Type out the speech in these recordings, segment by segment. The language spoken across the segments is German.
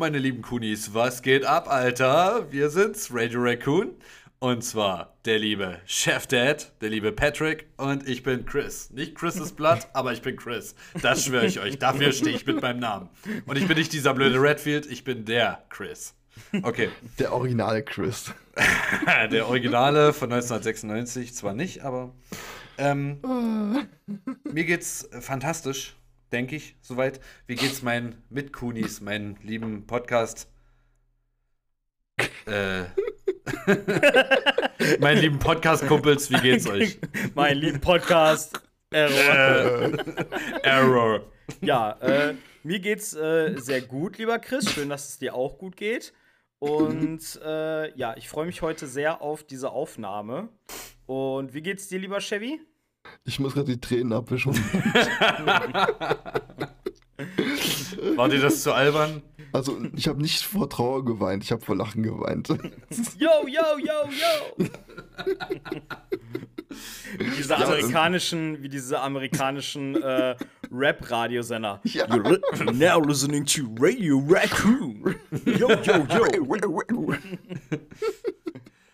Meine lieben Kunis, was geht ab, Alter? Wir sind's, Radio Raccoon. Und zwar der liebe Chef Dad, der liebe Patrick und ich bin Chris. Nicht Chris's Blood, aber ich bin Chris. Das schwöre ich euch. Dafür stehe ich mit meinem Namen. Und ich bin nicht dieser blöde Redfield, ich bin der Chris. Okay, Der originale Chris. der Originale von 1996, zwar nicht, aber ähm, mir geht's fantastisch, denke ich, soweit. Wie geht's meinen Mitkunis, meinen lieben Podcast? Äh, meinen lieben Podcast-Kumpels, wie geht's euch? mein lieben Podcast. Error. Äh, Error. Ja, äh, mir geht's äh, sehr gut, lieber Chris. Schön, dass es dir auch gut geht. Und äh, ja, ich freue mich heute sehr auf diese Aufnahme. Und wie geht's dir, lieber Chevy? Ich muss gerade die Tränen abwischen. War dir das zu albern? Also, ich habe nicht vor Trauer geweint, ich habe vor Lachen geweint. Yo, yo, yo, yo! wie diese amerikanischen, wie diese amerikanischen äh, Rap-Radiosender. Ja. You're li- now listening to Radio Raccoon. Yo, yo, yo.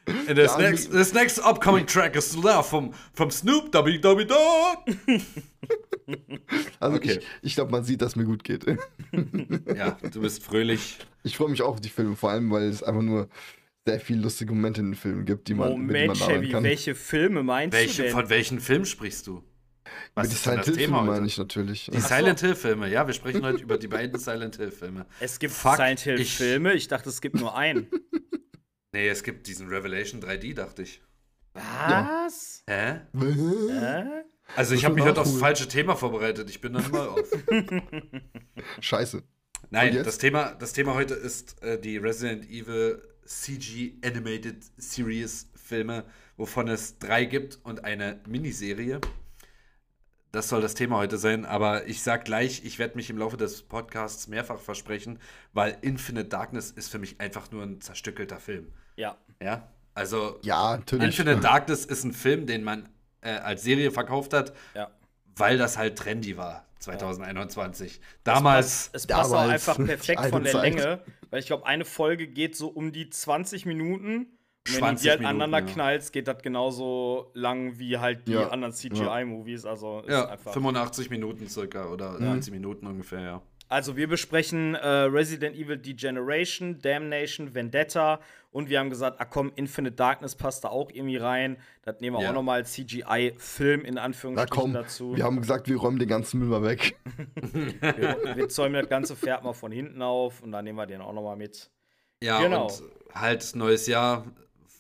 And this, Ja, next, this next upcoming track is Love from, from Snoop Doggy Doggy Dogg. Also, Okay. ich, ich glaube, man sieht, dass mir gut geht. Ja, du bist fröhlich. Ich freue mich auch auf die Filme, vor allem, weil es einfach nur sehr viele lustige Momente in den Filmen gibt, die man, mit denen man Moment, Chevy, kann. welche Filme meinst du Welche, denn? von welchen Film sprichst du? Was Mit die Silent das Hill Thema Filme heute? meine ich natürlich. Die Silent Hill Filme, ja, wir sprechen heute über die beiden Silent Hill Filme. es gibt Fuck, Silent Hill ich- Filme, ich dachte, es gibt nur einen. Nee, es gibt diesen Revelation 3D, dachte ich. Was? Hä? Hä? Also ich habe mich heute aufs nachholen. falsche Thema vorbereitet. Ich bin dann mal auf. Scheiße. Nein, das Thema, das Thema heute ist äh, die Resident Evil CG Animated Series Filme, wovon es drei gibt und eine Miniserie. Das soll das Thema heute sein, aber ich sag gleich, ich werde mich im Laufe des Podcasts mehrfach versprechen, weil Infinite Darkness ist für mich einfach nur ein zerstückelter Film. Ja. Ja, also Ja, natürlich. Infinite Darkness ist ein Film, den man äh, als Serie verkauft hat, Ja. weil das halt trendy war 2021. Damals Es passt auch Damals, einfach die perfekt von der Zeit. Länge, weil ich glaube, eine Folge geht so um die 20 Minuten. Wenn du 20 die halt Minuten, aneinander ja. knallst, geht das genauso lang wie halt die Ja. anderen CGI-Movies. Also ist Ja, einfach. 85 Minuten circa oder 90 Minuten ungefähr, ja. Also wir besprechen äh, Resident Evil Degeneration, Damnation, Vendetta und wir haben gesagt, ah komm, Infinite Darkness passt da auch irgendwie rein. Das nehmen wir Ja. auch nochmal als CGI-Film in Na Anführungsstrichen komm, dazu. wir haben gesagt, wir räumen den ganzen Müll mal weg. wir, wir zäumen das ganze Pferd mal von hinten auf und dann nehmen wir den auch nochmal mit. Ja, Genau. und halt neues Jahr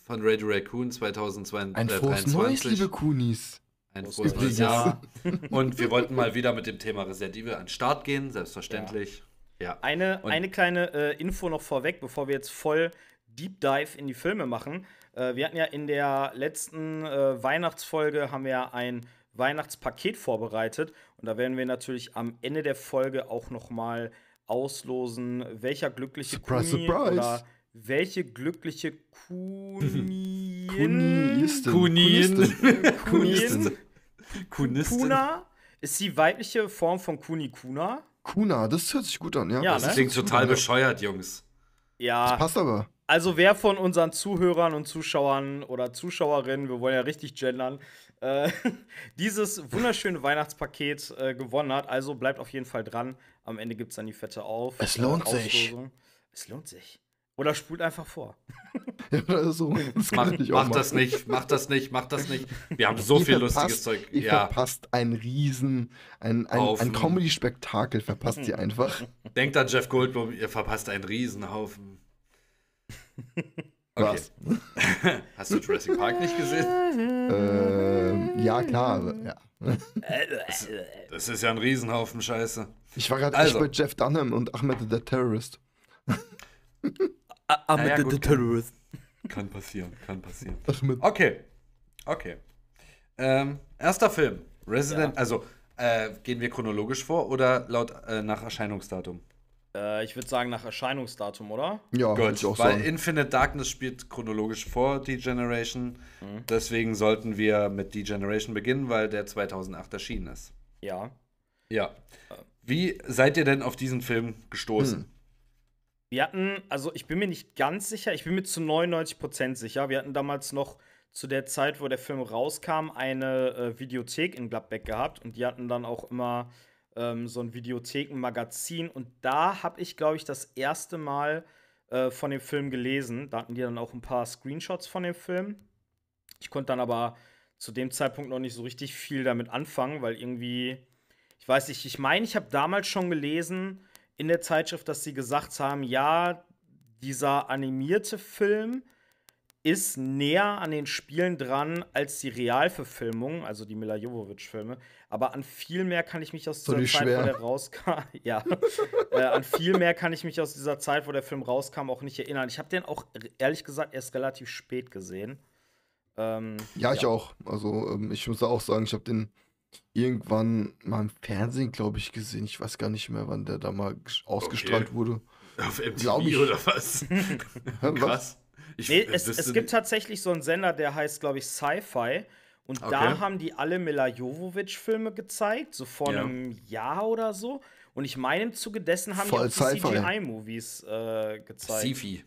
von Radio Raccoon 2022. Ein frohes Neues, liebe Kunis. Ein Frohes frohes neues Jahr. und wir wollten mal wieder mit dem Thema Resident Evil an den Start gehen, selbstverständlich. Ja. Eine, Und- eine kleine äh, Info noch vorweg, bevor wir jetzt voll Deep Dive in die Filme machen. Äh, wir hatten ja in der letzten äh, Weihnachtsfolge haben wir ein Weihnachtspaket vorbereitet und da werden wir natürlich am Ende der Folge auch noch mal auslosen, welcher glückliche Surprise, Kuni surprise. oder welche glückliche Kunien, Kunistin. Kunin. Kunien, Kunistin. Kuna ist die weibliche Form von Kuni Kuna. Kuna, das hört sich gut an, ja. Ja, das ne? Das klingt total bescheuert, Jungs. Ja, Passt aber. Also wer von unseren Zuhörern und Zuschauern oder Zuschauerinnen, wir wollen ja richtig gendern, äh, dieses wunderschöne Weihnachtspaket äh, gewonnen hat. Also bleibt auf jeden Fall dran. Am Ende gibt es dann die fette auf. Es lohnt äh, sich. Es lohnt sich. Oder spult einfach vor. Ja, oder so. Das Mach, ich auch mach das nicht, mach das nicht, mach das nicht. Wir haben so Ihr viel verpasst- lustiges Zeug. Ihr Ja, verpasst ein Riesen, ein, ein, Haufen. ein Comedy-Spektakel, verpasst ihr einfach. denkt an Jeff Goldblum, ihr verpasst einen Riesenhaufen. Okay. Was? Hast du Jurassic Park nicht gesehen? Ähm, ja, klar. Ja. Das ist ja ein Riesenhaufen Scheiße. Ich war gerade Also. bei Jeff Dunham und Ahmed the Terrorist. I'm ja, the, gut, the kann- terrorist. Kann passieren, kann passieren. Okay. Okay. Ähm, erster Film. Resident, also äh, gehen wir chronologisch vor oder laut äh, nach Erscheinungsdatum? Äh, ich würde sagen nach Erscheinungsdatum, oder? Ja, Gut, ich auch weil sagen. Infinite Darkness spielt chronologisch vor D-Generation. Deswegen sollten wir mit D-Generation beginnen, weil der 2008 erschienen ist. Ja. Ja. Wie seid ihr denn auf diesen Film gestoßen? Wir hatten, also ich bin mir nicht ganz sicher, ich bin mir zu 99% sicher. Wir hatten damals noch zu der Zeit, wo der Film rauskam, eine äh, Videothek in Gladbeck gehabt und die hatten dann auch immer ähm, so ein Videothekenmagazin und da habe ich, glaube ich, das erste Mal äh, von dem Film gelesen. Da hatten die dann auch ein paar Screenshots von dem Film. Ich konnte dann aber zu dem Zeitpunkt noch nicht so richtig viel damit anfangen, weil irgendwie, ich weiß nicht, ich meine, ich habe damals schon gelesen in der Zeitschrift, dass sie gesagt haben, ja, dieser animierte Film ist näher an den Spielen dran als die Realverfilmung, also die Mila Jovovich-Filme. Aber an viel mehr kann ich mich aus dieser Zeit, schwer. wo der rauskam, ja, äh, an viel mehr kann ich mich aus dieser Zeit, wo der Film rauskam, auch nicht erinnern. Ich habe den auch ehrlich gesagt erst relativ spät gesehen. Ähm, Ja, ich auch. Also ähm, ich muss auch sagen, ich habe den irgendwann mal im Fernsehen, glaube ich, gesehen. Ich weiß gar nicht mehr, wann der da mal ges- ausgestrahlt wurde. Auf MTV ich. oder was? Krass. Ich Nee, es, es gibt tatsächlich so einen Sender, der heißt, glaube ich, Sci-Fi. Und da Okay. haben die alle Mila Jovovich-Filme gezeigt, so vor Ja. einem Jahr oder so. Und ich meine, im Zuge dessen haben Voll die auch die Sci-Fi. CGI-Movies äh, gezeigt. Sifi.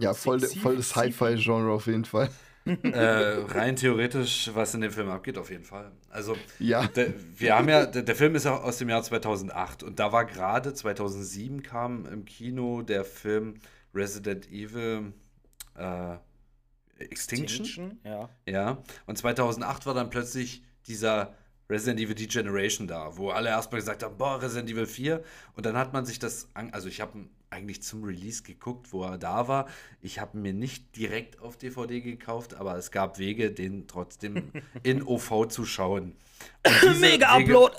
Ja, voll, voll das Hi-Fi-Genre auf jeden Fall. Äh, rein theoretisch, was in dem Film abgeht, auf jeden Fall. Also, Ja. der, wir haben ja, der, der Film ist ja aus dem Jahr 2008 und da war gerade 2007 kam im Kino der Film Resident Evil äh, Extinction. Extinction, Ja. Ja, und 2008 war dann plötzlich dieser Resident Evil Degeneration da, wo alle erstmal gesagt haben, boah, Resident Evil 4. Und dann hat man sich das, also ich habe eigentlich zum Release geguckt, wo er da war. Ich habe mir nicht direkt auf DVD gekauft, aber es gab Wege, den trotzdem in OV zu schauen. Mega Wege- Upload!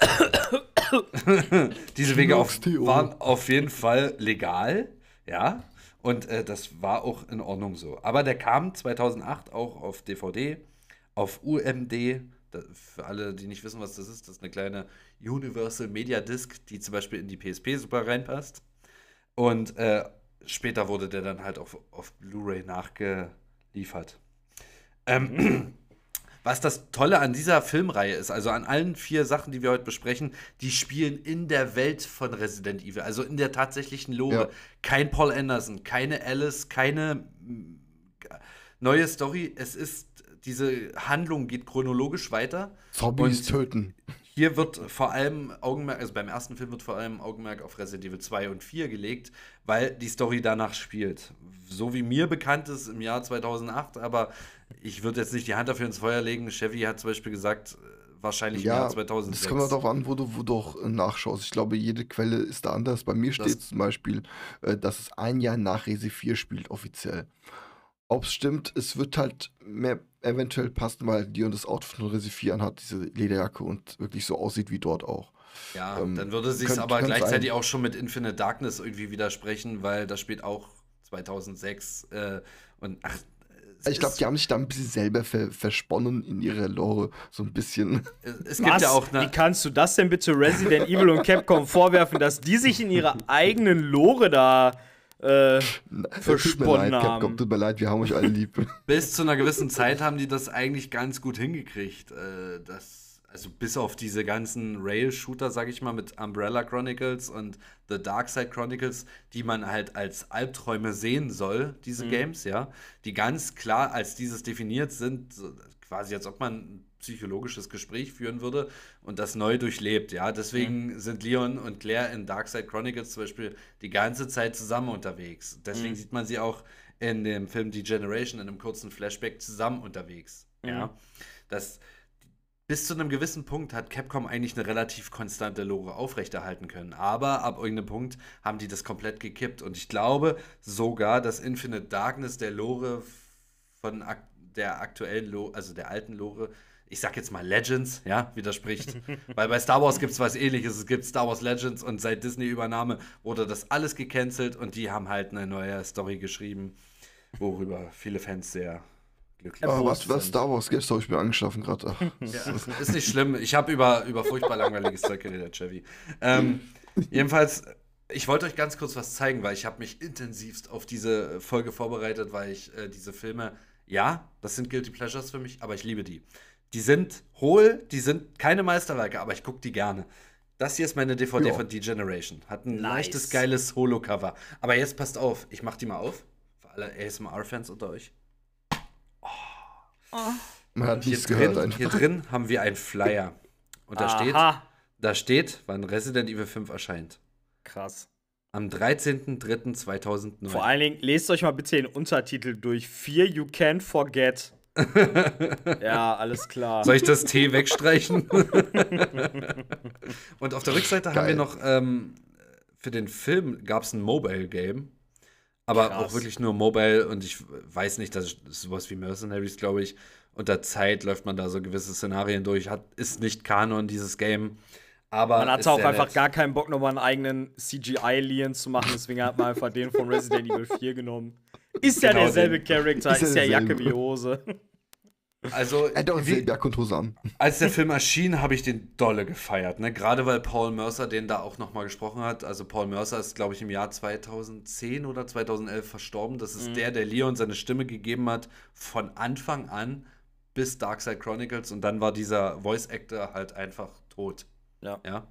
diese Wege auf, waren auf jeden Fall legal, ja. Und äh, das war auch in Ordnung so. Aber der kam 2008 auch auf DVD, auf UMD. Da, für alle, die nicht wissen, was das ist, das ist eine kleine Universal Media Disc, die zum Beispiel in die PSP super reinpasst. Und äh, später wurde der dann halt auch auf Blu-ray nachgeliefert. Ähm, was das Tolle an dieser Filmreihe ist, also an allen vier Sachen, die wir heute besprechen, die spielen in der Welt von Resident Evil, also in der tatsächlichen Lore. Ja. Kein Paul Anderson, keine Alice, keine neue Story. Es ist, diese Handlung geht chronologisch weiter. Zombies töten. Hier wird vor allem Augenmerk, also beim ersten Film wird vor allem Augenmerk auf Resident Evil 2 und 4 gelegt, weil die Story danach spielt. So wie mir bekannt ist im Jahr 2008, aber ich würde jetzt nicht die Hand dafür ins Feuer legen. Chevy hat zum Beispiel gesagt, äh, wahrscheinlich im Ja, Jahr 2006. das kommt darauf an, wo du, wo du auch äh, nachschaust. Ich glaube, jede Quelle ist da anders. Bei mir steht zum Beispiel, äh, dass es ein Jahr nach Resi 4 spielt, offiziell. Ob es stimmt, es wird halt mehr eventuell passen, weil Dion das Outfit von Resi 4 anhat, diese Lederjacke und wirklich so aussieht wie dort auch. Ja, Ähm, dann würde sich aber gleichzeitig sein. auch schon mit Infinite Darkness irgendwie widersprechen, weil das spielt auch 2006 äh, und ach, Ich glaube, die haben sich da ein bisschen selber ver versponnen in ihrer Lore, so ein bisschen. es, gibt Was? ja auch Wie eine, kannst du das denn bitte Resident Evil und Capcom vorwerfen, dass die sich in ihrer eigenen Lore da äh, Tut mir leid, versponnen Capcom, haben? tut mir leid, wir haben euch alle lieb. bis zu einer gewissen Zeit haben die das eigentlich ganz gut hingekriegt. Äh, das, also bis auf diese ganzen Rail-Shooter, sag ich mal, mit Umbrella Chronicles und The Dark Side Chronicles, die man halt als Albträume sehen soll, diese Games, ja, die ganz klar als dieses definiert sind, quasi als ob man psychologisches Gespräch führen würde und das neu durchlebt. Ja, deswegen Mhm. sind Leon und Claire in Darkside Chronicles zum Beispiel die ganze Zeit zusammen unterwegs. Deswegen Mhm. sieht man sie auch in dem Film Degeneration in einem kurzen Flashback zusammen unterwegs. Mhm. Ja, das bis zu einem gewissen Punkt hat Capcom eigentlich eine relativ konstante Lore aufrechterhalten können. Aber ab irgendeinem Punkt haben die das komplett gekippt. Und ich glaube sogar, dass Infinite Darkness der Lore von der aktuellen Lore, also der alten Lore, ich sag jetzt mal Legends, ja, widerspricht. Weil bei Star Wars gibt es was ähnliches. Es gibt Star Wars Legends und seit Disney-Übernahme wurde das alles gecancelt und die haben halt eine neue Story geschrieben, worüber viele Fans sehr glücklich was, Erbost was sind. Star Wars Games habe ich mir angeschaffen gerade. Ja, ist nicht schlimm. Ich habe über, über furchtbar langweiliges Zeug geredet, Chevy. Ähm, jedenfalls, ich wollte euch ganz kurz was zeigen, weil ich habe mich intensivst auf diese Folge vorbereitet, weil ich äh, diese Filme, ja, das sind Guilty Pleasures für mich, aber ich liebe die. Die sind hohl, die sind keine Meisterwerke, aber ich gucke die gerne. Das hier ist meine DVD Ja. von Degeneration. Hat ein Nice. leichtes, geiles Holo-Cover. Aber jetzt passt auf, ich mach die mal auf. Für alle ASMR-Fans unter euch. Man hat Hier nichts gehört drin, einfach. hier drin haben wir einen Flyer. Und da steht, Aha. da steht, wann Resident Evil 5 erscheint. Krass. Am 13.03.2009. Vor allen Dingen, lest euch mal bitte den Untertitel durch. Fear You Can't Forget. ja, alles klar. Soll ich das T wegstreichen? Und auf der Rückseite haben Geil. wir noch, ähm, für den Film gab es ein Mobile-Game. Aber Krass. auch wirklich nur Mobile und ich weiß nicht, das ist sowas wie Mercenaries, glaube ich. Unter Zeit läuft man da so gewisse Szenarien durch. Hat, ist nicht Kanon, dieses Game. Aber Man hatte auch einfach nett. gar keinen Bock, nochmal einen eigenen CGI-Lien zu machen, deswegen hat man einfach den von Resident Evil 4 genommen. Ist ja Genau derselbe den. Charakter, Ist ja ist ja Jacke wie Hose. Also, Er hat doch wie- Jack und Hose an. Als der Film erschien, habe ich den dolle gefeiert. Ne? Gerade weil Paul Mercer den da auch nochmal gesprochen hat. Also Paul Mercer ist, glaube ich, im Jahr 2010 oder 2011 verstorben. Das ist der, der Leon seine Stimme gegeben hat von Anfang an bis Darkside Chronicles. Und dann war dieser Voice-Actor halt einfach tot. Ja. ja?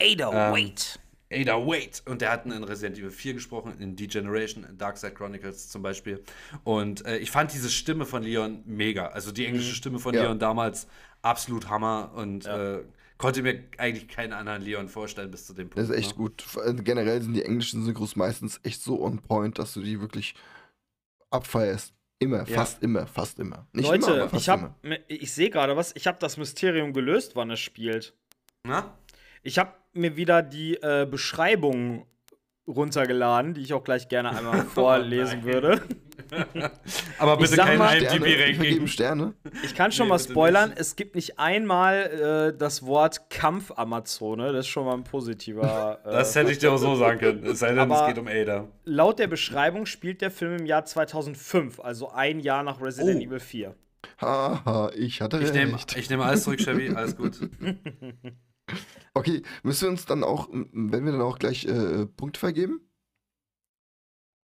Ada, Ähm, wait. Ada Wait. Und der hat in Resident Evil 4 gesprochen, in Degeneration, in Darkside Chronicles zum Beispiel. Und äh, ich fand diese Stimme von Leon mega. Also die englische Stimme von Ja. Leon damals absolut Hammer und äh, konnte mir eigentlich keinen anderen Leon vorstellen bis zu dem Punkt. Das ist echt ne? gut. Generell sind die englischen Synchros meistens echt so on point, dass du die wirklich abfeierst. Immer, Ja. fast immer, fast immer. Nicht Leute, immer, aber fast ich, hab, immer. mir- ich sehe gerade was. Ich habe das Mysterium gelöst, wann es spielt. Na? Ich habe mir wieder die äh, Beschreibung runtergeladen, die ich auch gleich gerne einmal vorlesen nein. würde. Aber Ich bitte sag kein IMDb-Ranking. Sterne. Ich kann schon Nee, mal spoilern, nicht. es gibt nicht einmal äh, das Wort Kampf-Amazone. Das ist schon mal ein positiver. Äh, Das hätte ich dir auch so sagen können. Es sei denn, es Aber- geht um Ada. laut der Beschreibung spielt der Film im Jahr 2005, also ein Jahr nach Resident Oh. Evil 4. Haha, ich hatte Ich nehme recht. ich nehm alles zurück, Chevy. Alles gut. Okay, müssen wir uns dann auch, wenn wir dann auch gleich äh, Punkte vergeben?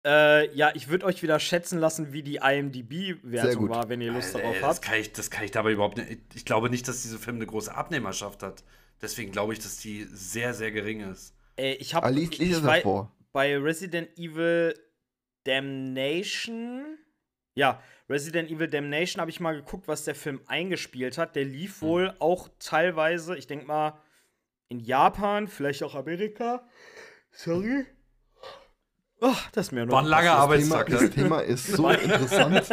Äh, ja, ich würde euch wieder schätzen lassen, wie die IMDb-Wertung war, wenn ihr Lust Äh, darauf das, habt. kann ich, das kann ich dabei überhaupt nicht. Ich glaube nicht, dass dieser Film eine große Abnehmerschaft hat. Deswegen glaube ich, dass die sehr, sehr gering ist. Äh, ich habe Ah, lies, lies ich davor. bei Resident Evil Damnation. Ja, Resident Evil Damnation habe ich mal geguckt, was der Film eingespielt hat. Der lief Hm. wohl auch teilweise, ich denke mal, in Japan, vielleicht auch Amerika. Sorry. Oh, das ist mir noch. War ein langer Das Thema, Arbeitstag. das ne? Thema ist so interessant.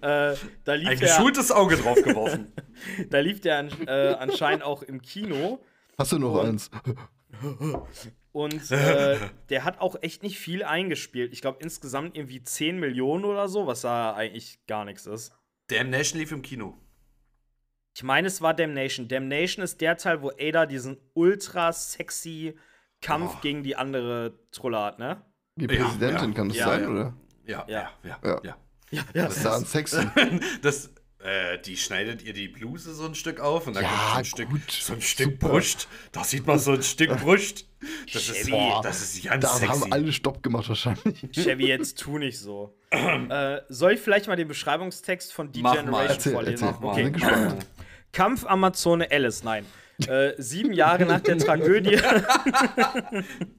Äh, da lief Ein der, geschultes Auge drauf geworfen. da lief der an, äh, anscheinend auch im Kino. Hast du noch Und- eins? Und äh, der hat auch echt nicht viel eingespielt. Ich glaube insgesamt irgendwie 10 Millionen oder so, was da eigentlich gar nichts ist. Damnation lief im Kino. Ich meine, es war Damnation. Damnation ist der Teil, wo Ada diesen ultra sexy Kampf Oh. gegen die andere Trolle hat, ne? Die Ja, Präsidentin ja. kann das Ja, sein, ja. oder? Ja, Ja. ja, Ja. ja. ja. Ja, ja. Das ist daran sexy. Das, äh, die schneidet ihr die Bluse so ein Stück auf und dann Ja, kommt so ein Stück, gut, so ein Stück super. Brust. Da sieht man so ein Stück Brust. Das ist, Chevy. das ist ganz Da sexy. haben alle Stopp gemacht wahrscheinlich. Chevy, jetzt tu nicht so. äh, soll ich vielleicht mal den Beschreibungstext von Mach mal. D-Generation Erzähl, vorlesen? erzähl. Mach Wir sind gespannt. Kampf Amazone Alice, nein. Äh, sieben Jahre nach der Tragödie.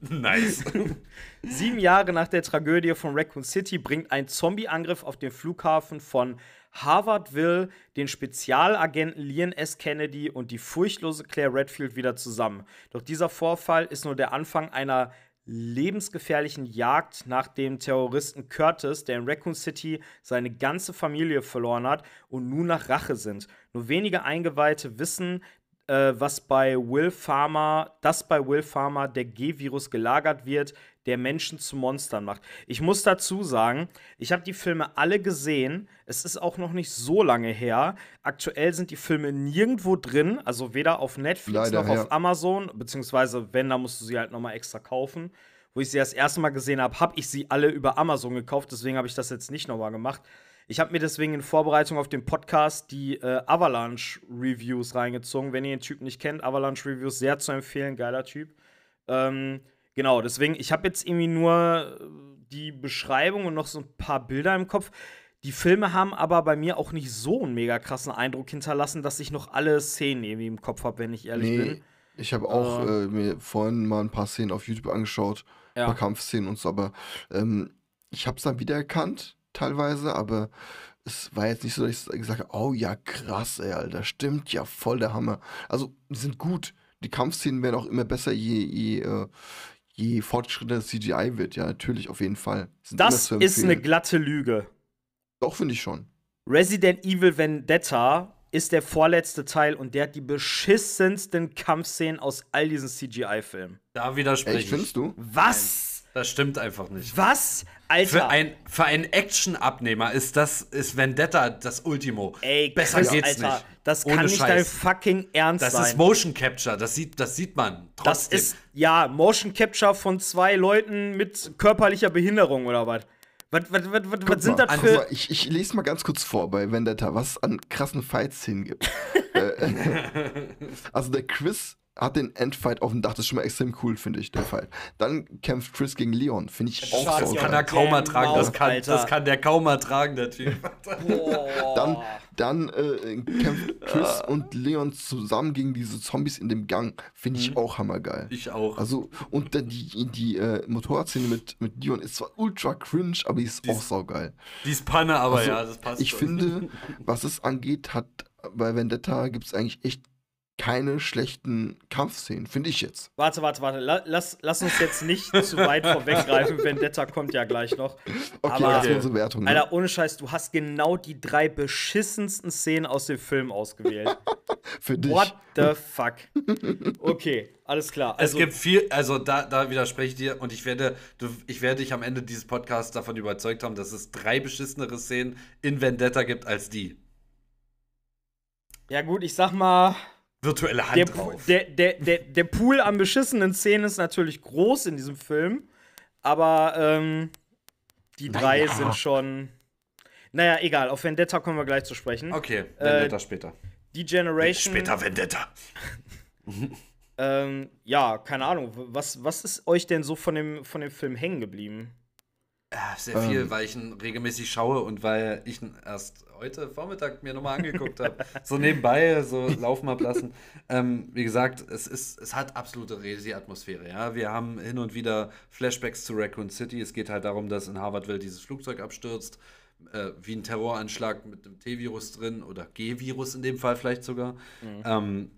nice. Sieben Jahre nach der Tragödie von Raccoon City bringt ein Zombie-Angriff auf den Flughafen von Harvard will den Spezialagenten Leon S. Kennedy und die furchtlose Claire Redfield wieder zusammen. Doch dieser Vorfall ist nur der Anfang einer lebensgefährlichen Jagd nach dem Terroristen Curtis, der in Raccoon City seine ganze Familie verloren hat und nun nach Rache sind. Nur wenige Eingeweihte wissen, äh, was bei Will Farmer, dass bei Will Farmer der G-Virus gelagert wird, der Menschen zu Monstern macht. Ich muss dazu sagen, ich habe die Filme alle gesehen. Es ist auch noch nicht so lange her. Aktuell sind die Filme nirgendwo drin, also weder auf Netflix Leider, noch ja. auf Amazon, beziehungsweise wenn, dann musst du sie halt nochmal extra kaufen. Wo ich sie das erste Mal gesehen habe, habe ich sie alle über Amazon gekauft, deswegen habe ich das jetzt nicht nochmal gemacht. Ich habe mir deswegen in Vorbereitung auf den Podcast die äh, Avalanche Reviews reingezogen. Wenn ihr den Typ nicht kennt, Avalanche Reviews sehr zu empfehlen, geiler Typ. Ähm, genau, deswegen, ich habe jetzt irgendwie nur äh, die Beschreibung und noch so ein paar Bilder im Kopf. Die Filme haben aber bei mir auch nicht so einen mega krassen Eindruck hinterlassen, dass ich noch alle Szenen irgendwie im Kopf habe, wenn ich ehrlich Nee, bin. ich habe auch Äh. äh, mir vorhin mal ein paar Szenen auf YouTube angeschaut, ein Ja. paar Kampfszenen und so, aber ähm, ich habe es dann wiedererkannt, teilweise, aber es war jetzt nicht so, dass ich gesagt habe, oh ja, krass, ey, Alter, stimmt, ja, voll der Hammer. Also, die sind gut. Die Kampfszenen werden auch immer besser, je, je, äh, je fortgeschrittener CGI wird, ja, natürlich, auf jeden Fall. Sind Das ist eine glatte Lüge. Doch, finde ich schon. Resident Evil Vendetta ist der vorletzte Teil und der hat die beschissensten Kampfszenen aus all diesen CGI-Filmen. Da widerspreche ich. findest du? Was? Das stimmt einfach nicht. Was? Alter. Für, ein, für einen Action-Abnehmer ist das ist Vendetta das Ultimo. Ey, Besser Chris, geht's Alter, nicht. Das Ohne kann nicht Scheiß. dein fucking Ernst Das sein. ist Motion Capture, das sieht, das sieht man. das Trotzdem. ist, ja, Motion Capture von zwei Leuten mit körperlicher Behinderung oder was? Was, was, was, was, was sind mal, das guck für. ich, ich lese mal ganz kurz vor bei Vendetta, was es an krassen Fight-Szenen gibt. Äh, also der Chris hat den Endfight auf dem Dach, das ist schon mal extrem cool, finde ich, der Fight. Dann kämpft Chris gegen Leon, finde ich auch Scheiße, das saugeil. kann er kaum ertragen. Das kann, Alter. das kann der kaum ertragen, der Typ. Dann, dann äh, kämpft Chris und Leon zusammen gegen diese Zombies in dem Gang. Finde ich auch hammergeil. Mhm. Ich auch. Also, und dann die, die äh, Motorradszene mit, mit Leon ist zwar ultra cringe, aber die ist auch saugeil. Die ist Panne, aber Also, ja, das passt Ich schon. finde, was es angeht, hat bei Vendetta gibt es eigentlich echt keine schlechten Kampfszenen, finde ich jetzt. Warte, warte, warte. La lass, lass uns jetzt nicht zu weit vorweggreifen. Vendetta kommt ja gleich noch. Okay, Aber- das ist unsere Wertung. Ne? Alter, ohne Scheiß, du hast genau die drei beschissensten Szenen aus dem Film ausgewählt. Für dich. What the fuck? Okay, alles klar. Es Also, gibt viel, also da, da widerspreche ich dir und ich werde, du, ich werde dich am Ende dieses Podcasts davon überzeugt haben, dass es drei beschissenere Szenen in Vendetta gibt als die. ja gut, ich sag mal, Virtuelle Hand der, drauf. der, der, der, der Pool an beschissenen Szenen ist natürlich groß in diesem Film, aber ähm, die drei Naja. sind schon. Naja, egal, auf Vendetta kommen wir gleich zu sprechen. okay, Äh, Vendetta später. Die Generation. Später Vendetta. Ähm, ja, keine Ahnung. Was, was ist euch denn so von dem, von dem Film hängen geblieben? Sehr viel, weil ich ihn regelmäßig schaue und weil ich ihn erst heute Vormittag mir nochmal angeguckt habe. so nebenbei, so laufen ablassen. Ähm, wie gesagt, es, ist, es hat absolute Resi-Atmosphäre. Ja? Wir haben hin und wieder Flashbacks zu Raccoon City. Es geht halt darum, dass in Harvardville dieses Flugzeug abstürzt. Äh, wie ein Terroranschlag mit dem T-Virus drin oder G-Virus in dem Fall vielleicht sogar. Ähm,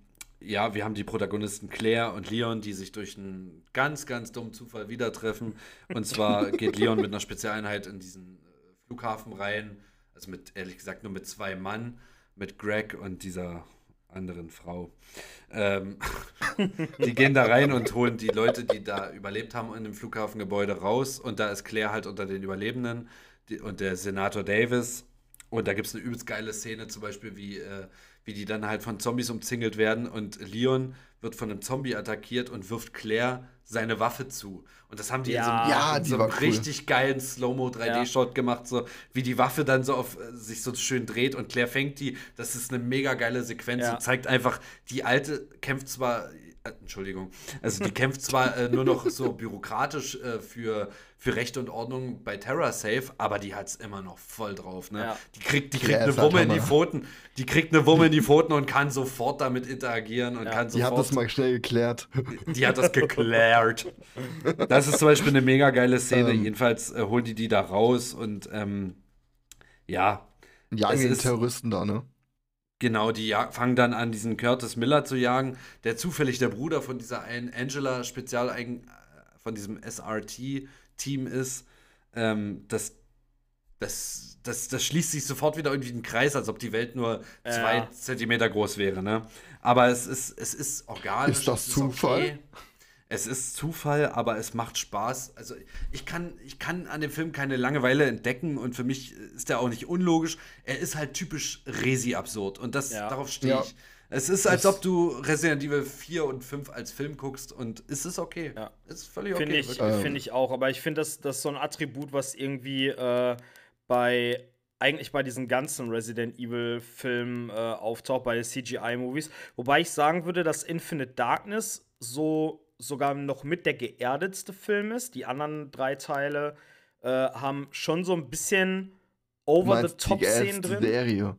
ja, wir haben die Protagonisten Claire und Leon, die sich durch einen ganz, ganz dummen Zufall wieder treffen. Und zwar geht Leon mit einer Spezialeinheit in diesen äh, Flughafen rein. Also mit, ehrlich gesagt, nur mit zwei Mann, mit Greg und dieser anderen Frau. Ähm, die gehen da rein und holen die Leute, die da überlebt haben in dem Flughafengebäude raus. Und da ist Claire halt unter den Überlebenden die, und der Senator Davis. Und da gibt es eine übelst geile Szene, zum Beispiel, wie, äh, wie die dann halt von Zombies umzingelt werden und Leon wird von einem Zombie attackiert und wirft Claire seine Waffe zu. Und das haben die in so einem, Ja, so einem cool. richtig geilen Slow-Mo 3D-Shot gemacht, so wie die Waffe dann so auf äh, sich so schön dreht und Claire fängt die. Das ist eine mega geile Sequenz Ja. und zeigt einfach, die alte kämpft zwar, Entschuldigung, also die kämpft zwar äh, nur noch so bürokratisch äh, für, für Recht und Ordnung bei TerraSafe, aber die hat es immer noch voll drauf. Ne? Ja. Die kriegt, die kriegt Ja, eine halt Wumme in die. Pfoten, die kriegt eine Wumme in die Pfoten und kann sofort damit interagieren und kann Die sofort. hat das mal schnell geklärt. Die hat das geklärt. Das ist zum Beispiel eine mega geile Szene. Ähm. Jedenfalls äh, holen die die da raus und ähm, ja, den ist- Terroristen da, ne? Genau, die fangen dann an, diesen Curtis Miller zu jagen, der zufällig der Bruder von dieser einen Angela Spezialeigen, von diesem SRT-Team ist. Ähm, das, das, das, das schließt sich sofort wieder irgendwie in den Kreis, als ob die Welt nur Ja. zwei Zentimeter groß wäre. Ne? Aber es ist, es ist organisch. Ist das es Zufall? Es ist Zufall, aber es macht Spaß. Also ich kann, ich kann an dem Film keine Langeweile entdecken und für mich ist der auch nicht unlogisch. Er ist halt typisch Resi-absurd und das, Ja. darauf stehe Ja. ich. Es ist, als Das- ob du Resident Evil 4 und 5 als Film guckst und es ist okay. Ja. Es ist völlig okay. Finde ich. Ähm. finde ich auch. Aber ich finde, das, das ist so ein Attribut, was irgendwie äh, bei eigentlich bei diesen ganzen Resident Evil-Filmen äh, auftaucht, bei den CGI-Movies. Wobei ich sagen würde, dass Infinite Darkness so sogar noch mit der geerdetste Film ist. Die anderen drei Teile äh, haben schon so ein bisschen over-the-top-Szenen drin. Serie.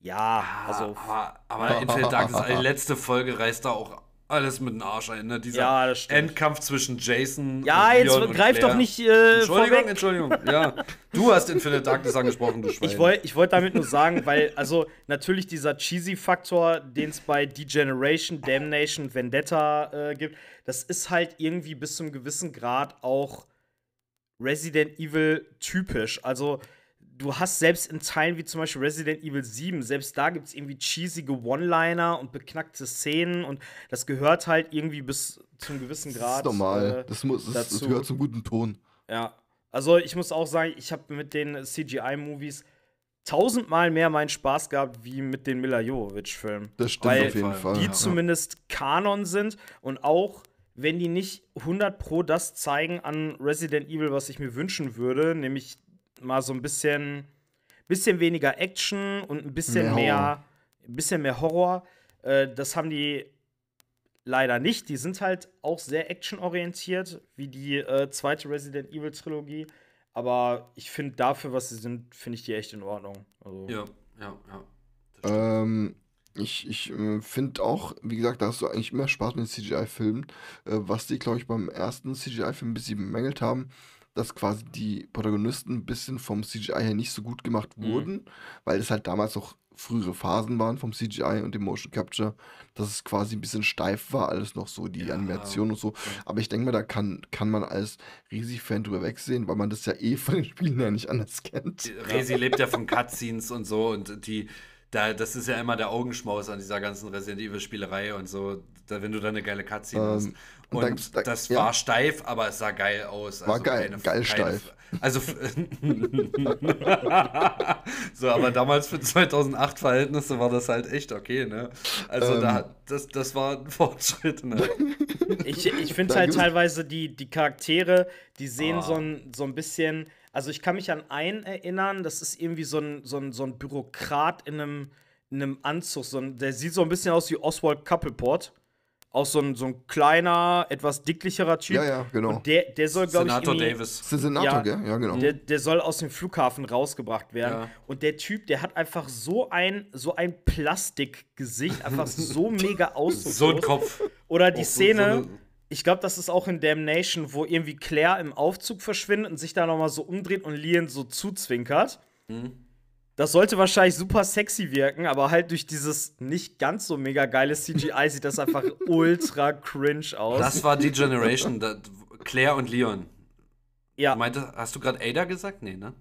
Ja, also. aber, aber Infinite Darkness, die letzte Folge reißt da auch alles mit dem Arsch ein. Ne? Dieser Ja. Endkampf zwischen Jason Ja, und jetzt Leon und greif doch nicht äh, Entschuldigung, vorweg. Entschuldigung. Ja, du hast Infinite Darkness angesprochen, du Schwein. Ich wollte ich wollt damit nur sagen, weil, also natürlich dieser Cheesy-Faktor, den es bei Degeneration, Damnation, Vendetta äh, gibt, das ist halt irgendwie bis zu einem gewissen Grad auch Resident Evil typisch. Also, du hast selbst in Teilen wie zum Beispiel Resident Evil 7, selbst da gibt es irgendwie cheesige One-Liner und beknackte Szenen und das gehört halt irgendwie bis zu einem gewissen Das Grad. ist normal. äh, das, muss, das, das gehört zum guten Ton. ja, also ich muss auch sagen, ich habe mit den CGI-Movies tausendmal mehr meinen Spaß gehabt wie mit den Mila Jovovich-Filmen. Das stimmt Weil auf jeden die Fall. Die ja. zumindest Kanon sind und auch wenn die nicht 100 pro das zeigen an Resident Evil, was ich mir wünschen würde, nämlich mal so ein bisschen, bisschen weniger Action und ein bisschen Mehr mehr, bisschen mehr Horror. Äh, das haben die leider nicht. Die sind halt auch sehr actionorientiert, wie die äh, zweite Resident Evil Trilogie. Aber ich finde dafür, was sie sind, finde ich die echt in Ordnung. Also, Ja, ja, ja. Ähm, ich ich äh, finde auch, wie gesagt, da hast du eigentlich immer Spaß mit CGI-Filmen. Äh, was die, glaube ich, beim ersten CGI-Film ein bisschen bemängelt haben, dass quasi die Protagonisten ein bisschen vom CGI her nicht so gut gemacht Mhm. wurden, weil es halt damals auch frühere Phasen waren vom CGI und dem Motion Capture, dass es quasi ein bisschen steif war, alles noch so, die Ja. Animation und so. Aber ich denke mal, da kann, kann man als Resi-Fan drüber wegsehen, weil man das ja eh von den Spielen ja nicht anders kennt. Resi lebt ja von Cutscenes und so und die, da, das ist ja immer der Augenschmaus an dieser ganzen Resident Evil Spielerei und so, da, wenn du da eine geile Cutscene Ähm, hast. und Und da da- das ja. war steif, aber es sah geil aus. War geil, geil steif. Also, so, aber damals für 2008 Verhältnisse war das halt echt okay, ne? Also, Ähm. da, das, das war ein Fortschritt, ne? Ich, ich finde halt teilweise die, die Charaktere, die sehen Ah. so, ein, so ein bisschen. Also, ich kann mich an einen erinnern, das ist irgendwie so ein, so ein, so ein Bürokrat in einem, in einem Anzug. So ein, der sieht so ein bisschen aus wie Oswald Coupleport. Auch so ein, so ein kleiner, etwas dicklicherer Typ. Ja, ja, genau. Und der, der soll, glaube ich, Senator Davis. Das ist der Senator, Ja. gell? Ja, genau. Der, der soll aus dem Flughafen rausgebracht werden. Ja. Und der Typ, der hat einfach so ein, so ein Plastikgesicht, einfach so mega ausdruckslos. So ein Kopf. Oder die so- Szene, so eine- ich glaube, das ist auch in Damnation, wo irgendwie Claire im Aufzug verschwindet und sich da nochmal so umdreht und Leon so zuzwinkert. Mhm. Das sollte wahrscheinlich super sexy wirken, aber halt durch dieses nicht ganz so mega geile CGI sieht das einfach ultra cringe aus. Das war die Generation, da, Claire und Leon. ja, Du meinte, hast du gerade Ada gesagt? Nee, ne?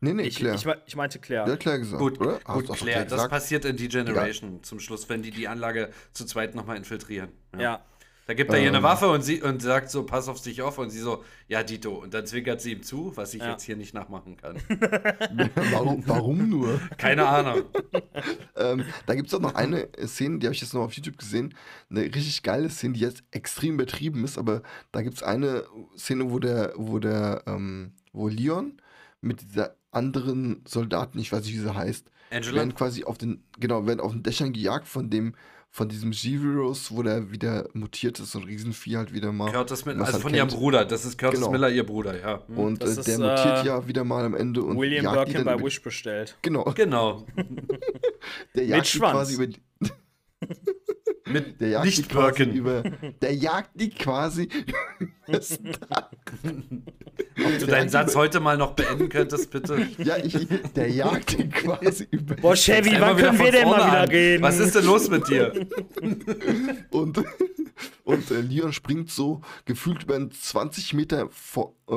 nee, nee, ich, Claire. ich, ich meinte Claire. Der Claire gesagt, Gut, oder? Gut du Claire. Das passiert in die Generation zum Schluss, wenn die die Anlage zu zweit nochmal infiltrieren. ja. Da gibt er ihr eine Ähm. Waffe und, sie, und sagt so, pass auf dich auf. Und sie so, ja, Dito. Und dann zwinkert sie ihm zu, was ich Ja. jetzt hier nicht nachmachen kann. warum, warum nur? Keine Ahnung. ähm, da gibt es auch noch eine Szene, die habe ich jetzt noch auf YouTube gesehen. Eine richtig geile Szene, die jetzt extrem übertrieben ist, aber da gibt es eine Szene, wo der, wo der, ähm, wo Leon mit dieser anderen Soldaten, ich weiß nicht, wie sie heißt, Angela? werden quasi auf den, genau, werden auf den Dächern gejagt von dem, von diesem G-Virus, wo der wieder mutiert ist, so ein Riesenvieh halt wieder mal. Curtis Miller, also halt von ihrem kennt. Bruder. Das ist Curtis Genau. Miller, ihr Bruder, ja. Hm. Und äh, ist, der mutiert äh, ja wieder mal am Ende und William jagt die Birkin dann bei Wish bestellt. Genau, Genau. der jagt die Schwanz. quasi über die, Mit Der jagt die nicht quasi Birken. über. Der jagt die quasi. übers Dach. Ob du deinen Satz heute mal noch beenden könntest, bitte. ja, ich, der jagt die quasi über. Boah, Chevy, wann können wir denn mal wieder an. reden? Was ist denn los mit dir? Und, und äh, Leon springt so gefühlt über einen 20 Meter vor, äh,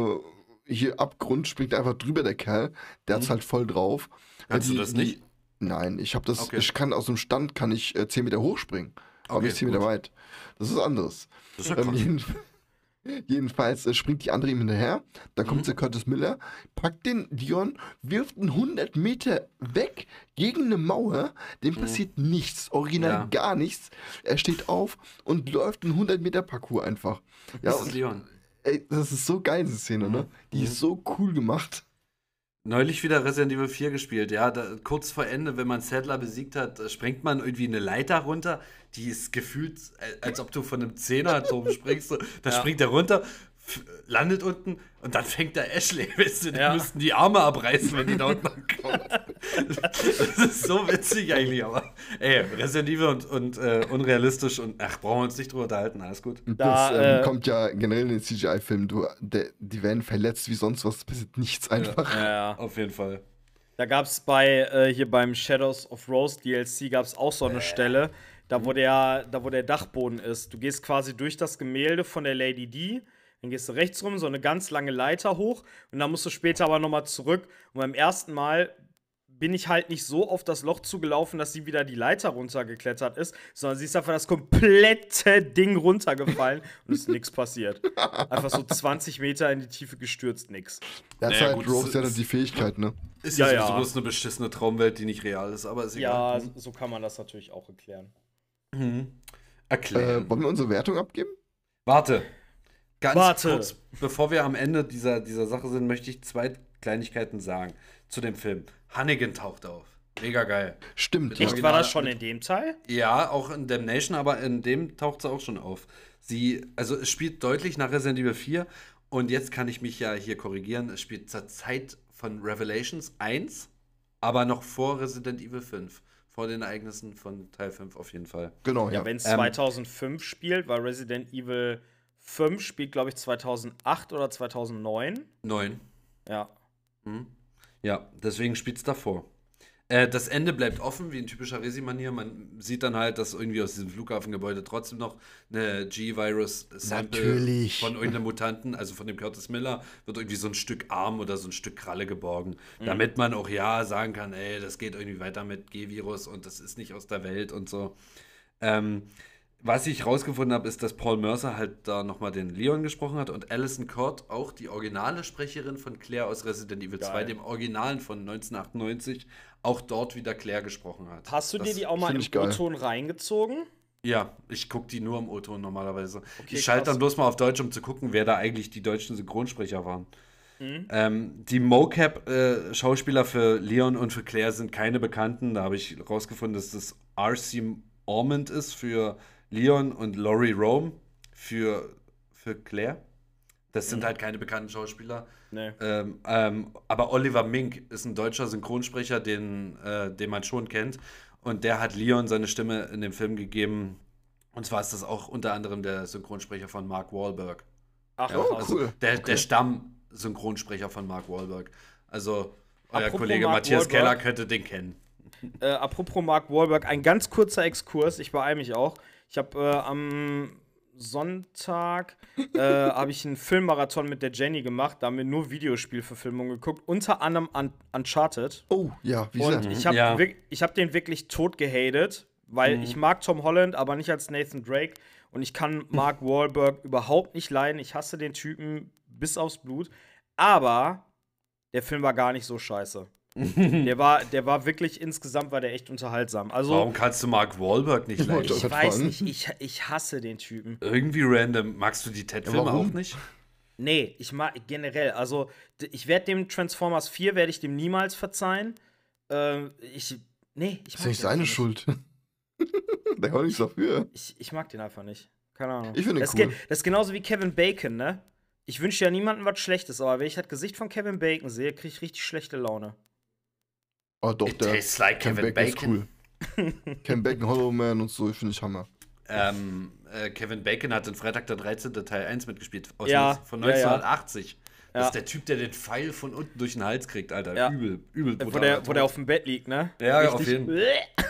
hier Abgrund, springt einfach drüber, der Kerl. Der hat's halt voll drauf. Mhm. Kannst Äh, du das nicht? Nein, ich habe das, Okay. ich kann aus dem Stand kann ich äh, 10 Meter hochspringen. Aber Okay, nicht 10 Meter weit. Das ist anderes. Das ist ja Ähm, jeden, jedenfalls äh, springt die andere ihm hinterher. Dann Mhm. kommt der Curtis Miller, packt den Dion, wirft ihn 100 Meter weg gegen eine Mauer. Dem passiert nichts, original Mhm. Ja. gar nichts. Er steht auf und läuft einen 100 Meter Parcours einfach. Ja, Das ist und, Leon. ey, das ist so geil, diese Szene, ne? Die ist so cool gemacht. Neulich wieder Resident Evil 4 gespielt, ja. Da, kurz vor Ende, wenn man Sadler besiegt hat, äh, springt man irgendwie eine Leiter runter. Die ist gefühlt, äh, als ob du von einem Zehner-Turm springst. Da springt er runter, landet unten und dann fängt der Ashley. Weißt du, die Ja. müssten die Arme abreißen, wenn die da unten ankommen. Das ist so witzig eigentlich, aber ey, Resident Evil und, und äh, unrealistisch und ach, brauchen wir uns nicht drüber unterhalten, alles gut. Da, das ähm, äh, kommt ja generell in den CGI-Filmen. Die werden verletzt wie sonst was, passiert nichts einfach. Ja, ja. Auf jeden Fall. Da gab es bei, äh, hier beim Shadows of Rose DLC, gab es auch so eine Stelle, da wo, der, da wo der Dachboden ist. Du gehst quasi durch das Gemälde von der Lady D, dann gehst du rechts rum, so eine ganz lange Leiter hoch und dann musst du später aber nochmal zurück. Und beim ersten Mal bin ich halt nicht so auf das Loch zugelaufen, dass sie wieder die Leiter runtergeklettert ist, sondern sie ist einfach das komplette Ding runtergefallen und es ist nichts passiert. Einfach so 20 Meter in die Tiefe gestürzt, nix. Das ist Naja, halt gut, Rose, es der hat ist- die Fähigkeit, ne? Ist Ja, ja, ja. sowieso bloß eine beschissene Traumwelt, die nicht real ist, aber ist Ja, egal. so kann man das natürlich auch erklären. Erklären. Äh, wollen wir unsere Wertung abgeben? Warte. Ganz Warte. kurz, bevor wir am Ende dieser, dieser Sache sind, möchte ich zwei Kleinigkeiten sagen zu dem Film. Hannigan taucht auf. Mega geil. Stimmt. Mit Ja. Echt, Original- war das schon in dem Teil? Ja, auch in Damnation, aber in dem taucht sie auch schon auf. Sie, also es spielt deutlich nach Resident Evil 4 und jetzt kann ich mich ja hier korrigieren. Es spielt zur Zeit von Revelations 1, aber noch vor Resident Evil 5. Vor den Ereignissen von Teil 5 auf jeden Fall. Genau, Ja, ja. wenn es Ähm, 2005 spielt, weil Resident Evil 5 spielt, glaube ich, 2008 oder 2009. 9. Ja. Ja, deswegen spielt es davor. Äh, das Ende bleibt offen, wie in typischer Resi-Manier. Man sieht dann halt, dass irgendwie aus diesem Flughafengebäude trotzdem noch eine G-Virus-Sample Natürlich. von irgendeinem Mutanten, also von dem Curtis Miller, wird irgendwie so ein Stück Arm oder so ein Stück Kralle geborgen. Damit man auch ja sagen kann, ey, das geht irgendwie weiter mit G-Virus und das ist nicht aus der Welt und so. Ähm, was ich rausgefunden habe, ist, dass Paul Mercer halt da nochmal den Leon gesprochen hat und Alison Cord, auch die originale Sprecherin von Claire aus Resident Evil 2, Geil. dem Originalen von 1998, auch dort wieder Claire gesprochen hat. Hast du Das- dir die auch mal im. O-Ton reingezogen? Ja, ich gucke die nur im O-Ton normalerweise. Okay, ich schalte dann bloß mal auf Deutsch, um zu gucken, wer da eigentlich die deutschen Synchronsprecher waren. Mhm. Ähm, die Mocap-Schauspieler für Leon und für Claire sind keine Bekannten. Da habe ich rausgefunden, dass das R.C. Ormond ist für Leon und Laurie Rome für, für Claire. Das Mhm. sind halt keine bekannten Schauspieler. Nee. Ähm, ähm, aber Oliver Mink ist ein deutscher Synchronsprecher, den, äh, den man schon kennt. Und der hat Leon seine Stimme in dem Film gegeben. Und zwar ist das auch unter anderem der Synchronsprecher von Mark Wahlberg. Ach, Oh, krass. cool. Der, Okay. der Stamm-Synchronsprecher von Mark Wahlberg. Also, euer Apropos Kollege Mark Matthias Wahlberg. Keller könnte den kennen. Äh, apropos Mark Wahlberg, ein ganz kurzer Exkurs, ich beeile mich auch. Ich habe äh, am Sonntag äh, habe ich einen Filmmarathon mit der Jenny gemacht, da haben wir nur Videospielverfilmungen geguckt, unter anderem Un Uncharted. Oh, ja, wie Und ich habe Ja. ich hab den wirklich tot gehatet, weil ich mag Tom Holland, aber nicht als Nathan Drake. Und ich kann Mark Wahlberg überhaupt nicht leiden. Ich hasse den Typen bis aufs Blut. Aber der Film war gar nicht so scheiße. der, war, der war wirklich insgesamt war der echt unterhaltsam. Also, Warum kannst du Mark Wahlberg nicht leiden? ich weiß fragen. nicht, ich, ich hasse den Typen. Irgendwie random. Magst du die Ted-Filme auch nicht? Nee, ich mag generell, also ich werde dem Transformers 4 werde ich dem niemals verzeihen. Ähm, ich nee, ich Das ist mag nicht seine einfach Schuld. Der kann nichts dafür. Ich, ich mag den einfach nicht. Keine Ahnung. Ich finde cool. das ist genauso wie Kevin Bacon, ne? Ich wünsche ja niemandem was Schlechtes, aber wenn ich das Gesicht von Kevin Bacon sehe, kriege ich richtig schlechte Laune. Oh, doch, It der tastes like Ken Kevin Bacon ist Bacon. cool. Ken Bacon, Hollow Man und so, finde ich Hammer. ähm, äh, Kevin Bacon hat in Freitag der 13. Teil 1 mitgespielt. Aus Ja, von ja, ja. 1980. Das Ja. ist der Typ, der den Pfeil von unten durch den Hals kriegt, Alter. Ja. Übel, übel Wo brutal. der, wo der auf dem Bett liegt, ne? Ja, auf jeden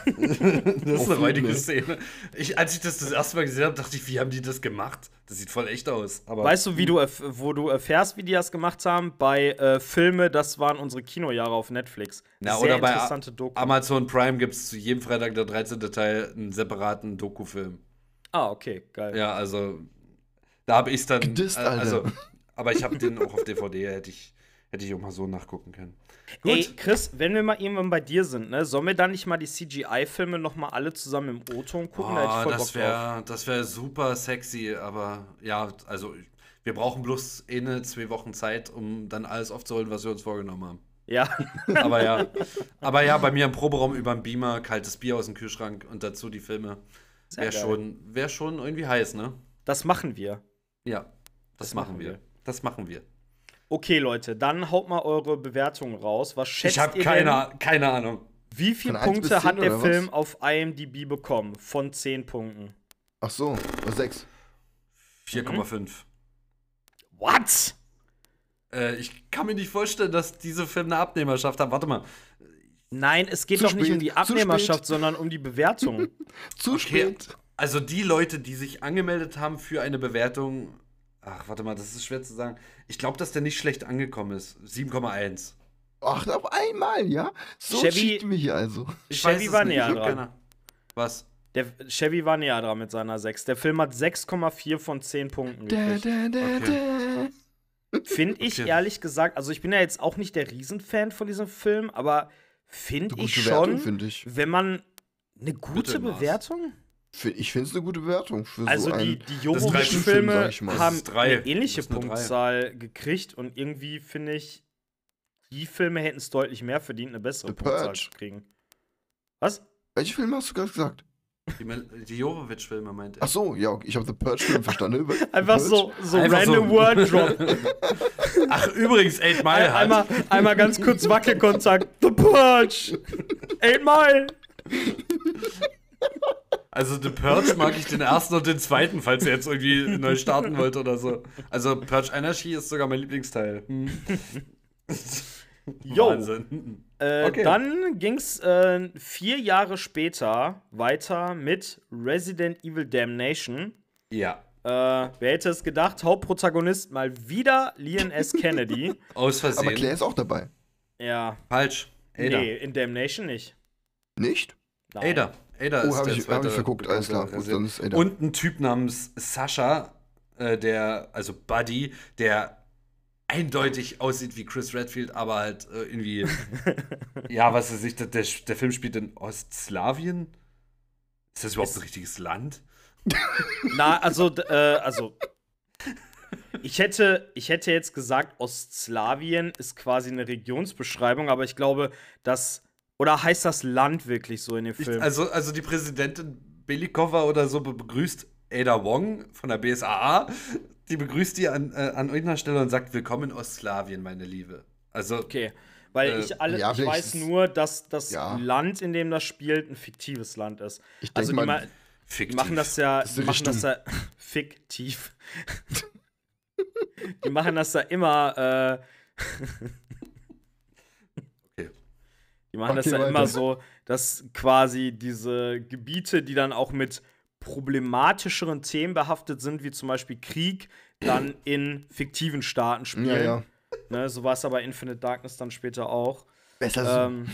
Das ist eine Fall. Szene. Ich, als ich das das erste Mal gesehen habe, dachte ich, wie haben die das gemacht? Das sieht voll echt aus. Aber Weißt du, wie du, wo du erfährst, wie die das gemacht haben? Bei äh, Filme, das waren unsere Kinojahre auf Netflix. Na, Sehr oder bei interessante Doku. Amazon Prime gibt es zu jedem Freitag der 13. Teil einen separaten Dokufilm. ah, okay, geil. Ja, also da habe ich es dann. Gedisst, äh, Alter. also, aber ich habe den auch auf DVD, hätte ich, hätte ich auch mal so nachgucken können. Ey, Chris, wenn wir mal irgendwann bei dir sind, ne, sollen wir dann nicht mal die CGI-Filme noch mal alle zusammen im O-Ton gucken? da Boah, voll das wäre das wär super sexy, aber ja, also wir brauchen bloß eine, zwei Wochen Zeit, um dann alles aufzuholen, was wir uns vorgenommen haben. Ja, Aber ja, aber ja, bei mir im Proberaum über dem Beamer, kaltes Bier aus dem Kühlschrank und dazu die Filme. Wäre schon, wär schon irgendwie heiß, ne? das machen wir. Ja, das, Das machen machen wir. wir. Das machen wir. Okay, Leute, dann haut mal eure Bewertungen raus. Was schätzt Ich habe ihr keine, keine Ahnung. Wie viele Punkte bis hat zehn der Film was? auf IMDb bekommen? Von 10 Punkten. Ach so, sechs. 4,5. What? Äh, ich kann mir nicht vorstellen, dass diese Filme eine Abnehmerschaft haben. Warte mal. Nein, es geht Zu doch nicht um spät, die Abnehmerschaft, spät. sondern um die Bewertung. Zu Okay. spät. Also die Leute, die sich angemeldet haben für eine Bewertung. Ach, warte mal, das ist schwer zu sagen. Ich glaube, dass der nicht schlecht angekommen ist. 7,1. Ach, auf einmal, ja? So Chevy- hier also. Ich Chevy war nicht, näher dran. Was? Der Chevy war näher dran mit seiner 6. Der Film hat 6,4 von 10 Punkten Da, gekriegt. da, da, Okay. Finde ich Okay. ehrlich gesagt, also ich bin ja jetzt auch nicht der Riesenfan von diesem Film, aber finde ich gute Wertung, schon, finde ich. wenn man eine gute. Bewertung? Ich finde es eine gute Bewertung für Also so die, die drei mal. haben drei. eine ähnliche eine drei. Punktzahl gekriegt und irgendwie finde ich, die Filme hätten es deutlich mehr verdient, eine bessere The Punktzahl Purge. zu kriegen. Was? Welche Filme hast du gerade gesagt? Die, die Jovovich-Filme meint er. Ach so, ja, ich habe The Purge-Film verstanden. Einfach so, so Einfach so. random Word Drop. Ach, übrigens, 8 Mile Ein, hat. einmal, einmal ganz kurz Wackelkontakt. The Purge! Eight Mile! Also The Purge mag ich den ersten und den zweiten, falls ihr jetzt irgendwie neu starten wollt oder so. Also Purge Anarchy ist sogar mein Lieblingsteil. Jo. Wahnsinn. Äh, Okay. Dann ging's äh, vier Jahre später weiter mit Resident Evil Damnation. Ja. Äh, wer hätte es gedacht? Hauptprotagonist mal wieder Leon S. Kennedy. Aus Aber Versehen. Claire ist auch dabei. ja. Falsch. Ada. Nee, in Damnation nicht. Nicht? Nein. Ada. Ada Oh, ist der ich- zweite ich verguckt, alles klar. Gut, dann ist Ada. Und ein Typ namens Sascha, äh, der, also Buddy, der eindeutig aussieht wie Chris Redfield, aber halt äh, irgendwie, ja, was weiß ich, der, der, der Film spielt in Ostslawien. Ist das überhaupt ein richtiges Land? Na, also, äh, also. Ich hätte, ich hätte jetzt gesagt, Ostslawien ist quasi eine Regionsbeschreibung, aber ich glaube, dass. Oder heißt das Land wirklich so in dem Ich, Film? also, also die Präsidentin Belikova oder so be- begrüßt Ada Wong von der BSAA. Die begrüßt die an, äh, an irgendeiner Stelle und sagt, willkommen in Ostslawien, meine Liebe. Also, okay. Weil Äh, ich, alle, ja, ich weiß nur, dass das Ja. Land, in dem das spielt, ein fiktives Land ist. Ich Also die, mal, ma die fiktiv. machen das ja, Das machen das ja fiktiv. die machen das da immer, äh. Die machen das Okay, ja immer weiter. so, dass quasi diese Gebiete, die dann auch mit problematischeren Themen behaftet sind, wie zum Beispiel Krieg, dann in fiktiven Staaten spielen. ja, ja. Ne, so war es aber Infinite Darkness dann später auch. Besser so. Ähm,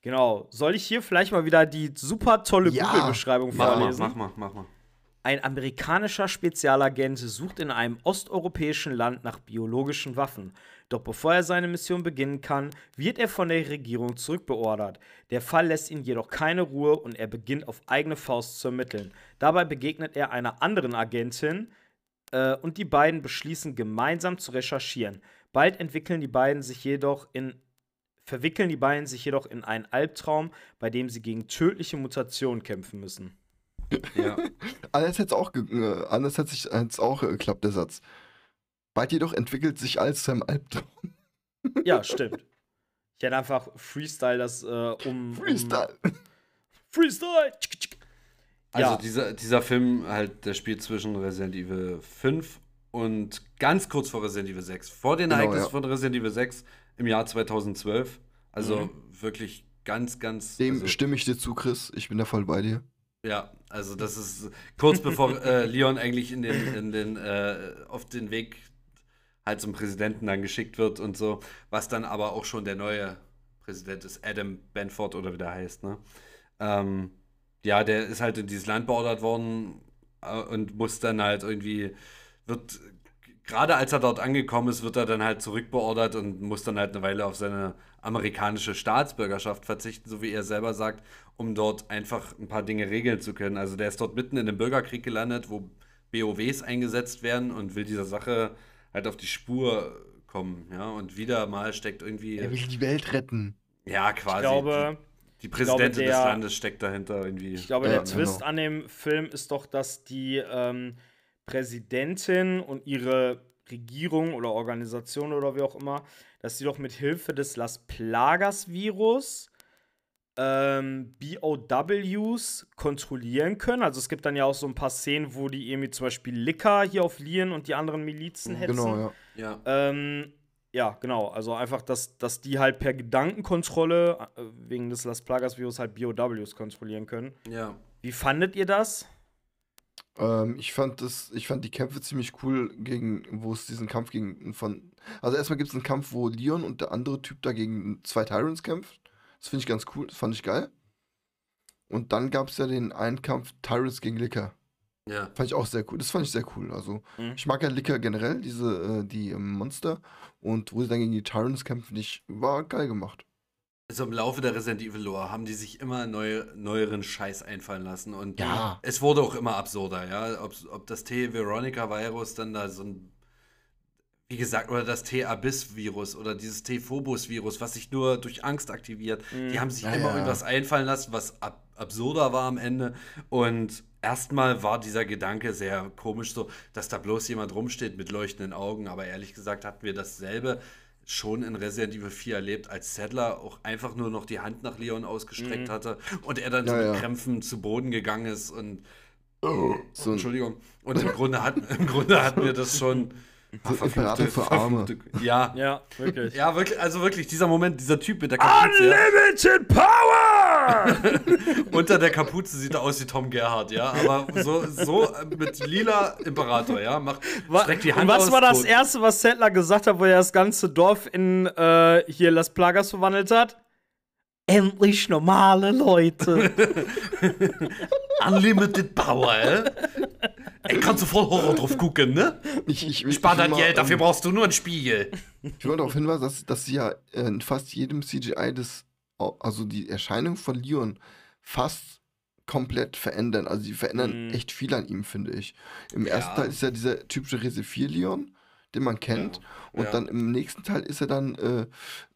genau. Soll ich hier vielleicht mal wieder die super tolle Ja. Google-Beschreibung Mach mal, vorlesen? mach mal, mach mal. Ein amerikanischer Spezialagent sucht in einem osteuropäischen Land nach biologischen Waffen. Doch bevor er seine Mission beginnen kann, wird er von der Regierung zurückbeordert. Der Fall lässt ihn jedoch keine Ruhe und er beginnt auf eigene Faust zu ermitteln. Dabei begegnet er einer anderen Agentin äh, und die beiden beschließen gemeinsam zu recherchieren. Bald entwickeln die beiden sich jedoch in verwickeln die beiden sich jedoch in einen Albtraum, bei dem sie gegen tödliche Mutationen kämpfen müssen. Ja. Anders hätte es auch, ge- äh, anders hätte sich auch äh, geklappt, der Satz. Bald jedoch entwickelt sich alles zu einem Albtraum. Ja, stimmt. Ich hätte einfach Freestyle das äh, um. Freestyle. Um Freestyle! Also Ja. dieser, dieser Film halt, der spielt zwischen Resident Evil 5 und ganz kurz vor Resident Evil 6. Vor den Genau, Ereignissen ja. von Resident Evil 6 im Jahr 2012. Also Mhm. wirklich ganz, ganz. Dem also, stimme ich dir zu, Chris. Ich bin da voll bei dir. Ja, also das ist kurz bevor äh, Leon eigentlich in den, in den, äh, auf den Weg halt zum Präsidenten dann geschickt wird und so, was dann aber auch schon der neue Präsident ist, Adam Benford oder wie der heißt, ne? Ähm, ja, der ist halt in dieses Land beordert worden äh, und muss dann halt irgendwie, wird, gerade als er dort angekommen ist, wird er dann halt zurückbeordert und muss dann halt eine Weile auf seine amerikanische Staatsbürgerschaft verzichten, so wie er selber sagt, um dort einfach ein paar Dinge regeln zu können. Also der ist dort mitten in einem Bürgerkrieg gelandet, wo BOWs eingesetzt werden und will dieser Sache halt auf die Spur kommen, ja, und wieder mal steckt irgendwie, Er will die Welt retten. ja, quasi, Ich glaube, die, die Präsidentin der- des Landes steckt dahinter irgendwie. ich glaube Ja, der Twist genau. an dem Film ist doch, dass die ähm, Präsidentin und ihre Regierung oder Organisation oder wie auch immer, dass sie doch mit Hilfe des Las Plagas-Virus ähm, BOWs kontrollieren können. Also es gibt dann ja auch so ein paar Szenen, wo die irgendwie zum Beispiel Licker hier auf Lien und die anderen Milizen hetzen. Genau, ja. ja. Ähm, ja, genau. Also einfach, dass, dass die halt per Gedankenkontrolle äh, wegen des Las Plagas-Virus halt BOWs kontrollieren können. Ja. Wie fandet ihr das? Ähm, ich fand das, ich fand die Kämpfe ziemlich cool, gegen, wo es diesen Kampf gegen von. Also erstmal gibt es einen Kampf, wo Leon und der andere Typ da gegen zwei Tyrants kämpft. Das finde ich ganz cool, das fand ich geil. Und dann gab es ja den einen Kampf Tyrants gegen Licker. Ja. Fand ich auch sehr cool. Das fand ich sehr cool. Also, Mhm. ich mag ja Licker generell, diese, äh, die ähm, Monster. Und wo sie dann gegen die Tyrants kämpfen, ich, war geil gemacht. Also im Laufe der Resident Evil Lore haben die sich immer neue, neueren Scheiß einfallen lassen und Ja. es wurde auch immer absurder, ja. Ob, ob das T-Veronica-Virus dann da so ein, wie gesagt, oder das T-Abyss-Virus oder dieses T-Phobos-Virus, was sich nur durch Angst aktiviert. Die haben sich Ja, immer ja. irgendwas einfallen lassen, was ab, absurder war am Ende. Und erstmal war dieser Gedanke sehr komisch, so, dass da bloß jemand rumsteht mit leuchtenden Augen. Aber ehrlich gesagt hatten wir dasselbe schon in Resident Evil 4 erlebt, als Sadler auch einfach nur noch die Hand nach Leon ausgestreckt hatte und er dann so Ja, mit ja. Krämpfen zu Boden gegangen ist und So ein Entschuldigung. Und im Grunde, hat, im Grunde hatten wir das schon. So Imperator für Arme. Ja. Ja, wirklich. Ja, wirklich, also wirklich, dieser Moment, dieser Typ mit der Kapuze. Ja, Unlimited Power! unter der Kapuze sieht er aus wie Tom Gerhardt, ja. Aber so, so mit lila Imperator, ja. Macht, streckt die Hand Und was aus, war das tot. Erste, was Settler gesagt hat, wo er das ganze Dorf in äh, hier Las Plagas verwandelt hat? Endlich normale Leute. Unlimited Power, ey. Ey, kannst du voll Horror drauf gucken, ne? Ich, ich, ich, Spar dein Geld, dafür ähm, brauchst du nur einen Spiegel. Ich will darauf hinweisen, dass, dass sie ja äh, in fast jedem CGI das, also die Erscheinung von Leon fast komplett verändern. Also sie verändern Mhm. echt viel an ihm, finde ich. Im Ja. ersten Teil ist ja dieser typische Rese 4 Leon, den man kennt. Und Ja. dann im nächsten Teil ist er dann äh,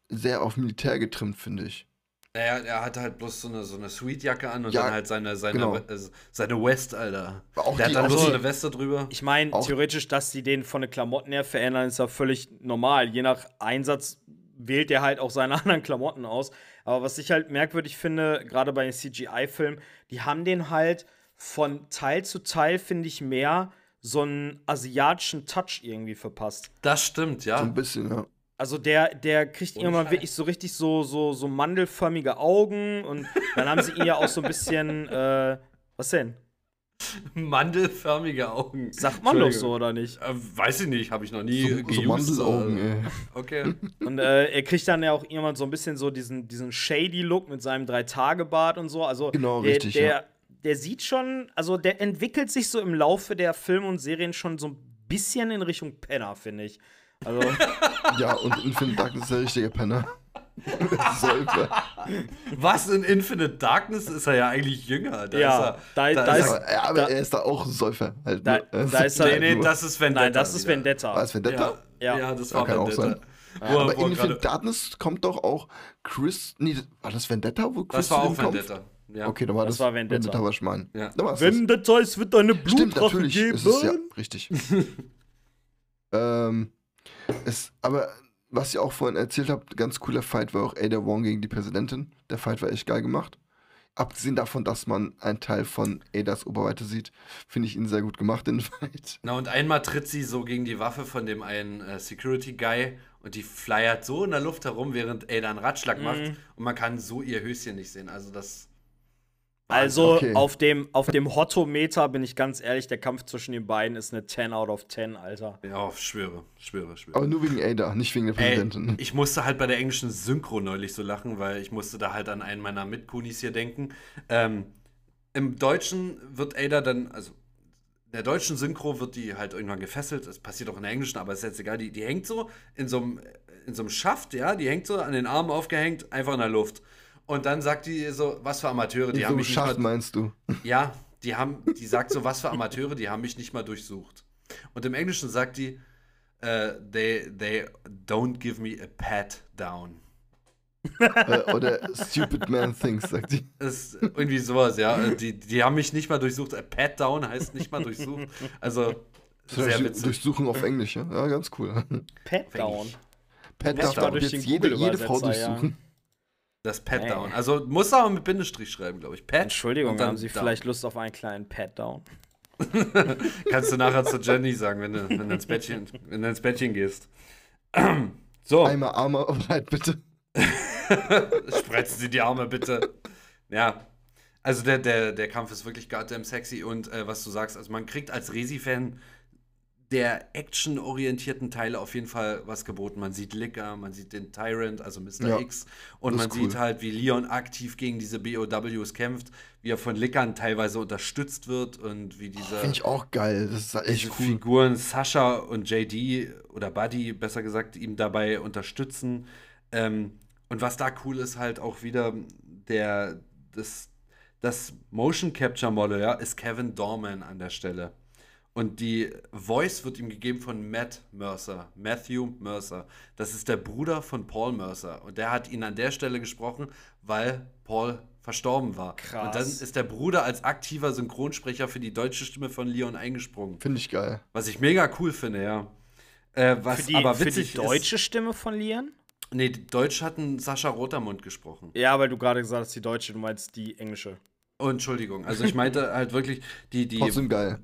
sehr auf Militär getrimmt, finde ich. Er, er hatte halt bloß so eine, so eine Sweetjacke an und Ja, dann halt seine, seine, genau. äh, seine West, Alter. Auch Der die- hat dann bloß die- so eine Weste drüber. Ich meine, theoretisch, dass sie den von den Klamotten her verändern, ist ja völlig normal. Je nach Einsatz wählt er halt auch seine anderen Klamotten aus. Aber was ich halt merkwürdig finde, gerade bei den CGI-Filmen, die haben den halt von Teil zu Teil, finde ich, mehr so einen asiatischen Touch irgendwie verpasst. Das stimmt, ja. So ein bisschen, ja. Also der, der kriegt irgendwann Scheiß. wirklich so richtig so, so, so mandelförmige Augen und dann haben sie ihn ja auch so ein bisschen, äh, was denn? Mandelförmige Augen. Sagt man doch so, oder nicht? Äh, weiß ich nicht, habe ich noch nie So, so geused, Mandelaugen, äh, ey. Okay. Und äh, er kriegt dann ja auch irgendwann so ein bisschen so diesen, diesen Shady-Look mit seinem Drei-Tage-Bart und so. Also Genau, der, richtig, der, ja. der sieht schon, also der entwickelt sich so im Laufe der Filme und Serien schon so ein bisschen in Richtung Penner, finde ich. Also, Ja, und Infinite Darkness ist der richtige Penner. Säufer. Was in Infinite Darkness ist er ja eigentlich jünger. Da Ja, ist er, da- da ist ist- er, Aber, ja, aber da- er ist da auch ein Säufer. Halt Da- da ist er- Nee, nee, nur- das ist Vendetta. nein, das ist. Vendetta. War es Vendetta? Ja. Ja, ja, das Ja, war kann auch Vendetta. sein. Wo, Aber in Infinite Darkness kommt doch auch Chris. Nee, war das Vendetta, wo Chris das war auch kommt? Vendetta. Ja. Okay, dann war Das das, war Vendetta. was ich meine. Ja. Da war's das. Vendetta, es wird eine Stimmt, Blutrache natürlich. geben. Ist es, ja, richtig. ähm, es, aber was ich auch vorhin erzählt habe, ganz cooler Fight war auch Ada Wong gegen die Präsidentin. Der Fight war echt geil gemacht. abgesehen davon, dass man einen Teil von Adas Oberweite sieht, finde ich ihn sehr gut gemacht in Fight. Na, und einmal tritt sie so gegen die Waffe von dem einen äh, Security-Guy und die flyert so in der Luft herum, während Ada einen Ratschlag macht und man kann so ihr Höschen nicht sehen. Also das. Also Okay. auf dem, auf dem Hottometer bin ich ganz ehrlich, der Kampf zwischen den beiden ist eine 10 out of 10, Alter. Ja, schwöre, schwöre, schwöre. Aber nur wegen Ada, nicht wegen der Ey, Präsidentin. ich musste halt bei der englischen Synchro neulich so lachen, weil ich musste da halt an einen meiner Mitkunis hier denken. Ähm, Im Deutschen wird Ada dann, also in der deutschen Synchro wird die halt irgendwann gefesselt. Das passiert auch in der englischen, aber ist jetzt egal. Die, die hängt so in so einem in so einem Schaft, ja, die hängt so an den Armen aufgehängt, einfach in der Luft. Und dann sagt die so, was für Amateure, die so haben mich nicht Schacht mal, meinst du? ja, die haben, die sagt so, was für Amateure, die haben mich nicht mal durchsucht. Und im Englischen sagt die, äh, they, they don't give me a pat down. äh, oder Stupid Man Thinks, sagt die. Ist irgendwie sowas, ja. Äh, Die, die haben mich nicht mal durchsucht. A pat down heißt nicht mal durchsucht. Also, sehr Durch- witzig. Durchsuchung auf Englisch, ja? Ja, ganz cool. Pat down. Pat ab durch jetzt jede, jede Frau Google-Übersetzer, ja. Das pat Ey. down. Also, muss aber mit Bindestrich schreiben, glaube ich. Pat. Entschuldigung, und dann haben Sie down. vielleicht Lust auf einen kleinen Pat down? Kannst du nachher zu Jenny sagen, wenn du, wenn du, ins, Bettchen, wenn du ins Bettchen gehst. So. Einmal Arme breit, bitte. Spretzen Sie die Arme bitte. Ja. Also der, der, der Kampf ist wirklich goddamn sexy und äh, was du sagst, also man kriegt als Resi-Fan der actionorientierten Teile auf jeden Fall was geboten. Man sieht Licker, man sieht den Tyrant, also Mr. Ja, X und man cool. sieht halt, wie Leon aktiv gegen diese BOWs kämpft, wie er von Lickern teilweise unterstützt wird und wie diese Finde ich auch geil. Das ist echt cool. Figuren Sascha und JD oder Buddy, besser gesagt, ihm dabei unterstützen. Ähm, und was da cool ist, halt auch wieder der, das, das Motion Capture Model, ja, ist Kevin Dorman an der Stelle. Und die Voice wird ihm gegeben von Matt Mercer, Matthew Mercer. Das ist der Bruder von Paul Mercer. Und der hat ihn an der Stelle gesprochen, weil Paul verstorben war. Krass. Und dann ist der Bruder als aktiver Synchronsprecher für die deutsche Stimme von Leon eingesprungen. Finde ich geil. Was ich mega cool finde, ja. Äh, was Für die, aber für die witzig deutsche Stimme von ist. Nee, Deutsch hat ein Sascha Rotermund gesprochen. Ja, weil du gerade gesagt hast, die deutsche, du meinst die englische. Oh, Entschuldigung. Also ich meinte halt wirklich, die, die,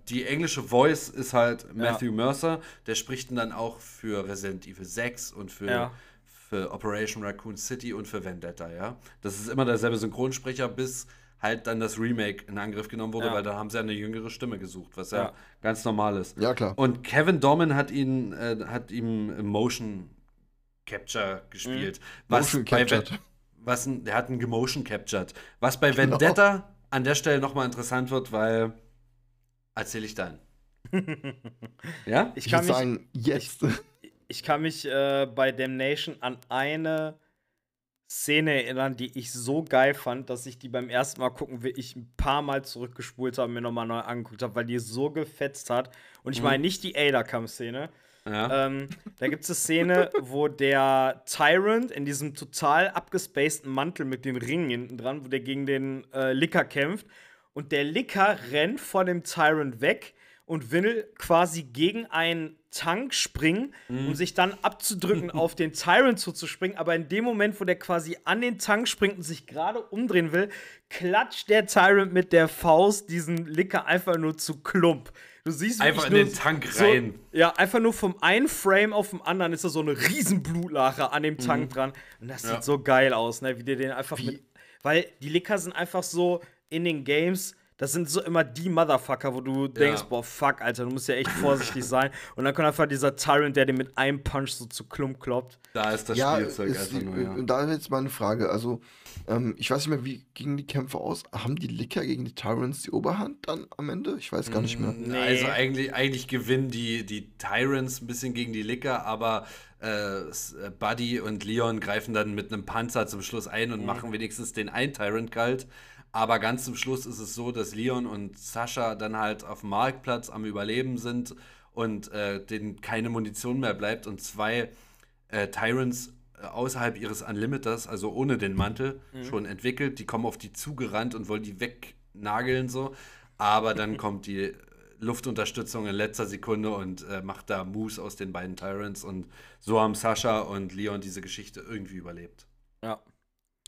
die englische Voice ist halt Matthew Mercer. Der spricht dann auch für Resident Evil 6 und für, Ja. für Operation Raccoon City und für Vendetta, ja. Das ist immer derselbe Synchronsprecher, bis halt dann das Remake in Angriff genommen wurde, Ja. weil da haben sie eine jüngere Stimme gesucht, was ja, Ja. ganz normal ist. Ja, klar. Und Kevin Dorman hat ihn, äh, hat ihm Motion Capture gespielt. Was Motion bei captured. Ven- was ein, der hat einen Gemotion captured. Was bei Genau. Vendetta an der Stelle nochmal interessant wird, weil erzähle ich dann. ja? Ich Ich kann mich, sagen, jetzt. ich kann mich äh, bei Damnation an eine Szene erinnern, die ich so geil fand, dass ich die beim ersten Mal gucken wirklich ein paar Mal zurückgespult habe und mir nochmal neu angeguckt habe, weil die so gefetzt hat. Und ich meine nicht die Ada-Kampf-Szene. Ja. Ähm, da gibt es eine Szene, wo der Tyrant in diesem total abgespaceden Mantel mit den Ringen hinten dran, wo der gegen den äh, Licker kämpft. Und der Licker rennt vor dem Tyrant weg und will quasi gegen einen Tank springen, um sich dann abzudrücken, auf den Tyrant zuzuspringen. Aber in dem Moment, wo der quasi an den Tank springt und sich gerade umdrehen will, klatscht der Tyrant mit der Faust diesen Licker einfach nur zu Klump. Du siehst Einfach in den Tank so- rein. ja, einfach nur vom einen Frame auf dem anderen ist da so eine riesen Blutlache an dem Tank dran. Und das Mhm. Ja. sieht so geil aus, ne? Wie der den einfach mit. Weil die Licker sind einfach so in den Games. Das sind so immer die Motherfucker, wo du denkst, boah, fuck, Alter, du musst ja echt vorsichtig sein. Und dann kommt einfach dieser Tyrant, der den mit einem Punch so zu Klump kloppt. Da ist das ja, Spielzeug ist einfach die, nur, ja. und da jetzt mal eine Frage. Also, ähm, ich weiß nicht mehr, wie gingen die Kämpfe aus? Haben die Licker gegen die Tyrants die Oberhand dann am Ende? Ich weiß gar nicht mehr. Nee. Also eigentlich, eigentlich gewinnen die, die Tyrants ein bisschen gegen die Licker, aber äh, äh, Buddy und Leon greifen dann mit einem Panzer zum Schluss ein und machen wenigstens den einen Tyrant kalt. Aber ganz zum Schluss ist es so, dass Leon und Sascha dann halt auf dem Marktplatz am Überleben sind und äh, denen keine Munition mehr bleibt und zwei äh, Tyrants äh, außerhalb ihres Unlimiters, also ohne den Mantel, schon entwickelt. Die kommen auf die zugerannt und wollen die wegnageln so. Aber dann kommt die Luftunterstützung in letzter Sekunde und äh, macht da Moves aus den beiden Tyrants. Und so haben Sascha und Leon diese Geschichte irgendwie überlebt. Ja.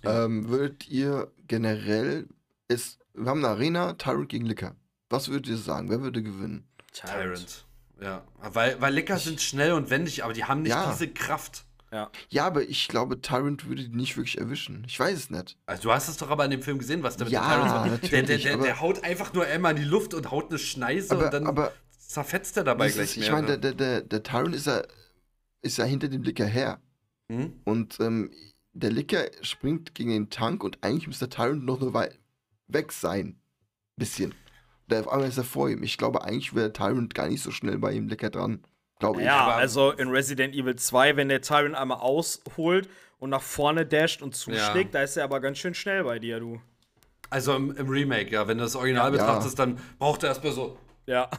Ähm, würdet ihr generell ist, wir haben eine Arena, Tyrant gegen Licker. Was würdet ihr sagen? Wer würde gewinnen? Tyrant. Ja, weil, weil Licker sind schnell und wendig, aber die haben nicht Ja. diese Kraft. Ja. Ja, aber ich glaube, Tyrant würde die nicht wirklich erwischen. Ich weiß es nicht. Also du hast es doch aber in dem Film gesehen, was der mit Ja, den Tyrants macht. Der, der, der, der haut einfach nur einmal in die Luft und haut eine Schneise Aber, und dann aber zerfetzt er dabei gleich ist, mehr. ich meine, der, der, der, der Tyrant ist ja, ist ja hinter dem Licker her. hm? Und ähm, der Licker springt gegen den Tank und eigentlich muss der Tyrant noch nur wei- weg sein. Bisschen. Der auf einmal ist er vor ihm. Ich glaube, eigentlich wäre der Tyrant gar nicht so schnell bei ihm Licker dran. Glaube ich. Ja, also in Resident Evil 2, wenn der Tyrant einmal ausholt und nach vorne dasht und zuschlägt, da ist er aber ganz schön schnell bei dir, du. Also im, im Remake, ja, wenn du das Original Ja. betrachtest, dann braucht er erstmal so Ja.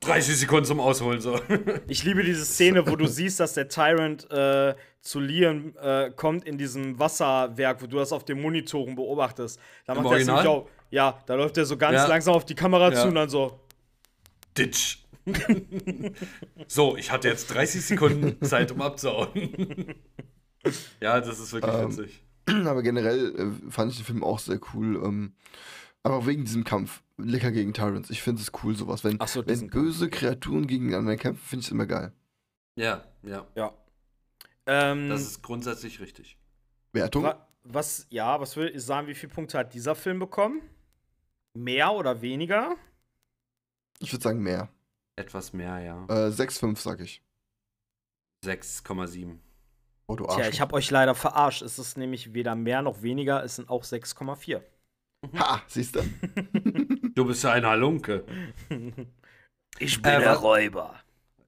30 Sekunden zum Ausholen. So. Ich liebe diese Szene, wo du siehst, dass der Tyrant äh, zu Leon äh, kommt in diesem Wasserwerk, wo du das auf den Monitoren beobachtest. Da Im macht er nämlich auch, ja, da läuft er so ganz Ja. langsam auf die Kamera Ja. zu und dann so. Ditch. so, ich hatte jetzt 30 Sekunden Zeit, um abzuhauen. ja, das ist wirklich Ähm, witzig. Aber generell äh, fand ich den Film auch sehr cool. Ähm, aber auch wegen diesem Kampf. Licker gegen Tyrants. Ich finde es cool, sowas. Wenn, so, wenn diesen Kampf. böse Kreaturen gegeneinander kämpfen, finde ich es immer geil. Ja, ja. Ja. Ähm, Das ist grundsätzlich richtig. Wertung? wa was, ja, was will ich sagen, wie viele Punkte hat dieser Film bekommen? Mehr oder weniger? Ich würde sagen mehr. Etwas mehr, ja. Äh, 6,5 sag ich. 6,7. Oh, du Tja, Arsch. ich habe euch leider verarscht. Es ist nämlich weder mehr noch weniger, es sind auch 6,4. Ha, siehst du? Du bist ja ein Halunke. Ich bin der Räuber.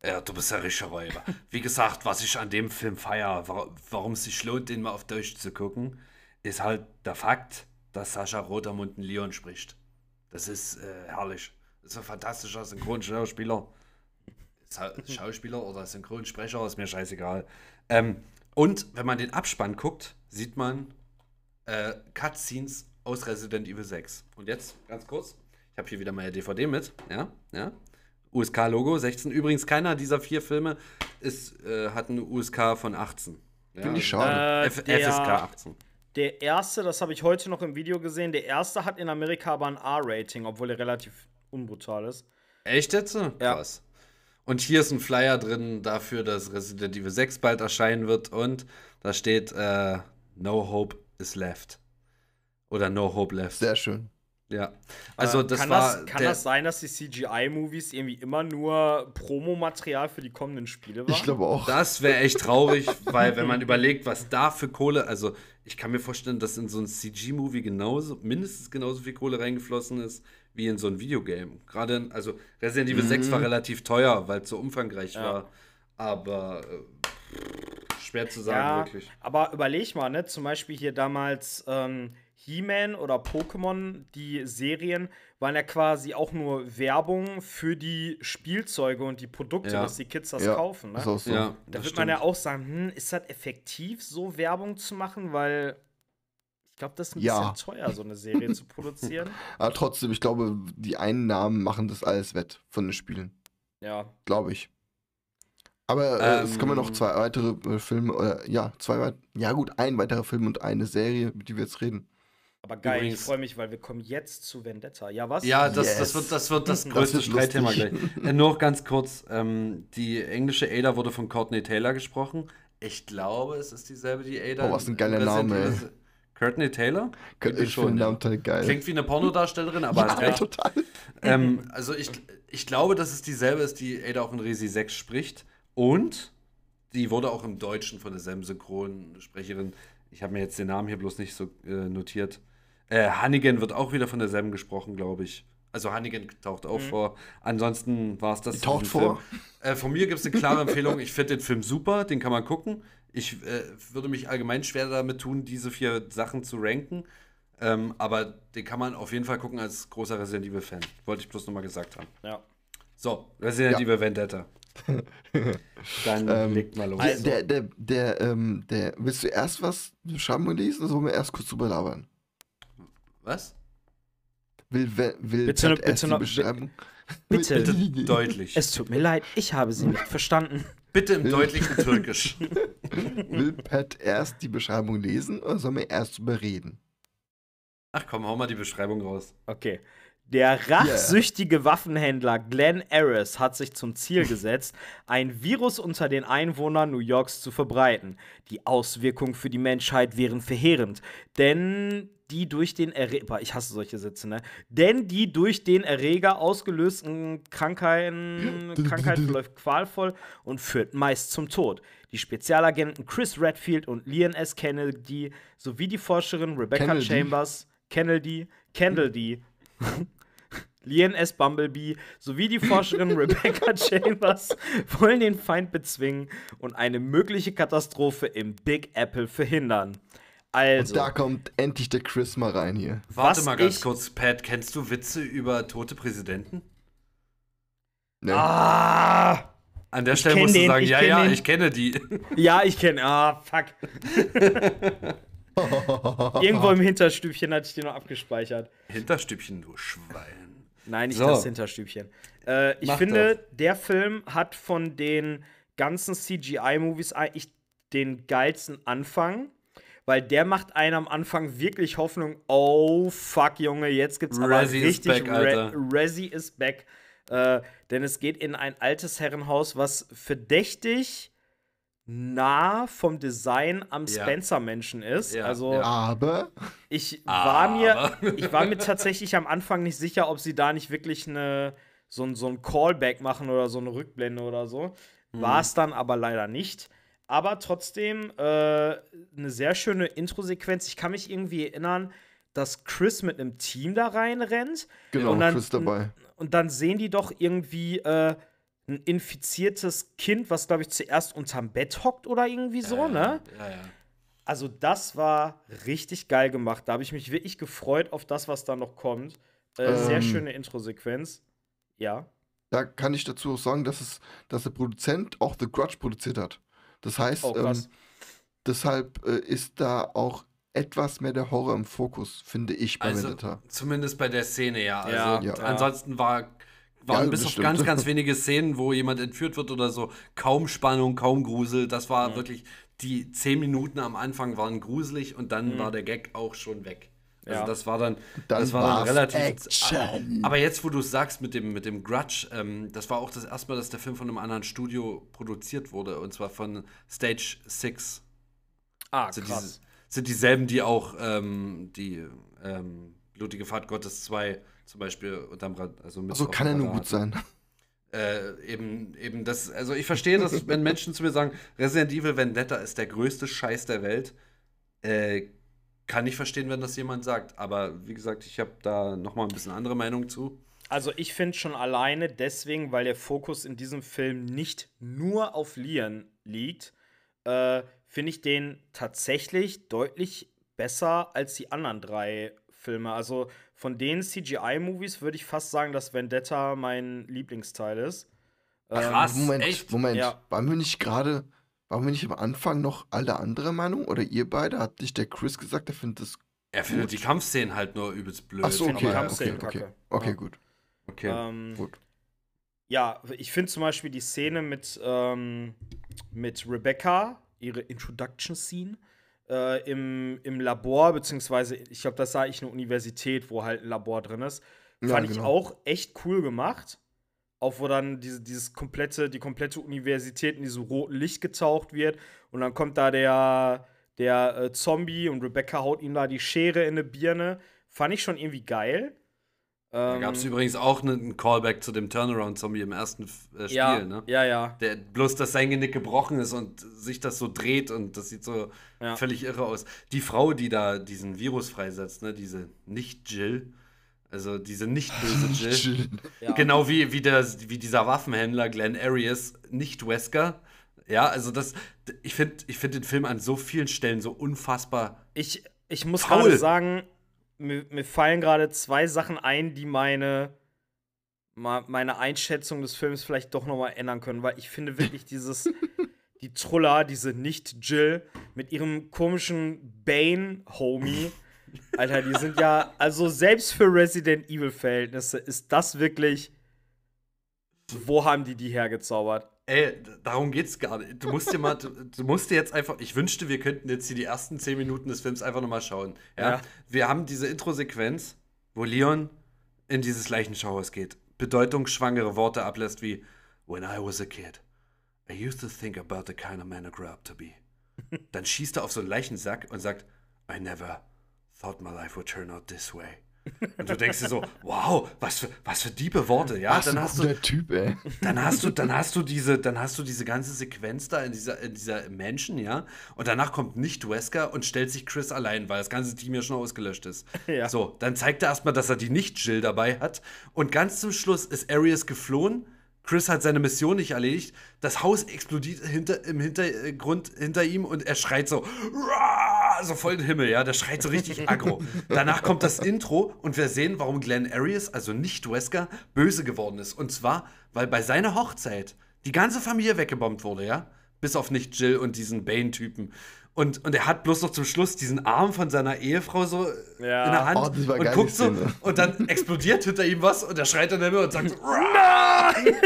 Ja, du bist ja richtiger Räuber. Wie gesagt, was ich an dem Film feiere, wa- warum es sich lohnt, den mal auf Deutsch zu gucken, ist halt der Fakt, dass Sascha Rotermund einen Leon spricht. Das ist äh, herrlich. Das ist ein fantastischer Synchronschauspieler. Schauspieler oder Synchronsprecher, ist mir scheißegal. Ähm, und wenn man den Abspann guckt, sieht man äh, Cutscenes aus Resident Evil 6. Und jetzt, ganz kurz, ich habe hier wieder meine DVD mit, ja, ja. USK-Logo 16. Übrigens, keiner dieser vier Filme ist, äh, hat eine USK von 18. Ja, Finde ich schade. Äh, der- FSK 18. Der erste, das habe ich heute noch im Video gesehen, der erste hat in Amerika aber ein R-Rating, obwohl er relativ unbrutal ist. Echt jetzt? Krass. Und hier ist ein Flyer drin dafür, dass Resident Evil 6 bald erscheinen wird und da steht äh, No Hope is left. Oder No Hope left. Sehr schön. Ja. Also Äh, das kann war das, kann das sein, dass die CGI-Movies irgendwie immer nur Promomaterial für die kommenden Spiele waren? Ich glaube auch. Das wäre echt traurig, weil wenn man überlegt, was da für Kohle, also ich kann mir vorstellen, dass in so ein CG-Movie genauso, mindestens genauso viel Kohle reingeflossen ist, wie in so ein Videogame. Gerade, in- also Resident Evil 6 war relativ teuer, weil es so umfangreich Ja. war, aber äh, schwer zu sagen, ja, wirklich. aber überleg mal, ne? Zum Beispiel hier damals ähm, He-Man oder Pokémon, die Serien waren ja quasi auch nur Werbung für die Spielzeuge und die Produkte, Ja. dass die Kids das ja, kaufen. Ne? ist auch so. Ja, Da das wird man ja stimmt. auch sagen, hm, ist das effektiv, so Werbung zu machen? Weil ich glaube, das ist ein Ja. bisschen teuer, so eine Serie zu produzieren. Aber trotzdem, ich glaube, die Einnahmen machen das alles wett von den Spielen. Ja. Glaube ich. Aber äh, es Ähm. kommen noch zwei weitere äh, Filme, oder ja, zwei weit ja gut, ein weiterer Film und eine Serie, über die wir jetzt reden. Aber geil, Übrigens- ich freue mich, weil wir kommen jetzt zu Vendetta. Ja, was? Ja, das, das, Yes. wird, das wird das Das größte Streitthema gleich. Äh, nur noch ganz kurz, ähm, die englische Ada wurde von Courtney Taylor gesprochen. Ich glaube, es ist dieselbe, die Ada. Oh, was ein in geiler Name, Courtney Taylor? Könnt Irgendwie ich finde den ja. Namen total geil. Klingt wie eine Pornodarstellerin, aber ja, recht. total. ähm, also ich, ich glaube, dass es dieselbe ist, die Ada auch in Resi 6 spricht. Und die wurde auch im Deutschen von derselben Synchronsprecherin. Ich habe mir jetzt den Namen hier bloß nicht so äh, notiert. Äh, Hannigan wird auch wieder von derselben gesprochen, glaube ich. Also Hannigan taucht auch vor. Ansonsten war es das. Die taucht vor? Äh, von mir gibt es eine klare Empfehlung. Ich finde den Film super, den kann man gucken. Ich äh, würde mich allgemein schwer damit tun, diese vier Sachen zu ranken. Ähm, aber den kann man auf jeden Fall gucken als großer Resident Evil-Fan. Wollte ich bloß nochmal gesagt haben. Ja. So, Resident Ja. Evil Vendetta. Dann Ähm, legt mal los. Also- Der, der, der, ähm, der, willst du erst was beschreiben lesen oder sollen wir erst kurz drüber labern? Was? Will, will, will Bitte- Pat bitte erst die noch- Beschreibung? Bitte. Deutlich. Es tut mir leid, ich habe sie nicht verstanden. Bitte im deutlichen Türkisch. Will Pat erst die Beschreibung lesen oder sollen wir erst drüber reden? Ach komm, hau mal die Beschreibung raus. Okay. Der rachsüchtige Waffenhändler Glenn Harris hat sich zum Ziel gesetzt, ein Virus unter den Einwohnern New Yorks zu verbreiten. Die Auswirkungen für die Menschheit wären verheerend, denn die durch den Erreger, ich hasse solche Sätze, ne? Denn die durch den Erreger ausgelösten Krankheiten, Krankheit verläuft qualvoll und führt meist zum Tod. Die Spezialagenten Chris Redfield und Leon S. Kennedy sowie die Forscherin Rebecca Kennedy? Chambers, Kennedy, Kennedy, Lien S. Bumblebee sowie die Forscherin Rebecca Chambers wollen den Feind bezwingen und eine mögliche Katastrophe im Big Apple verhindern. Also, Und da kommt endlich der Chris mal rein hier. Warte Was mal ganz ich- kurz, Pat, kennst du Witze über tote Präsidenten? Ne? ah, An der Ich Stelle musst du den, sagen, ja, ja, den. ich kenne die. ja, ich kenne, ah, fuck. Irgendwo im Hinterstübchen hatte ich den noch abgespeichert. Hinterstübchen, du Schwein. Nein, nicht So. das Hinterstübchen. Äh, ich Mach finde, der Film hat von den ganzen CGI-Movies eigentlich den geilsten Anfang, weil der macht einem am Anfang wirklich Hoffnung. Oh fuck, Junge, jetzt gibt's aber Resi is richtig back, Alter. Re Resi is back. Äh, denn es geht in ein altes Herrenhaus, was verdächtig nah vom Design am Ja. Spencer-Menschen ist. Ja, also ja. Aber ich war mir, Aber- ich war mir tatsächlich am Anfang nicht sicher, ob sie da nicht wirklich eine, so, ein, so ein Callback machen oder so eine Rückblende oder so. War es dann aber leider nicht. Aber trotzdem äh, eine sehr schöne Intro-Sequenz. Ich kann mich irgendwie erinnern, dass Chris mit einem Team da reinrennt. genau, Und dann- Chris dabei. Und dann sehen die doch irgendwie äh, ein infiziertes Kind, was, glaube ich, zuerst unterm Bett hockt oder irgendwie so, ne? Ja, ja. Also das war richtig geil gemacht. Da habe ich mich wirklich gefreut auf das, was da noch kommt. Äh, Sehr Ähm. schöne Intro-Sequenz. Ja. Da kann ich dazu auch sagen, dass, es, dass der Produzent auch The Grudge produziert hat. Das heißt, Oh, ähm, deshalb äh, ist da auch etwas mehr der Horror im Fokus, finde ich, bei Also, Vendetta. zumindest bei der Szene, ja. Also, Ja, ja. ansonsten war, waren Ja, bis auf ganz, ganz wenige Szenen, wo jemand entführt wird oder so, kaum Spannung, kaum Grusel. Das war wirklich, die zehn Minuten am Anfang waren gruselig und dann war der Gag auch schon weg. Also Ja. das war dann, Dann das war dann relativ. Action. Aber jetzt, wo du es sagst mit dem, mit dem Grudge, ähm, das war auch das erste Mal, dass der Film von einem anderen Studio produziert wurde, und zwar von Stage 6. Ah, sind, krass. diese, sind dieselben, die auch ähm, die ähm, Blutige Fahrt Gottes 2 zum Beispiel unterm Rad, also mit Also kann er nur gut sein. Äh, eben, eben das, also ich verstehe das, wenn Menschen zu mir sagen, Resident Evil Vendetta ist der größte Scheiß der Welt. Äh, kann ich verstehen, wenn das jemand sagt. Aber wie gesagt, ich habe da noch mal ein bisschen andere Meinung zu. Also ich finde schon alleine deswegen, weil der Fokus in diesem Film nicht nur auf Lian liegt, äh, finde ich den tatsächlich deutlich besser als die anderen drei Filme. Also von den CGI-Movies würde ich fast sagen, dass Vendetta mein Lieblingsteil ist. Ähm, Krass, Moment, echt? Moment. Ja. Waren wir nicht gerade, waren wir nicht am Anfang noch alle andere Meinung? Oder ihr beide? Hat nicht der Chris gesagt, er findet das. Er findet die Kampfszenen halt nur übelst blöd. Ach so, find die okay. Okay, Kampfszenen okay, okay Ja. gut. Okay. Ähm, Gut. Ja, ich finde zum Beispiel die Szene mit, ähm, mit Rebecca, ihre Introduction-Scene, äh, im, im Labor, beziehungsweise, ich glaube, das sah ich eine Universität, wo halt ein Labor drin ist. Ja, Fand ich genau. auch echt cool gemacht. Auch wo dann diese, dieses komplette, die komplette Universität in diesem roten Licht getaucht wird. Und dann kommt da der, der äh, Zombie und Rebecca haut ihm da die Schere in eine Birne. Fand ich schon irgendwie geil. da Ähm, gab es übrigens auch ne- einen Callback zu dem Turnaround-Zombie im ersten äh, Spiel, ja, ne? ja, ja. Der, bloß, dass sein Genick gebrochen ist und sich das so dreht und das sieht so Ja. völlig irre aus. Die Frau, die da diesen Virus freisetzt, ne, diese Nicht-Jill, also diese nicht böse Jill. Ja. genau wie, wie, der, wie dieser Waffenhändler Glenn Arias, nicht Wesker. Ja, also das, ich finde ich find den Film an so vielen Stellen so unfassbar. Ich, ich muss gerade sagen, mir, mir fallen gerade zwei Sachen ein, die meine, meine Einschätzung des Films vielleicht doch noch mal ändern können, weil ich finde wirklich dieses, die Trulla, diese Nicht-Jill mit ihrem komischen Bane-Homie, Alter, die sind ja, also selbst für Resident Evil-Verhältnisse ist das wirklich, wo haben die die hergezaubert? ey, darum geht's gar nicht. Du musst dir mal, du, du musst dir jetzt einfach, ich wünschte, wir könnten jetzt hier die ersten zehn Minuten des Films einfach nochmal schauen. Ja? Ja. Wir haben diese Intro-Sequenz, wo Leon in dieses Leichenschauhaus geht, bedeutungsschwangere Worte ablässt wie When I was a kid, I used to think about the kind of man I grew up to be. Dann schießt er auf so einen Leichensack und sagt, I never thought my life would turn out this way. Und du denkst dir so, wow, was für, was für diebe Worte, ja? Was Dann ein hast du, Typ, ey. dann hast du, dann hast du diese, dann hast du diese ganze Sequenz da in dieser, in dieser Menschen, ja. Und danach kommt nicht Wesker und stellt sich Chris allein, weil das ganze Team ja schon ausgelöscht ist. Ja. So, dann zeigt er erstmal, dass er die nicht Jill dabei hat. Und ganz zum Schluss ist Arius geflohen. Chris hat seine Mission nicht erledigt. Das Haus explodiert hinter, im Hintergrund hinter ihm und er schreit so, so voll in den Himmel, ja. Der schreit so richtig aggro. Danach kommt das Intro und wir sehen, warum Glenn Arias, also nicht Wesker, böse geworden ist. Und zwar, weil bei seiner Hochzeit die ganze Familie weggebombt wurde, ja. Bis auf nicht Jill und diesen Bane-Typen. Und, und er hat bloß noch zum Schluss diesen Arm von seiner Ehefrau so Ja. in der Hand Oh, und guckt so und dann explodiert hinter ihm was und er schreit der Himmel und sagt so, Nein!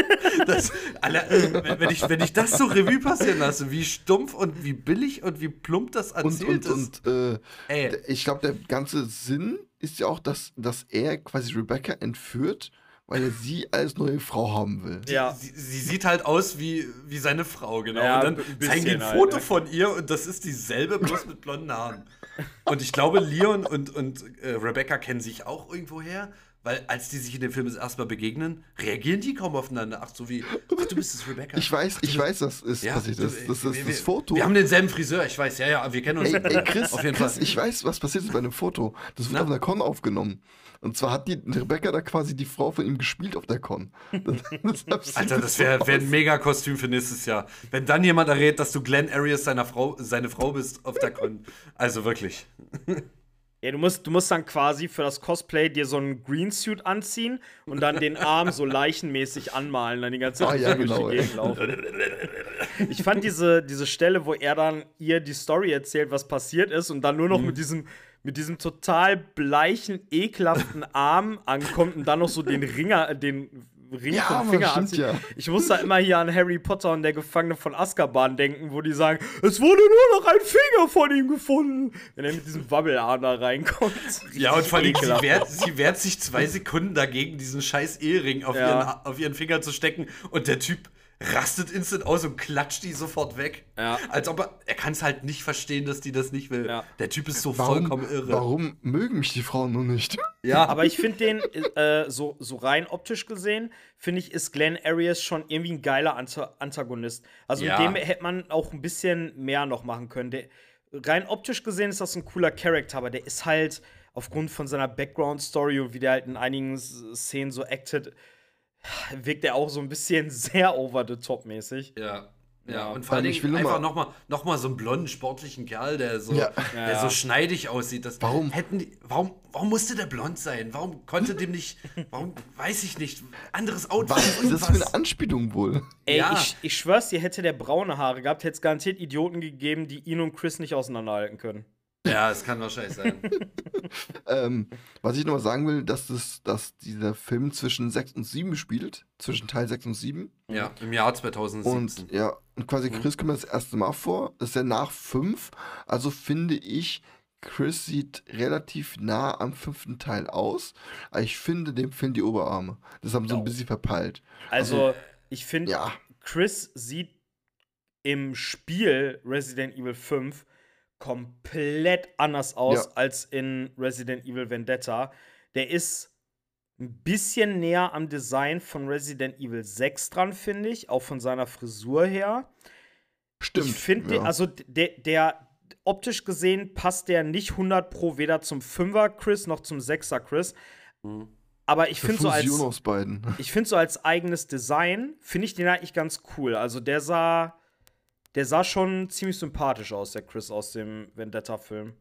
Das, Alter, wenn, wenn, ich, wenn ich das so Revue passieren lasse, wie stumpf und wie billig und wie plump das Und, erzählt und, ist. und äh, ich glaube, der ganze Sinn ist ja auch, dass, dass er quasi Rebecca entführt, weil er sie als neue Frau haben will. Ja. Sie, sie sieht halt aus wie, wie seine Frau, genau. Ja, und dann zeigen die ein halt, Foto ne? von ihr und das ist dieselbe, bloß mit blonden Haaren. Und ich glaube, Leon und, und äh, Rebecca kennen sich auch irgendwoher, weil als die sich in dem Film das erste Mal begegnen, reagieren die kaum aufeinander. Ach, so wie, ach, du bist es, Rebecca. Ich weiß, ich weiß, was ist Ja, passiert. du- Das, das, das, wir- das Foto. Wir haben denselben Friseur, ich weiß, ja, ja, wir kennen uns. Ey, ey Chris, auf jeden Chris Fall. ich weiß, was passiert ist bei einem Foto. Das wird Na? auf einer Con aufgenommen. Und zwar hat die Rebecca da quasi die Frau von ihm gespielt auf der Con. Das, das Alter, das wäre wär ein mega Kostüm für nächstes Jahr. Wenn dann jemand errät, dass du Glenn Arias seiner Frau, seine Frau bist auf der Con. Also wirklich. Ja, du musst, du musst dann quasi für das Cosplay dir so einen Greensuit anziehen und dann den Arm so leichenmäßig anmalen, dann die ganze Ah, Zeit ja, durch genau, die ey. Gegend laufen. Ich fand diese, diese Stelle, wo er dann ihr die Story erzählt, was passiert ist, und dann nur noch Mhm. mit diesem mit diesem total bleichen, ekelhaften Arm ankommt und dann noch so den Ringer, den Ring Ja, vom Finger stimmt anzieht. ja. Ich muss da immer hier an Harry Potter und der Gefangene von Azkaban denken, wo die sagen, es wurde nur noch ein Finger von ihm gefunden. Wenn er mit diesem Wabbelarm da reinkommt. Ja, und vor allem, sie wehrt, sie wehrt sich zwei Sekunden dagegen, diesen scheiß Ehering auf, Ja. ihren, auf ihren Finger zu stecken. Und der Typ rastet instant aus und klatscht die sofort weg. Ja. Als ob er, er kann es halt nicht verstehen, dass die das nicht will. Ja. Der Typ ist so warum, vollkommen irre. warum mögen mich die Frauen nur nicht? Ja, Aber ich finde den, äh, so, so rein optisch gesehen, finde ich, ist Glenn Arias schon irgendwie ein geiler Anta Antagonist. Also Ja. mit dem hätte man auch ein bisschen mehr noch machen können. Der, rein optisch gesehen ist das ein cooler Charakter, aber der ist halt aufgrund von seiner Background-Story und wie der halt in einigen Szenen so acted, wirkt er auch so ein bisschen sehr over the top mäßig. Ja. Ja, und vor allem ich will nur einfach mal- nochmal noch mal so einen blonden, sportlichen Kerl, der so, Ja. der so schneidig aussieht. Das Warum? Hätten die, warum, warum musste der blond sein? Warum konnte dem nicht, warum, weiß ich nicht, anderes Outfit, Was ist das für eine Anspielung wohl? Ey, Ja. ich, ich schwör's dir, hätte der braune Haare gehabt, hätte es garantiert Idioten gegeben, die ihn und Chris nicht auseinanderhalten können. Ja, es kann wahrscheinlich sein. Ähm, was ich noch mal sagen will, dass, das, dass dieser Film zwischen 6 und 7 spielt, zwischen Teil 6 und 7. ja, im Jahr 2017. Und ja, und quasi Chris kommt das erste Mal vor. Das ist ja nach 5. Also finde ich, Chris sieht relativ nah am fünften Teil aus. Aber ich finde, dem fehlen die Oberarme. Das haben sie ein bisschen verpeilt. Also, ich finde, Ja. Chris sieht im Spiel Resident Evil 5 komplett anders aus Ja. als in Resident Evil Vendetta. Der ist ein bisschen näher am Design von Resident Evil 6 dran, finde ich, auch von seiner Frisur her. Stimmt. Ich finde, ja. also der, der optisch gesehen passt der nicht 100 pro weder zum 5er Chris noch zum 6er Chris. Aber ich finde so als Fusion aus beiden. ich finde so als eigenes Design, finde ich den eigentlich ganz cool. Also der sah, der sah schon ziemlich sympathisch aus, der Chris aus dem Vendetta-Film.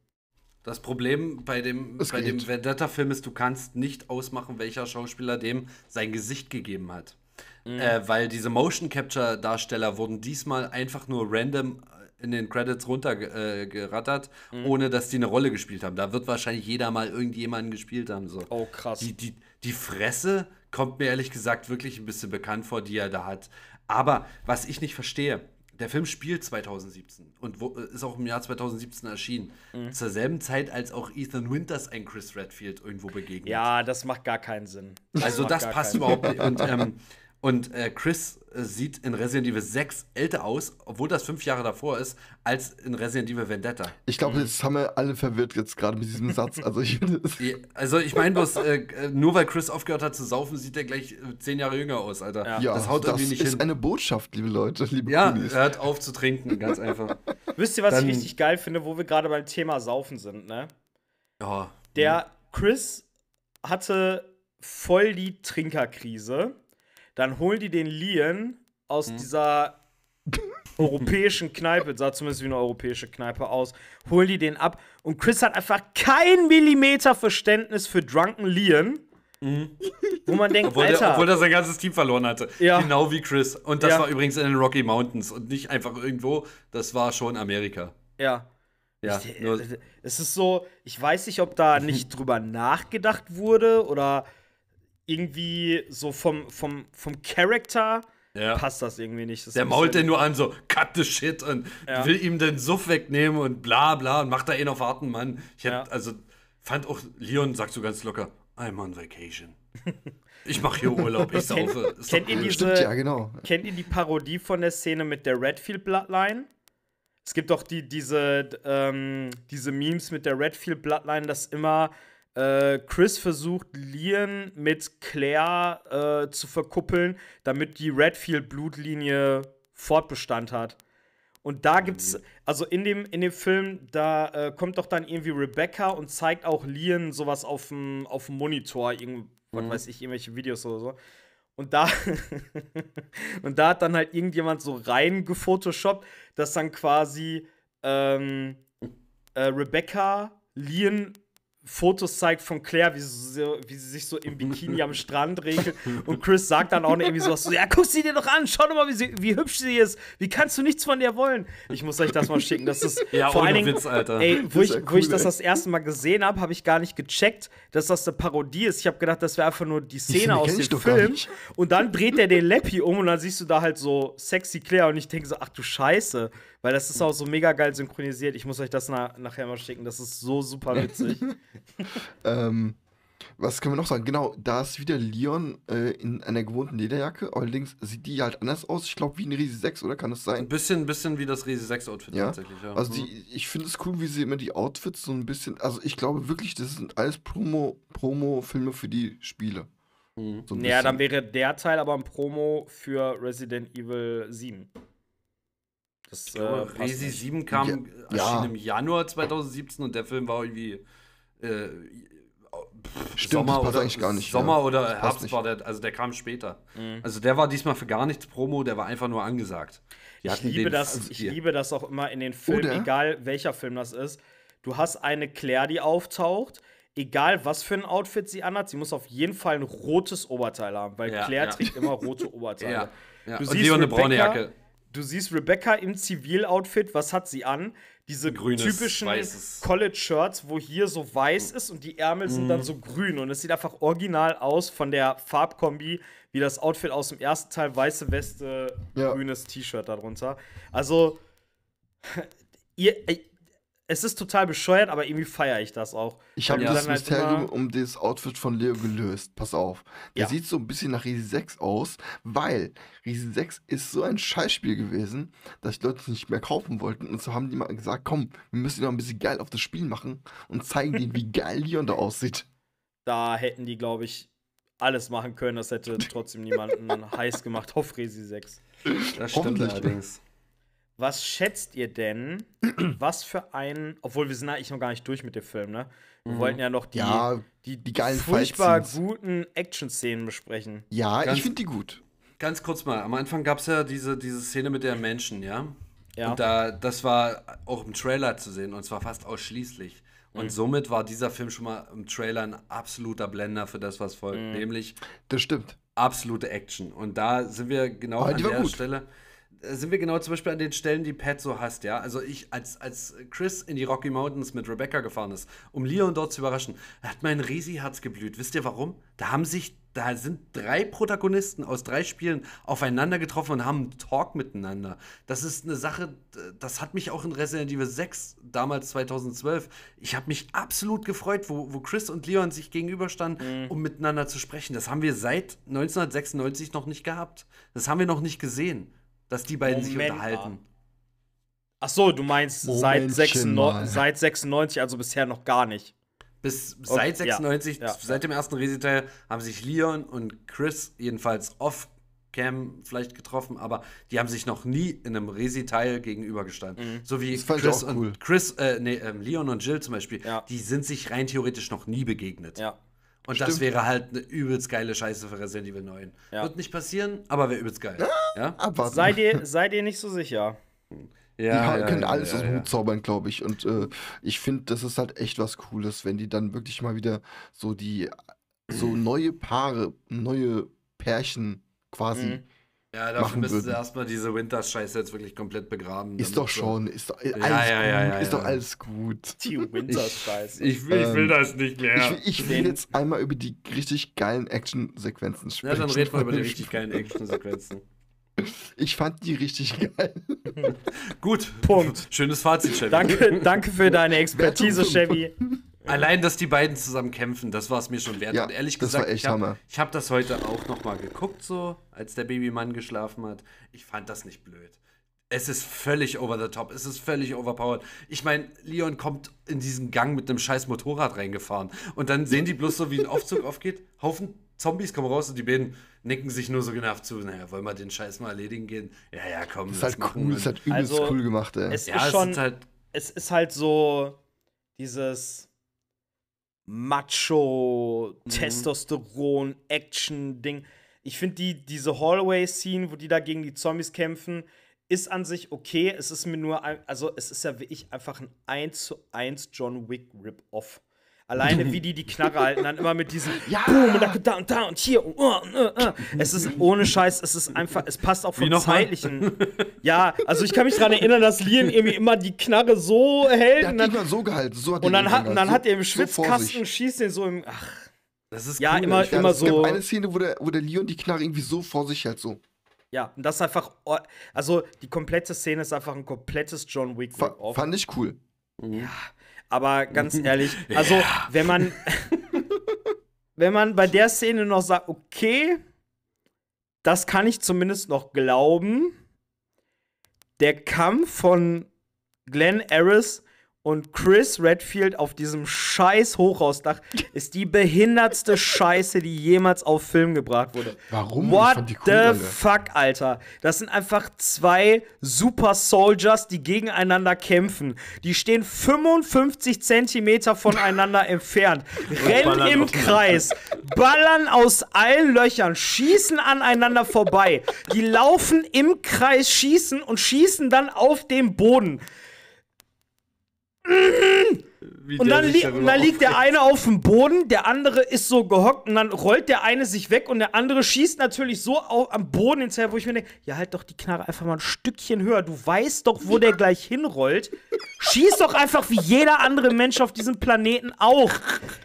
Das Problem bei dem, Es bei dem. Vendetta-Film ist, du kannst nicht ausmachen, welcher Schauspieler dem sein Gesicht gegeben hat. Äh, weil diese Motion Capture-Darsteller wurden diesmal einfach nur random in den Credits runtergerattert, äh, gerattert, ohne dass die eine Rolle gespielt haben. Da wird wahrscheinlich jeder mal irgendjemanden gespielt haben. So. Oh, krass. Die, die, die Fresse kommt mir ehrlich gesagt wirklich ein bisschen bekannt vor, die er da hat. Aber was ich nicht verstehe, der Film spielt 2017 und wo, äh, ist auch im Jahr 2017 erschienen. Mhm. Zur selben Zeit, als auch Ethan Winters ein Chris Redfield irgendwo begegnet. Ja, das macht gar keinen Sinn. Also macht das passt überhaupt nicht. Und, ähm, und äh, Chris äh, sieht in Resident Evil 6 älter aus, obwohl das fünf Jahre davor ist, als in Resident Evil Vendetta. Ich glaube, jetzt haben wir alle verwirrt jetzt gerade mit diesem Satz. Also ich Also ich meine bloß, äh, nur weil Chris aufgehört hat zu saufen, sieht er gleich äh, zehn Jahre jünger aus, Alter. Ja. Ja, das haut irgendwie nicht ist hin. eine Botschaft, liebe Leute, liebe ja, Kunis. hört auf zu trinken, ganz einfach. Wisst ihr, was Dann- ich richtig geil finde, wo wir gerade beim Thema Saufen sind, ne? Ja. Der Chris hatte voll die Trinkerkrise. Dann holen die den Lian aus Mhm. dieser europäischen Kneipe, sah zumindest wie eine europäische Kneipe aus, holen die den ab und Chris hat einfach kein Millimeter Verständnis für Drunken Lian. Wo man denkt, Mhm. Obwohl, Alter, der, obwohl er sein ganzes Team verloren hatte. Ja. Genau wie Chris. Und das Ja. war übrigens in den Rocky Mountains und nicht einfach irgendwo. Das war schon Amerika. ja. Ja, Ich- nur, Es ist so, ich weiß nicht, ob da nicht drüber nachgedacht wurde oder irgendwie so vom, vom, vom Charakter ja. passt das irgendwie nicht. Das Der mault den nur an, so, cut the shit und Ja. will ihm den Suff wegnehmen und bla bla und macht da eh noch warten, Mann. Ich hätte, Ja. also, fand auch, Leon sagt so ganz locker, I'm on vacation. Ich mache hier Urlaub, ich Kennt, saufe. Ist kennt ihr diese, Stimmt, ja, genau. kennt ihr die Parodie von der Szene mit der Redfield Bloodline? Es gibt doch die, diese, ähm, diese Memes mit der Redfield Bloodline, dass immer äh, Chris versucht, Lian mit Claire äh, zu verkuppeln, damit die Redfield-Blutlinie Fortbestand hat. Und da gibt's, also in dem, in dem Film, da äh, kommt doch dann irgendwie Rebecca und zeigt auch Lian sowas auf dem auf dem Monitor, irgend, was weiß ich, irgendwelche Videos oder so. Und da, und da hat dann halt irgendjemand so rein gefotoshoppt, dass dann quasi ähm, äh, Rebecca Lian Fotos zeigt von Claire, wie sie, so- wie sie sich so im Bikini am Strand regelt. Und Chris sagt dann auch irgendwie sowas so: Ja, guck sie dir doch an, schau doch mal, wie, sie, wie hübsch sie ist. Wie kannst du nichts von der wollen? Ich muss euch das mal schicken. Das ist Ja, vor allen Dingen, Witz, Alter. Ey, wo, ich, ja wo ich cool, das das erste Mal gesehen habe, habe ich gar nicht gecheckt, dass das eine Parodie ist. Ich habe gedacht, das wäre einfach nur die Szene aus dem Film. Und dann dreht er den Leppi um und dann siehst du da halt so sexy Claire und ich denke so, ach du Scheiße. Weil das ist auch so mega geil synchronisiert. Ich muss euch das na nachher mal schicken. Das ist so super witzig. Ähm, was können wir noch sagen? Genau, da ist wieder Leon äh, in einer gewohnten Lederjacke. Allerdings sieht die halt anders aus. Ich glaube, wie ein Riese 6, oder? Kann das Ein sein? bisschen, bisschen wie das Resi 6 Outfit Ja. tatsächlich, ja. Also Mhm. die, ich finde es cool, wie sie immer die Outfits so ein bisschen. Also ich glaube wirklich, das sind alles Promo, Promo-Filme für die Spiele. Mhm. So ein ja, dann wäre der Teil aber ein Promo für Resident Evil 7. Das glaube, äh, Resi nicht. 7 kam, Ja. im Januar 2017 und der Film war irgendwie äh, Stimmt, das passt eigentlich gar nicht, Sommer ja. oder Herbst nicht. war der, also der kam später. Mhm. Also der war diesmal für gar nichts Promo, der war einfach nur angesagt. Die Ich liebe, den- das, also ich liebe das auch immer in den Filmen, Oder? egal welcher Film das ist. Du hast eine Claire, die auftaucht, egal was für ein Outfit sie anhat, sie muss auf jeden Fall ein rotes Oberteil haben, weil Ja, Claire ja. trägt immer rote Oberteile. Ja, ja. Du Und siehst Leon eine braune Rebecca- Jacke. Du siehst Rebecca im Ziviloutfit, was hat sie an? Diese Grünes, typischen. College-Shirts, wo hier so weiß ist und die Ärmel sind dann so grün. Und es sieht einfach original aus von der Farbkombi, wie das Outfit aus dem ersten Teil, weiße Weste, Ja. grünes T-Shirt darunter. Also, ihr, es ist total bescheuert, aber irgendwie feiere ich das auch. Ich habe das halt Mysterium immer- um das Outfit von Leo gelöst. Pass auf. Der Ja. sieht so ein bisschen nach Riese 6 aus, weil Riese 6 ist so ein Scheißspiel gewesen, dass die Leute es nicht mehr kaufen wollten. Und so haben die mal gesagt, komm, wir müssen noch ein bisschen geil auf das Spiel machen und zeigen denen, wie geil Leon da aussieht. da hätten die, glaube ich, alles machen können. Das hätte trotzdem niemanden heiß gemacht auf Resi 6. Das stimmt Hoffentlich. allerdings. Was schätzt ihr denn, was für ein, obwohl wir sind eigentlich noch gar nicht durch mit dem Film, ne? Wir wollten ja noch die, Ja, die, die geilen furchtbar Fight-Scenes. guten Action-Szenen besprechen. Ja, Ganz- ich finde die gut. Ganz kurz mal, am Anfang gab es ja diese, diese Szene mit der Menschen, ja? Ja. Und da, das war auch im Trailer zu sehen und zwar fast ausschließlich. Und somit war dieser Film schon mal im Trailer ein absoluter Blender für das, was folgt. Nämlich Das stimmt. absolute Action. Und da sind wir genau Aber an der gut. Stelle. Äh, Sind wir genau zum Beispiel an den Stellen, die Pat so hasst, ja? Also ich, als, als Chris in die Rocky Mountains mit Rebecca gefahren ist, um Leon dort zu überraschen, hat mein Resi-Herz geblüht. Wisst ihr warum? Da haben sich da sind drei Protagonisten aus drei Spielen aufeinander getroffen und haben einen Talk miteinander. Das ist eine Sache, das hat mich auch in Resident Evil 6 damals 2012. Ich habe mich absolut gefreut, wo, wo Chris und Leon sich gegenüberstanden, Mhm. um miteinander zu sprechen. Das haben wir seit 1996 noch nicht gehabt. Das haben wir noch nicht gesehen, dass die beiden sich Moment unterhalten. mal. Ach so, du meinst seit Momentchen 96, mal. seit 96, also bisher noch gar nicht. Bis Okay, seit ja, 96, ja, seit dem ersten Resi-Teil, haben sich Leon und Chris jedenfalls off-cam vielleicht getroffen, aber die haben sich noch nie in einem Resi-Teil gegenübergestanden. So wie Chris cool. und Chris, äh, nee, ähm, Leon und Jill zum Beispiel, Ja. die sind sich rein theoretisch noch nie begegnet. Ja. Und das wäre halt eine übelst geile Scheiße für Resident Evil 9. Ja. Wird nicht passieren, aber wäre übelst geil. Ja? Abwarten. Sei dir, sei dir nicht so sicher. die ha- ja, können ja, alles ja, aus dem ja. Hut zaubern, glaube ich. Und äh, ich finde, das ist halt echt was Cooles, wenn die dann wirklich mal wieder so die so neue Paare, neue Pärchen quasi. Mhm. Ja, dafür machen müssen sie würden. erstmal diese Winters-Scheiße jetzt wirklich komplett begraben. Ist doch schon, ist doch alles Ja, ja, ja, gut, ja, ist ja. doch alles gut. Die Winters-Scheiße. Ich will, ich will Ähm, das nicht mehr. Ich, will- ich will jetzt einmal über die richtig geilen Action-Sequenzen Ja, sprechen. dann reden wir über die richtig geilen Action-Sequenzen. Ich fand die richtig geil. Gut. Punkt. Schönes Fazit, Chevy. Danke, danke für deine Expertise, Chevy. Allein, dass die beiden zusammen kämpfen, das war es mir schon wert. Ja, Und ehrlich das gesagt, ich habe hab das heute auch noch mal geguckt, so, als der Babymann geschlafen hat. Ich fand das nicht blöd. Es ist völlig over the top. Es ist völlig overpowered. Ich meine, Leon kommt in diesen Gang mit einem scheiß Motorrad reingefahren. Und dann sehen die bloß so, wie ein Aufzug aufgeht. Haufen Zombies kommen raus und die beiden nicken sich nur so genervt zu. Naja, wollen wir den Scheiß mal erledigen gehen? Ja, ja, komm. Das ist halt cool, ist halt übelst Also, cool gemacht, ey. Es ja, ist es schon, ist halt. es ist halt so dieses Macho, Mhm. Testosteron, Action-Ding. Ich finde die, diese Hallway-Scene, wo die da gegen die Zombies kämpfen, ist an sich okay. Es ist mir nur, ein, also es ist ja wirklich einfach ein 1 zu 1 John Wick Rip-Off. Alleine wie die die Knarre halten, dann immer mit diesem Boom und da, da und da und hier und, uh, uh, uh. Es ist ohne Scheiß, es ist einfach, es passt auch vom zeitlichen. Ja, also ich kann mich daran erinnern, dass Lian irgendwie immer die Knarre so hält Der und dann mal so gehalten. So hat und dann hat, dann gehalten. hat er im So- so Schwitzkasten und schießt den so im. Ach, Das ist Ja, cool, immer- Ja, immer es so- gab eine Szene, wo der, wo der Leon die Knarre irgendwie so vor sich hält, so. ja, und das ist einfach. Also, die komplette Szene ist einfach ein komplettes John Wick Fa fand ich cool. Aber ganz ehrlich, also, wenn man. wenn man bei der Szene noch sagt, okay, das kann ich zumindest noch glauben. Der Kampf von Glenn Harris und Chris Redfield auf diesem scheiß Hochhausdach ist die behindertste Scheiße, die jemals auf Film gebracht wurde. Warum? What cool, the Alter. fuck, Alter? Das sind einfach zwei Super Soldiers, die gegeneinander kämpfen. Die stehen 55 Zentimeter voneinander entfernt, rennen im. Kreis, ballern aus allen Löchern, schießen aneinander vorbei. Die laufen im Kreis, schießen und schießen dann auf den Boden. Wie Und dann, li und dann liegt der eine auf dem Boden, der andere ist so gehockt und dann rollt der eine sich weg und der andere schießt natürlich so au am Boden hinterher, wo ich mir denke, ja, halt doch die Knarre einfach mal ein Stückchen höher. Du weißt doch, wo der gleich hinrollt. Schieß doch einfach wie jeder andere Mensch auf diesem Planeten auch.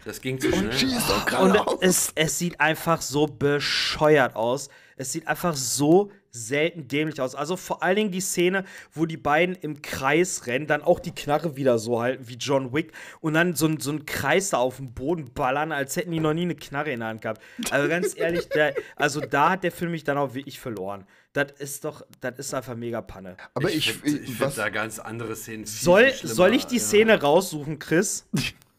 Das ging zu schnell. Schieß doch Und es, es sieht einfach so bescheuert aus. Es sieht einfach so selten dämlich aus. Also vor allen Dingen die Szene, wo die beiden im Kreis rennen, dann auch die Knarre wieder so halten wie John Wick und dann so, ein- so einen Kreis da auf den Boden ballern, als hätten die noch nie eine Knarre in der Hand gehabt. Also ganz ehrlich, der, also da hat der Film mich dann auch wirklich verloren. Das ist doch, das ist einfach mega Panne. Aber ich, finde ich, find was, da ganz andere Szenen. Viel, Soll, soll ich die ja. Szene raussuchen, Chris?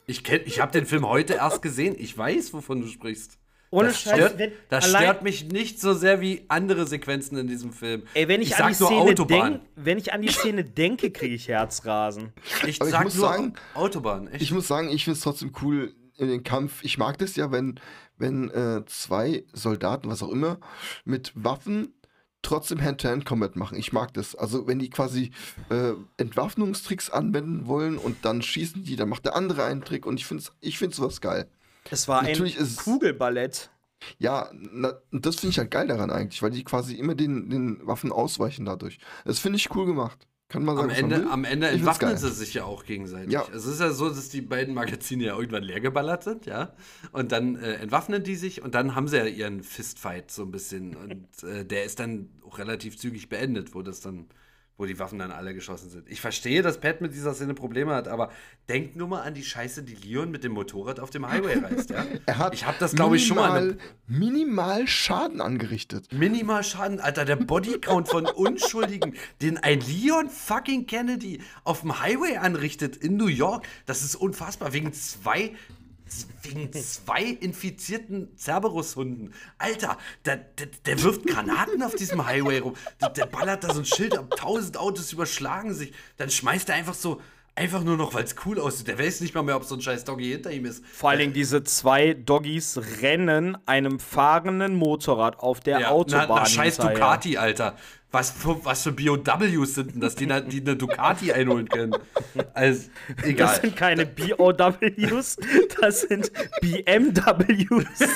Ich, kenn- ich habe den Film heute erst gesehen. Ich weiß, wovon du sprichst. Ohne das Scheiß, stört, wenn- das allein- stört mich nicht so sehr wie andere Sequenzen in diesem Film. Ey, wenn ich, ich an die Szene Autobahn. denk, wenn ich an die Szene denke, kriege ich Herzrasen. Ich Aber ich sag muss nur sagen- Autobahn. Echt. ich muss sagen, ich finde es trotzdem cool in den Kampf. Ich mag das ja, wenn, wenn äh, zwei Soldaten, was auch immer, mit Waffen trotzdem Hand-to-Hand-Combat machen. Ich mag das. Also wenn die quasi äh, Entwaffnungstricks anwenden wollen und dann schießen die, dann macht der andere einen Trick und ich finde ich find sowas geil. Es war Natürlich ein Kugelballett. Ja, na, das finde ich halt geil daran eigentlich, weil die quasi immer den, den Waffen ausweichen dadurch. Das finde ich cool gemacht. Kann man sagen, Am Ende, am Ende entwaffnen sie sich ja auch gegenseitig. Ja. Es ist ja so, dass die beiden Magazine ja irgendwann leer geballert sind, ja. Und dann äh, entwaffnen die sich und dann haben sie ja ihren Fistfight so ein bisschen. Und äh, der ist dann auch relativ zügig beendet, wo das dann, wo die Waffen dann alle geschossen sind. Ich verstehe, dass Pat mit dieser Szene Probleme hat, aber denkt nur mal an die Scheiße, die Leon mit dem Motorrad auf dem Highway reißt, ja. Er hat ich habe das, glaube ich, schon mal. Eine, minimal Schaden angerichtet. Minimal Schaden, Alter, der Bodycount von Unschuldigen, den ein Leon fucking Kennedy auf dem Highway anrichtet in New York, das ist unfassbar. Wegen zwei, wegen zwei infizierten Cerberus-Hunden. Alter, der, der, der wirft Granaten auf diesem Highway rum. Der, der ballert da so ein Schild ab, tausend Autos überschlagen sich. Dann schmeißt er einfach so, einfach nur noch, weil es cool aussieht. Der weiß nicht mal mehr, ob so ein scheiß Doggy hinter ihm ist. Vor allen Dingen diese zwei Doggies rennen einem fahrenden Motorrad auf der Ja, Autobahn. Na, na scheiß hinterher. Ducati, Alter. Was für, was für BOWs sind denn das, die, na- die eine Ducati einholen können? Also, Das egal. sind keine BOWs, das sind BMWs.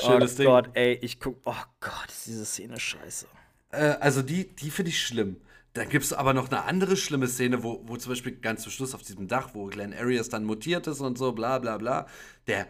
Schönes oh Ding. Gott, ey, ich guck. Oh Gott, ist diese Szene scheiße. Äh, also, die, die finde ich schlimm. Dann gibt es aber noch eine andere schlimme Szene, wo, wo zum Beispiel ganz zum Schluss auf diesem Dach, wo Glenn Arias dann mutiert ist und so, bla bla bla, der,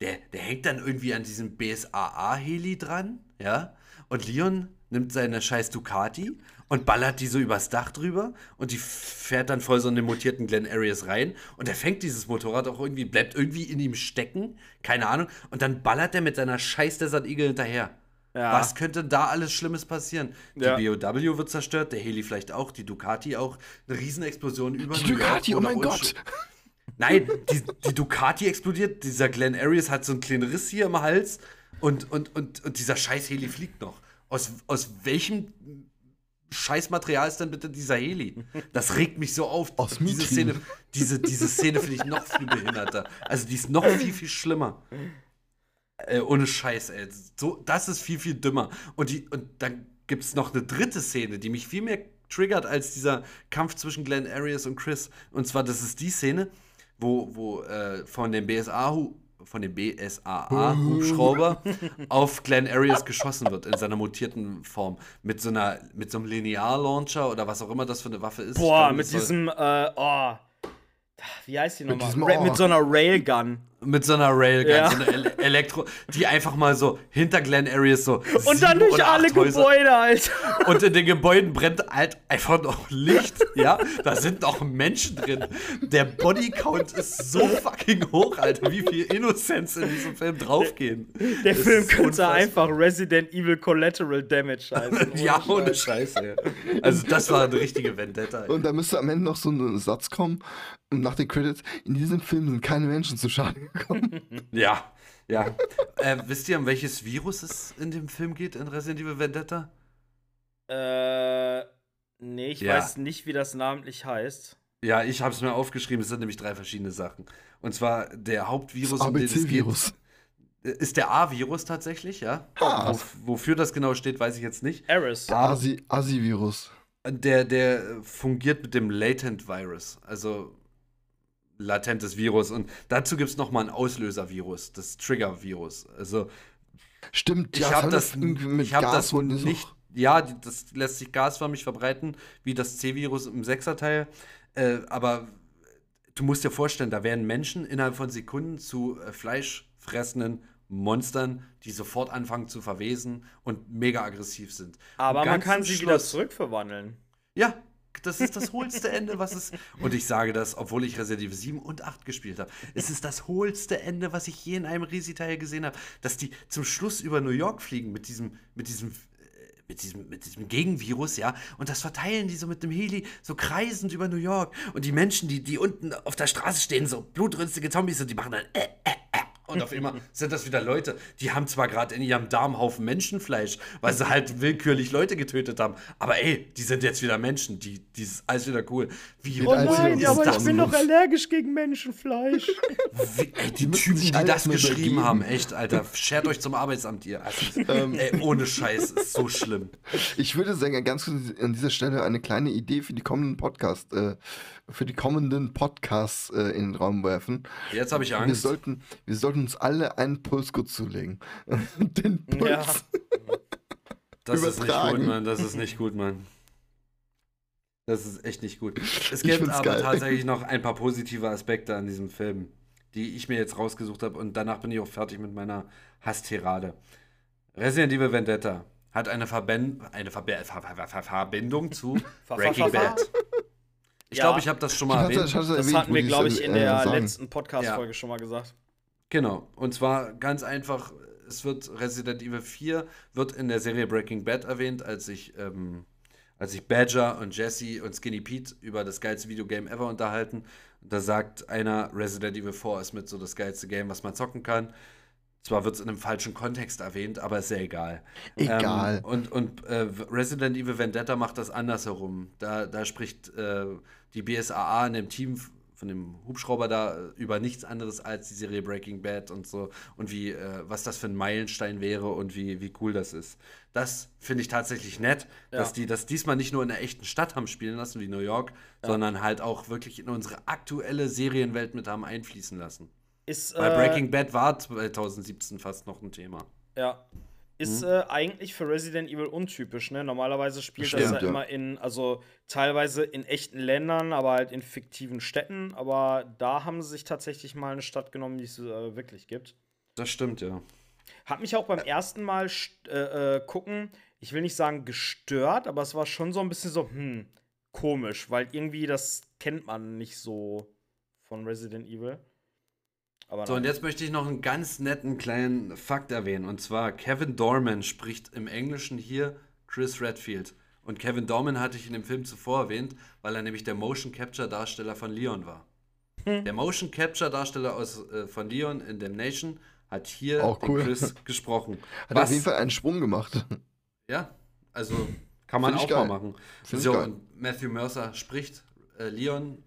der, der hängt dann irgendwie an diesem BSAA-Heli dran, ja? Und Leon nimmt seine scheiß Ducati und ballert die so übers Dach drüber und die fährt dann voll so in den mutierten Glenn Arias rein und er fängt dieses Motorrad auch irgendwie, bleibt irgendwie in ihm stecken, keine Ahnung, und dann ballert er mit seiner scheiß Desert Eagle hinterher. Ja. Was könnte da alles Schlimmes passieren? Die Ja. BOW wird zerstört, der Heli vielleicht auch, die Ducati auch. Eine Riesenexplosion über Die Ducati, oh mein Gott. Nein, die, die Ducati explodiert, dieser Glenn Arias hat so einen kleinen Riss hier im Hals und, und, und, und dieser scheiß Heli fliegt noch. Aus, aus welchem Scheißmaterial ist denn bitte dieser Heli? Das regt mich so auf. Aus diese. Szene, diese, diese Szene finde ich noch viel behinderter. Also die ist noch viel, viel schlimmer. Äh, ohne Scheiß, ey. So, das ist viel, viel dümmer. Und, die, und dann gibt es noch eine dritte Szene, die mich viel mehr triggert als dieser Kampf zwischen Glenn Arias und Chris. Und zwar, das ist die Szene, wo, wo äh, von dem BSA von dem BSAA-Hubschrauber auf Glenn Arias geschossen wird in seiner mutierten Form. Mit so, einer, mit so einem Linear-Launcher oder was auch immer das für eine Waffe ist. Boah, glaube, mit diesem, äh, oh. Wie heißt die nochmal? diesem Ra- Oh. Mit so einer Railgun. Mit so einer Railgun, Ja. so eine Ele Elektro, die einfach mal so hinter Glen Arias so. Und dann durch alle Gebäude, Alter. Und in den Gebäuden brennt halt einfach noch Licht, ja? Da sind noch Menschen drin. Der Bodycount ist so fucking hoch, Alter, wie viel Innocenz in diesem Film draufgehen. Der Das Film könnte unfassbar. einfach Resident Evil Collateral Damage heißen. Ja, ohne Scheiße. ey. Also, das war eine richtige Vendetta. ey. Und da müsste am Ende noch so ein Satz kommen, nach den Credits, in diesem Film sind keine Menschen zu Schaden gekommen. Ja, ja. Äh, wisst ihr, um welches Virus es in dem Film geht, in Resident Evil Vendetta? Äh, nee, ich Ja. weiß nicht, wie das namentlich heißt. Ja, ich habe es mir aufgeschrieben. Es sind nämlich drei verschiedene Sachen. Und zwar der Hauptvirus, um den es geht, ABC-Virus. ist der A-Virus tatsächlich, ja. Ah. Wo, wofür das genau steht, weiß ich jetzt nicht. Eris. Asi-Virus. der, der fungiert mit dem Latent Virus, also latentes Virus. Und dazu gibt es nochmal ein Auslöser-Virus, das Trigger-Virus. Also Stimmt, ich ja, habe das, mit ich hab Gas das nicht. Ja, das lässt sich gasförmig verbreiten, wie das C-Virus im Sechserteil. Äh, aber du musst dir vorstellen, da werden Menschen innerhalb von Sekunden zu äh, fleischfressenden Monstern, die sofort anfangen zu verwesen und mega aggressiv sind. Aber man kann sie wieder zurückverwandeln. Ja, das ist das hohlste Ende, was es. Und ich sage das, obwohl ich Resident Evil 7 und 8 gespielt habe. Es ist das hohlste Ende, was ich je in einem Resi-Teil gesehen habe. Dass die zum Schluss über New York fliegen mit diesem, mit diesem. äh, Mit diesem, mit diesem Gegenvirus, ja, und das verteilen die so mit dem Heli, so kreisend über New York. Und die Menschen, die, die unten auf der Straße stehen, so blutrünstige Zombies, und die machen dann äh, äh, äh. Und auf einmal sind das wieder Leute, die haben zwar gerade in ihrem Darm Haufen Menschenfleisch, weil sie halt willkürlich Leute getötet haben. Aber ey, die sind jetzt wieder Menschen, die, die ist alles wieder cool. Wie Oh nein, ist aber ich bin doch allergisch gegen Menschenfleisch. wie, ey, die Typen, die das geschrieben haben, echt, Alter, schert euch zum Arbeitsamt, ihr. Ähm. ey, ohne Scheiß, ist so schlimm. Ich würde sagen, ganz kurz an dieser Stelle eine kleine Idee für die kommenden Podcast, äh, für die kommenden Podcasts äh, in den Raum werfen. Jetzt habe ich Wir Angst. sollten, wir sollten uns alle einen Pulsgurt zulegen. Den Puls. Ja. Das ist nicht gut, Mann. Das ist nicht gut, Mann. Das ist echt nicht gut. Es gibt aber geil. tatsächlich noch ein paar positive Aspekte an diesem Film, die ich mir jetzt rausgesucht habe und danach bin ich auch fertig mit meiner Hasstirade. Resident Evil Vendetta hat eine, Verben eine Verbe Ver Ver Ver Verbindung zu Breaking Bad. Ich Ja. glaube, ich habe das schon mal Ich hatte- erwähnt. hatte Das erwähnt, hatten wir, glaube ich, in äh, der sagen. letzten Podcast-Folge schon mal gesagt. Genau. Und zwar ganz einfach, es wird Resident Evil 4 wird in der Serie Breaking Bad erwähnt, als sich, ähm, als sich Badger und Jesse und Skinny Pete über das geilste Videogame ever unterhalten. Da sagt einer, Resident Evil 4 ist mit so das geilste Game, was man zocken kann. Zwar wird es in einem falschen Kontext erwähnt, aber ist ja egal. Egal. Ähm, und und äh, Resident Evil Vendetta macht das andersherum. Da, da spricht äh, die BSAA in dem Team von dem Hubschrauber da äh, über nichts anderes als die Serie Breaking Bad und so und wie äh, was das für ein Meilenstein wäre und wie, wie cool das ist. Das finde ich tatsächlich nett, dass die das diesmal nicht nur in der echten Stadt haben spielen lassen wie New York, sondern halt auch wirklich in unsere aktuelle Serienwelt mit haben einfließen lassen. Ist, Weil äh, Breaking Bad war 2017 fast noch ein Thema. Ja. Ist Mhm. äh, eigentlich für Resident Evil untypisch, ne? Normalerweise spielt das Stimmt, ja, ja. immer in, also teilweise in echten Ländern, aber halt in fiktiven Städten. Aber da haben sie sich tatsächlich mal eine Stadt genommen, die es äh, wirklich gibt. Das stimmt, ja. Hat mich auch beim ersten Mal äh, äh, gucken, ich will nicht sagen gestört, aber es war schon so ein bisschen so, hm, komisch, weil irgendwie das kennt man nicht so von Resident Evil. Aber So, und jetzt möchte ich noch einen ganz netten kleinen Fakt erwähnen. Und zwar, Kevin Dorman spricht im Englischen hier Chris Redfield. Und Kevin Dorman hatte ich in dem Film zuvor erwähnt, weil er nämlich der Motion Capture Darsteller von Leon war. Hm. Der Motion Capture Darsteller aus, äh, von Leon in Damnation hat hier Auch den cool. Chris gesprochen. Hat auf jeden Fall einen Sprung gemacht. Ja, also kann man auch ich mal geil. machen. Find so, geil. und Matthew Mercer spricht äh, Leon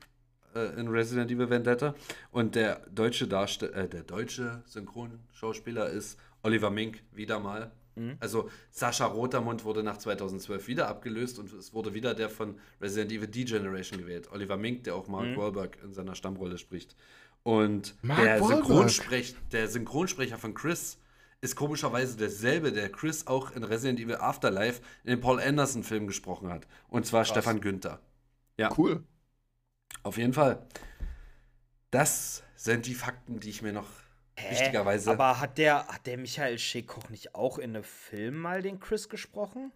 äh, in Resident Evil Vendetta und der deutsche Darsteller, äh, der deutsche Synchronschauspieler ist Oliver Mink wieder mal. Mhm. Also Sascha Rotermund wurde nach 2012 wieder abgelöst und es wurde wieder der von Resident Evil D-Generation gewählt. Oliver Mink, der auch Mark Wahlberg in seiner Stammrolle spricht. Und der? Synchronsprech, der Synchronsprecher von Chris ist komischerweise derselbe, der Chris auch in Resident Evil Afterlife in dem Paul Anderson-Film gesprochen hat. Und zwar Stefan Günther. Ja, Cool. Auf jeden Fall. Das sind die Fakten, die ich mir noch wichtigerweise. Aber hat der, hat der Michael Schekoch nicht auch in einem Film mal den Chris gesprochen?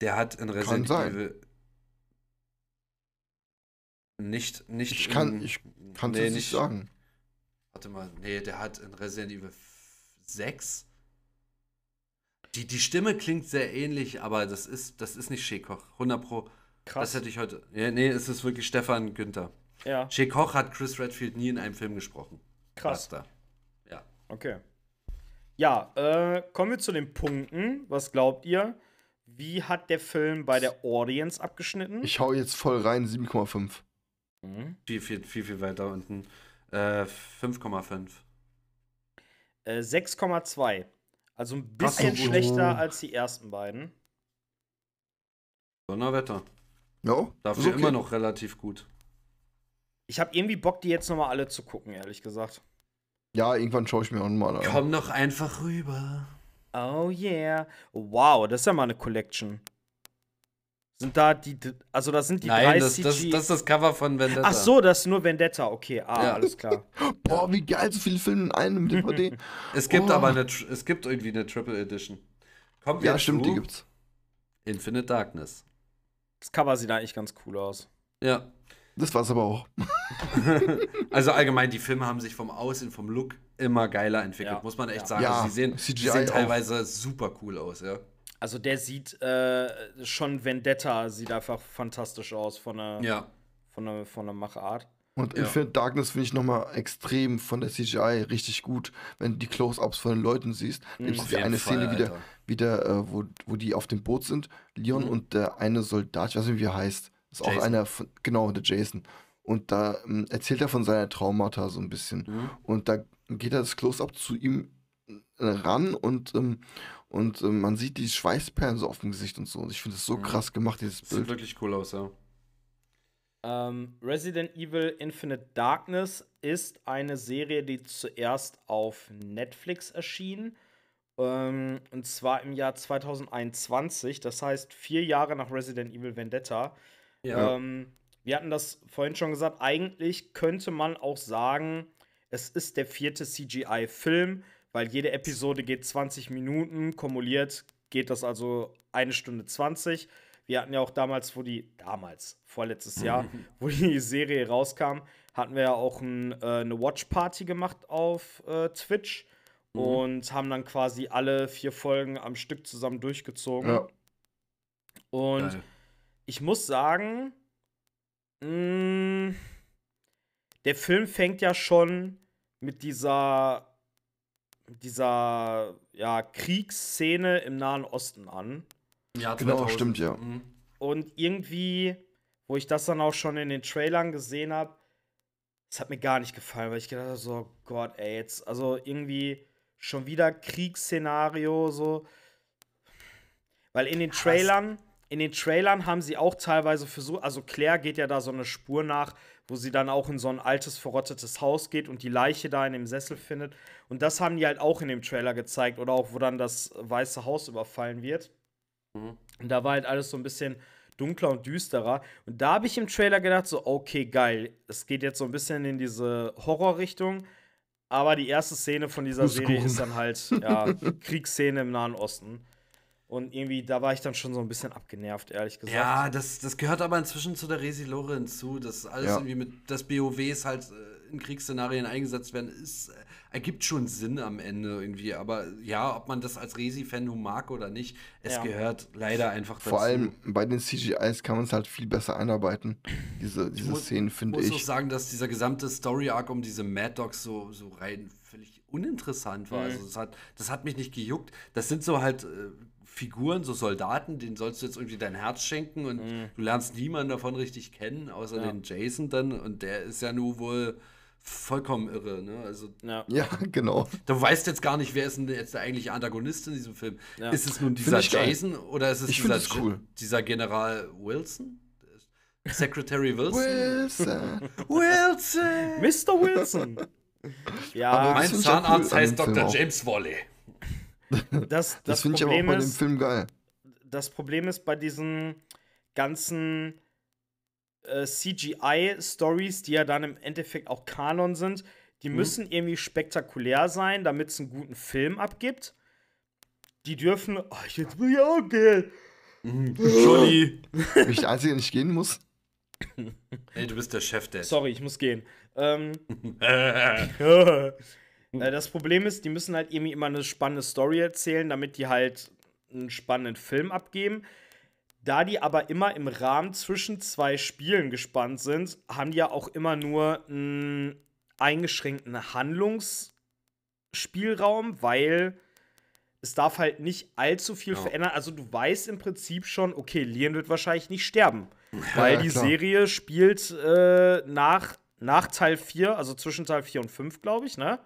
der hat in Resident sein. Evil nicht, nicht. Ich kann in- ich kann nee, es nicht sagen. Warte mal, nee, der hat in Resident Evil 6. Die, die Stimme klingt sehr ähnlich, aber das ist, das ist nicht Schekoch. 100 Pro. Krass. Das hätte ich heute. Ja, nee, es ist wirklich Stefan Günther. ja, Schekoch hat Chris Redfield nie in einem Film gesprochen. krass. Basta. Ja. Okay. Ja, äh, kommen wir zu den Punkten. Was glaubt ihr? Wie hat der Film bei der Audience abgeschnitten? Ich hau jetzt voll rein, 7,5. Mhm. Viel, viel, viel, viel weiter unten. Äh, 5,5. Äh, 6,2. Also ein bisschen Oh. schlechter als die ersten beiden. Donnerwetter. Ja, Dafür ist okay. immer noch relativ gut. Ich habe irgendwie Bock, die jetzt nochmal alle zu gucken, ehrlich gesagt. Ja, irgendwann schaue ich mir auch mal an. Komm doch einfach rüber. Oh yeah. Wow, das ist ja mal eine Collection. Sind da die, also da sind die drei Nein, das, CG. das, das ist das Cover von Vendetta. Ach so, das ist nur Vendetta. Okay, ah, Ja. alles klar. Boah, wie geil, so viele Filme in einem DVD. Es gibt Oh. aber eine, es gibt irgendwie eine Triple Edition. Kommt ja, stimmt, die gibt's. Infinite Darkness. Das Cover sieht eigentlich ganz cool aus. Ja. Das war's aber auch. Also allgemein, die Filme haben sich vom Aussehen, vom Look immer geiler entwickelt, Ja. muss man echt Ja. sagen. Ja, also sie sehen, CGI sie sehen auch. teilweise super cool aus, ja. Also der sieht äh, schon Vendetta sieht einfach fantastisch aus von der, Ja. von der, von der Machart. Und Ja. Infinite Darkness finde ich nochmal extrem von der CGI richtig gut, wenn du die Close-Ups von den Leuten siehst. Da gibt es jeden eine Fall, Szene wieder, Alter. wieder äh, wo, wo die auf dem Boot sind, Leon Mhm. und der eine Soldat, ich weiß nicht, wie er heißt. ist auch Jason. einer von, genau, der Jason. Und da ähm, erzählt er von seiner Traumata so ein bisschen. Mhm. Und da geht er das Close-Up zu ihm äh, ran und, ähm, und ähm, man sieht die Schweißperlen so auf dem Gesicht und so. Und ich finde es so Mhm. krass gemacht, dieses Das sieht Bild. wirklich cool aus, ja. Ähm, Resident Evil Infinite Darkness ist eine Serie, die zuerst auf Netflix erschien Ähm, und zwar im Jahr 2021, das heißt vier Jahre nach Resident Evil Vendetta. Ja. Ähm, wir hatten das vorhin schon gesagt, eigentlich könnte man auch sagen, es ist der vierte CGI-Film, weil jede Episode geht 20 Minuten, kumuliert geht das also eine Stunde 20. Wir hatten ja auch damals, wo die, damals, vorletztes Jahr, wo die Serie rauskam, hatten wir ja auch ein, äh, eine Watch-Party gemacht auf äh, Twitch und haben dann quasi alle vier Folgen am Stück zusammen durchgezogen. Ja. Und Geil. ich muss sagen, mh, der Film fängt ja schon mit dieser, dieser ja, Kriegsszene im Nahen Osten an. Ja, Genau, stimmt, ja. Mhm. Und irgendwie, wo ich das dann auch schon in den Trailern gesehen habe, das hat mir gar nicht gefallen, weil ich gedacht habe, so oh Gott, ey, jetzt, also irgendwie schon wieder Kriegsszenario, so. Weil in den Trailern, in den Trailern haben sie auch teilweise versucht, also Claire geht ja da so eine Spur nach, wo sie dann auch in so ein altes, verrottetes Haus geht und die Leiche da in dem Sessel findet. Und das haben die halt auch in dem Trailer gezeigt oder auch, wo dann das Weiße Haus überfallen wird. Und da war halt alles so ein bisschen dunkler und düsterer. Und da habe ich im Trailer gedacht, so, okay, geil. Es geht jetzt so ein bisschen in diese Horrorrichtung. Aber die erste Szene von dieser Serie ist dann halt, ja, Kriegsszene im Nahen Osten. Und irgendwie, da war ich dann schon so ein bisschen abgenervt, ehrlich gesagt. Ja, das, das gehört aber inzwischen zu der Resi-Lore hinzu, dass alles Ja. irgendwie mit, dass BOWs halt äh, in Kriegsszenarien eingesetzt werden, ist, äh, ergibt schon Sinn am Ende irgendwie. Aber ja, ob man das als Resi-Fan nun mag oder nicht, es Ja. gehört leider einfach dazu. Vor allem bei den CGIs kann man es halt viel besser einarbeiten. Diese, diese muss- Szenen, finde muss auch ich. sagen, dass dieser gesamte Story-Arc um diese Mad Dogs so, so rein völlig uninteressant war. Mhm. Also das hat, das hat mich nicht gejuckt. Das sind so halt äh, Figuren, so Soldaten, denen sollst du jetzt irgendwie dein Herz schenken und du lernst niemanden davon richtig kennen, außer Mhm. Ja. den Jason dann. Und der ist ja nun wohl vollkommen irre. Ne? Also Ja. Ja, genau. du weißt jetzt gar nicht, wer ist denn jetzt der eigentliche Antagonist in diesem Film. Ja. Ist es nun dieser ich geil. Jason oder ist es Ich dieser, cool. dieser General Wilson? Secretary Wilson? Wilson. Wilson! Mr. Wilson. ja, Aber Mein Zahnarzt cool heißt Dr. James Wally. das, Das, das, finde ich aber auch bei dem Film geil. das Problem ist bei diesen ganzen äh, CGI-Stories, die ja dann im Endeffekt auch Kanon sind, die Mhm. müssen irgendwie spektakulär sein, damit es einen guten Film abgibt. Die dürfen. Oh, jetzt will ich auch gehen. Johnny. Bin ich der Einzige, der nicht gehen muss? Ey, du bist der Chef, der. Sorry, ich muss gehen. Ähm, äh, das Problem ist, die müssen halt irgendwie immer eine spannende Story erzählen, damit die halt einen spannenden Film abgeben. Da die aber immer im Rahmen zwischen zwei Spielen gespannt sind, haben die ja auch immer nur einen eingeschränkten Handlungsspielraum, weil es darf halt nicht allzu viel Ja. verändern. Also du weißt im Prinzip schon, okay, Leon wird wahrscheinlich nicht sterben. Weil ja, die. Serie spielt äh, nach, nach Teil 4, also zwischen Teil 4 und 5, glaube ich, ne?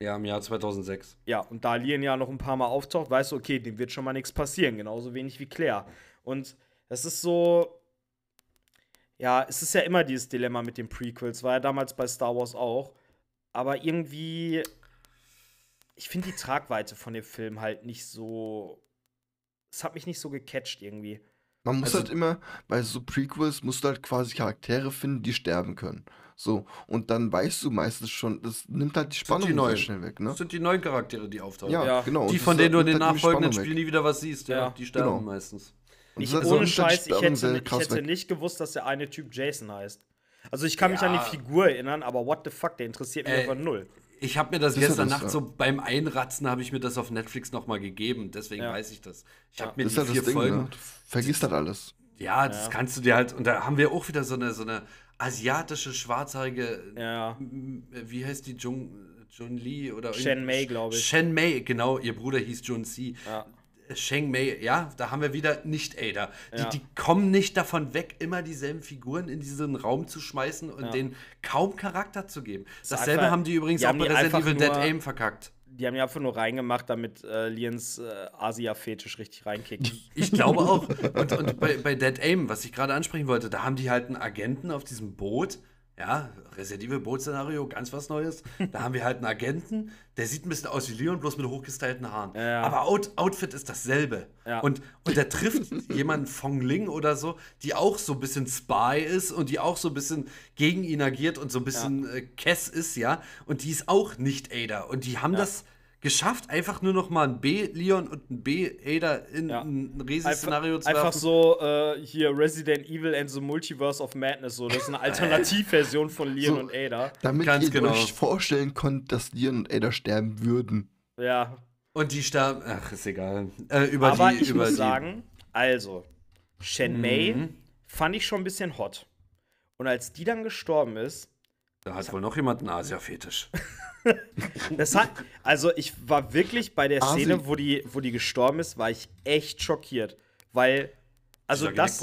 Ja, im Jahr 2006. Ja, und da Lian ja noch ein paar Mal auftaucht, weißt du, okay, dem wird schon mal nichts passieren, genauso wenig wie Claire. Und das ist so. Ja, es ist ja immer dieses Dilemma mit den Prequels, war ja damals bei Star Wars auch. Aber irgendwie. Ich finde die Tragweite von dem Film halt nicht so. Es hat mich nicht so gecatcht irgendwie. Man muss Also- halt immer, bei so Prequels musst du halt quasi Charaktere finden, die sterben können. So, und dann weißt du meistens schon, das nimmt halt die Spannung die sehr neuen. schnell weg, ne? Das sind die neuen Charaktere, die auftauchen. Ja, Ja. genau. Die, von denen du in den halt nachfolgenden Spielen nie wieder was siehst. Ja, Ja. die sterben Genau. meistens. Und Ich, das- das ohne Scheiß, ich hätte, ich hätte weg. nicht gewusst, dass der eine Typ Jason heißt. Also ich kann mich an Ja. die Figur erinnern, aber what the fuck, der interessiert mich Äh, einfach null. Ich habe mir das ja gestern das, Nacht ja. so beim Einratzen habe ich mir das auf Netflix nochmal gegeben. Deswegen Ja. weiß ich das. Ich Ja. habe mir Das die halt vier das Ding, Folgen. ne? Du vergisst halt alles. Ja, das Ja. kannst du dir halt. Und da haben wir auch wieder so eine, so eine asiatische, schwarzhaarige. Ja. m- Wie heißt die? Jung, Jun Lee oder Shen irgend- Mei, glaub ich. Shen Mei, genau. Ihr Bruder hieß Jun Si. Ja. Sheng Mei, ja, da haben wir wieder nicht Ada. Die, Ja. die kommen nicht davon weg, immer dieselben Figuren in diesen Raum zu schmeißen und Ja. denen kaum Charakter zu geben. Dasselbe einfach- haben die übrigens die auch bei Resident Evil Dead Aim verkackt. Die haben ja einfach nur reingemacht, damit äh, Liens äh, Asia-Fetisch richtig reinkickt. Ich glaube auch. Und, und bei, bei Dead Aim, was ich gerade ansprechen wollte, da haben die halt einen Agenten auf diesem Boot, Ja, Resident Evil Boot-Szenario, ganz was Neues. Da haben wir halt einen Agenten, der sieht ein bisschen aus wie Leon, bloß mit hochgestylten Haaren. Ja. Aber Out Outfit ist dasselbe. Ja. Und, und der trifft jemanden, Fong Ling oder so, die auch so ein bisschen Spy ist und die auch so ein bisschen gegen ihn agiert und so ein bisschen äh, Kess ist, ja. Und die ist auch nicht Ada. Und die haben das geschafft, einfach nur noch mal ein B-Leon und ein B-Ada in Ja. ein Resi-Szenario zu Einfach werfen. so äh, hier Resident Evil and the Multiverse of Madness. So, das ist eine Alternativversion von Leon So. und Ada. Damit Ganz ihr genau. euch vorstellen könnt, dass Leon und Ada sterben würden. Ja. Und die sterben, ach, ist egal. Äh, über Aber die, ich über muss die, sagen, also, Shen Mei Mhm. fand ich schon ein bisschen hot. Und als die dann gestorben ist, Da hat wohl noch jemand einen Asia-Fetisch. das hat, also ich war wirklich bei der Asi- Szene, wo die, wo die gestorben ist, war ich echt schockiert. Weil, also das?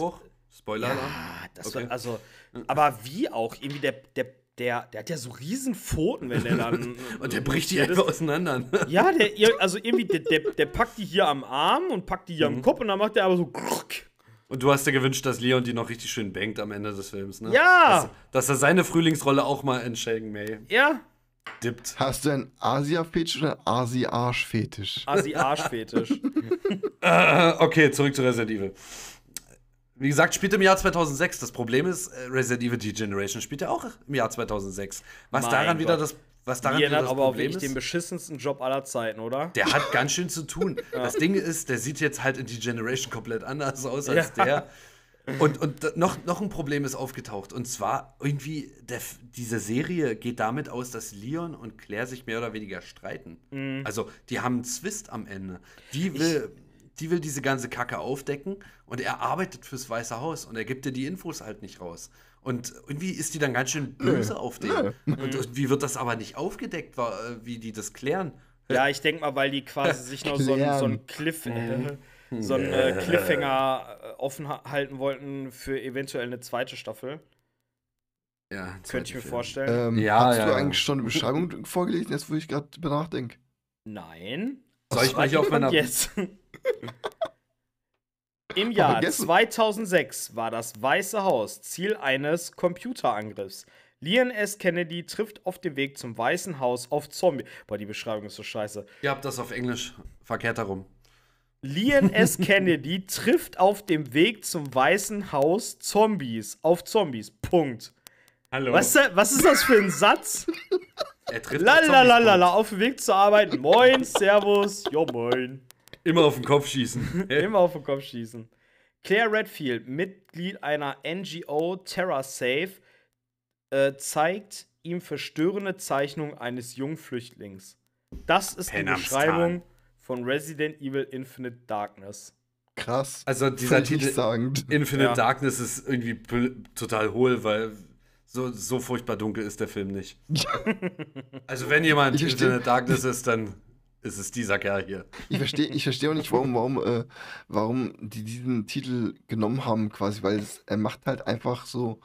Spoiler Ah, das Okay. war, also, aber wie auch, irgendwie der, der, der, der hat ja so riesen Pfoten, wenn der dann. Und der bricht die einfach auseinander. Ja, der, also irgendwie, der, der, der packt die hier am Arm und packt die hier Mhm. am Kopf und dann macht der aber so. Und du hast dir gewünscht, dass Leon die noch richtig schön bangt am Ende des Films, ne? Ja! Dass, dass er seine Frühlingsrolle auch mal in Shaken May Ja, dippt. Hast du einen Asia-Fetisch oder einen Asi-Arsch-Fetisch? Asi-Arsch-Fetisch. Äh, okay, zurück zu Resident Evil. Wie gesagt, spielt im Jahr 2006. Das Problem ist, äh, Resident Evil Degeneration spielt ja auch im Jahr 2006. Was Mein daran wieder Gott. das, was daran Ian hat aber auch wirklich den beschissensten Job aller Zeiten, oder? Der hat ganz schön zu tun. Das Ding ist, der sieht jetzt halt in Degeneration komplett anders aus als Ja. der. Und, und noch, noch ein Problem ist aufgetaucht. Und zwar irgendwie, der, diese Serie geht damit aus, dass Leon und Claire sich mehr oder weniger streiten. Mhm. Also, die haben einen Zwist am Ende. Die will, die will diese ganze Kacke aufdecken und er arbeitet fürs Weiße Haus und er gibt dir die Infos halt nicht raus. Und irgendwie ist die dann ganz schön böse auf den. Und, und wie wird das aber nicht aufgedeckt, äh, wie die das klären? Ja, ich denke mal, weil die quasi sich noch so, einen- so einen Cliff, äh, so einen äh, Cliffhanger äh, offen ha- halten wollten für eventuell eine zweite Staffel. Ja, Könnte ich mir Film. vorstellen. Ähm, Ja, hast ja, du eigentlich schon eine Beschreibung vorgelesen, jetzt wo ich gerade drüber nachdenke? Nein. Soll ich mal hier auf meiner. jetzt. Im Jahr vergessen. 2006 war das Weiße Haus Ziel eines Computerangriffs. Leon S. Kennedy trifft auf dem Weg zum Weißen Haus auf Zombie. Boah, die Beschreibung ist so scheiße. Ihr habt das auf Englisch verkehrt herum. Leon S. Kennedy trifft auf dem Weg zum Weißen Haus Zombies. Auf Zombies. Punkt. Hallo. Was, was ist das für ein Satz? Er trifft auf Zombies, Lalalala, auf dem Weg zur Arbeit. Moin, Servus. Jo, moin. Immer auf den Kopf schießen. Immer auf den Kopf schießen. Claire Redfield, Mitglied einer NGO TerraSafe, äh, zeigt ihm verstörende Zeichnungen eines jungen Flüchtlings. Das ist die Penamstan. Beschreibung von Resident Evil Infinite Darkness. Krass. Also dieser Titel. Infinite Ja. Darkness ist irgendwie total hohl, weil so, so furchtbar dunkel ist der Film nicht. also wenn jemand Infinite Darkness ist, dann ist es dieser Kerl hier. Ich verstehe ich versteh auch nicht, warum, warum, äh, warum die diesen Titel genommen haben, quasi, weil es, er macht halt einfach so,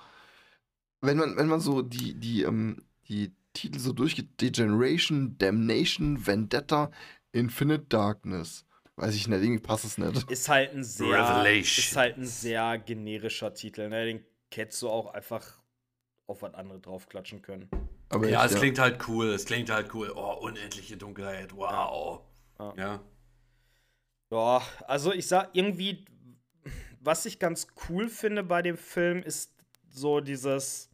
wenn man, wenn man so die, die, ähm, die Titel so durchgeht, Degeneration, Damnation, Vendetta, Infinite Darkness. Weiß ich nicht, irgendwie passt es nicht. Ist halt ein sehr, Revelation. ist halt ein sehr generischer Titel. Ne? Den hättest du auch einfach auf was anderes draufklatschen können. Aber Ja, echt, es klingt halt cool. Es klingt halt cool. Oh, unendliche Dunkelheit. Wow. Ja. Ja. Ja, also ich sag irgendwie, was ich ganz cool finde bei dem Film, ist so dieses,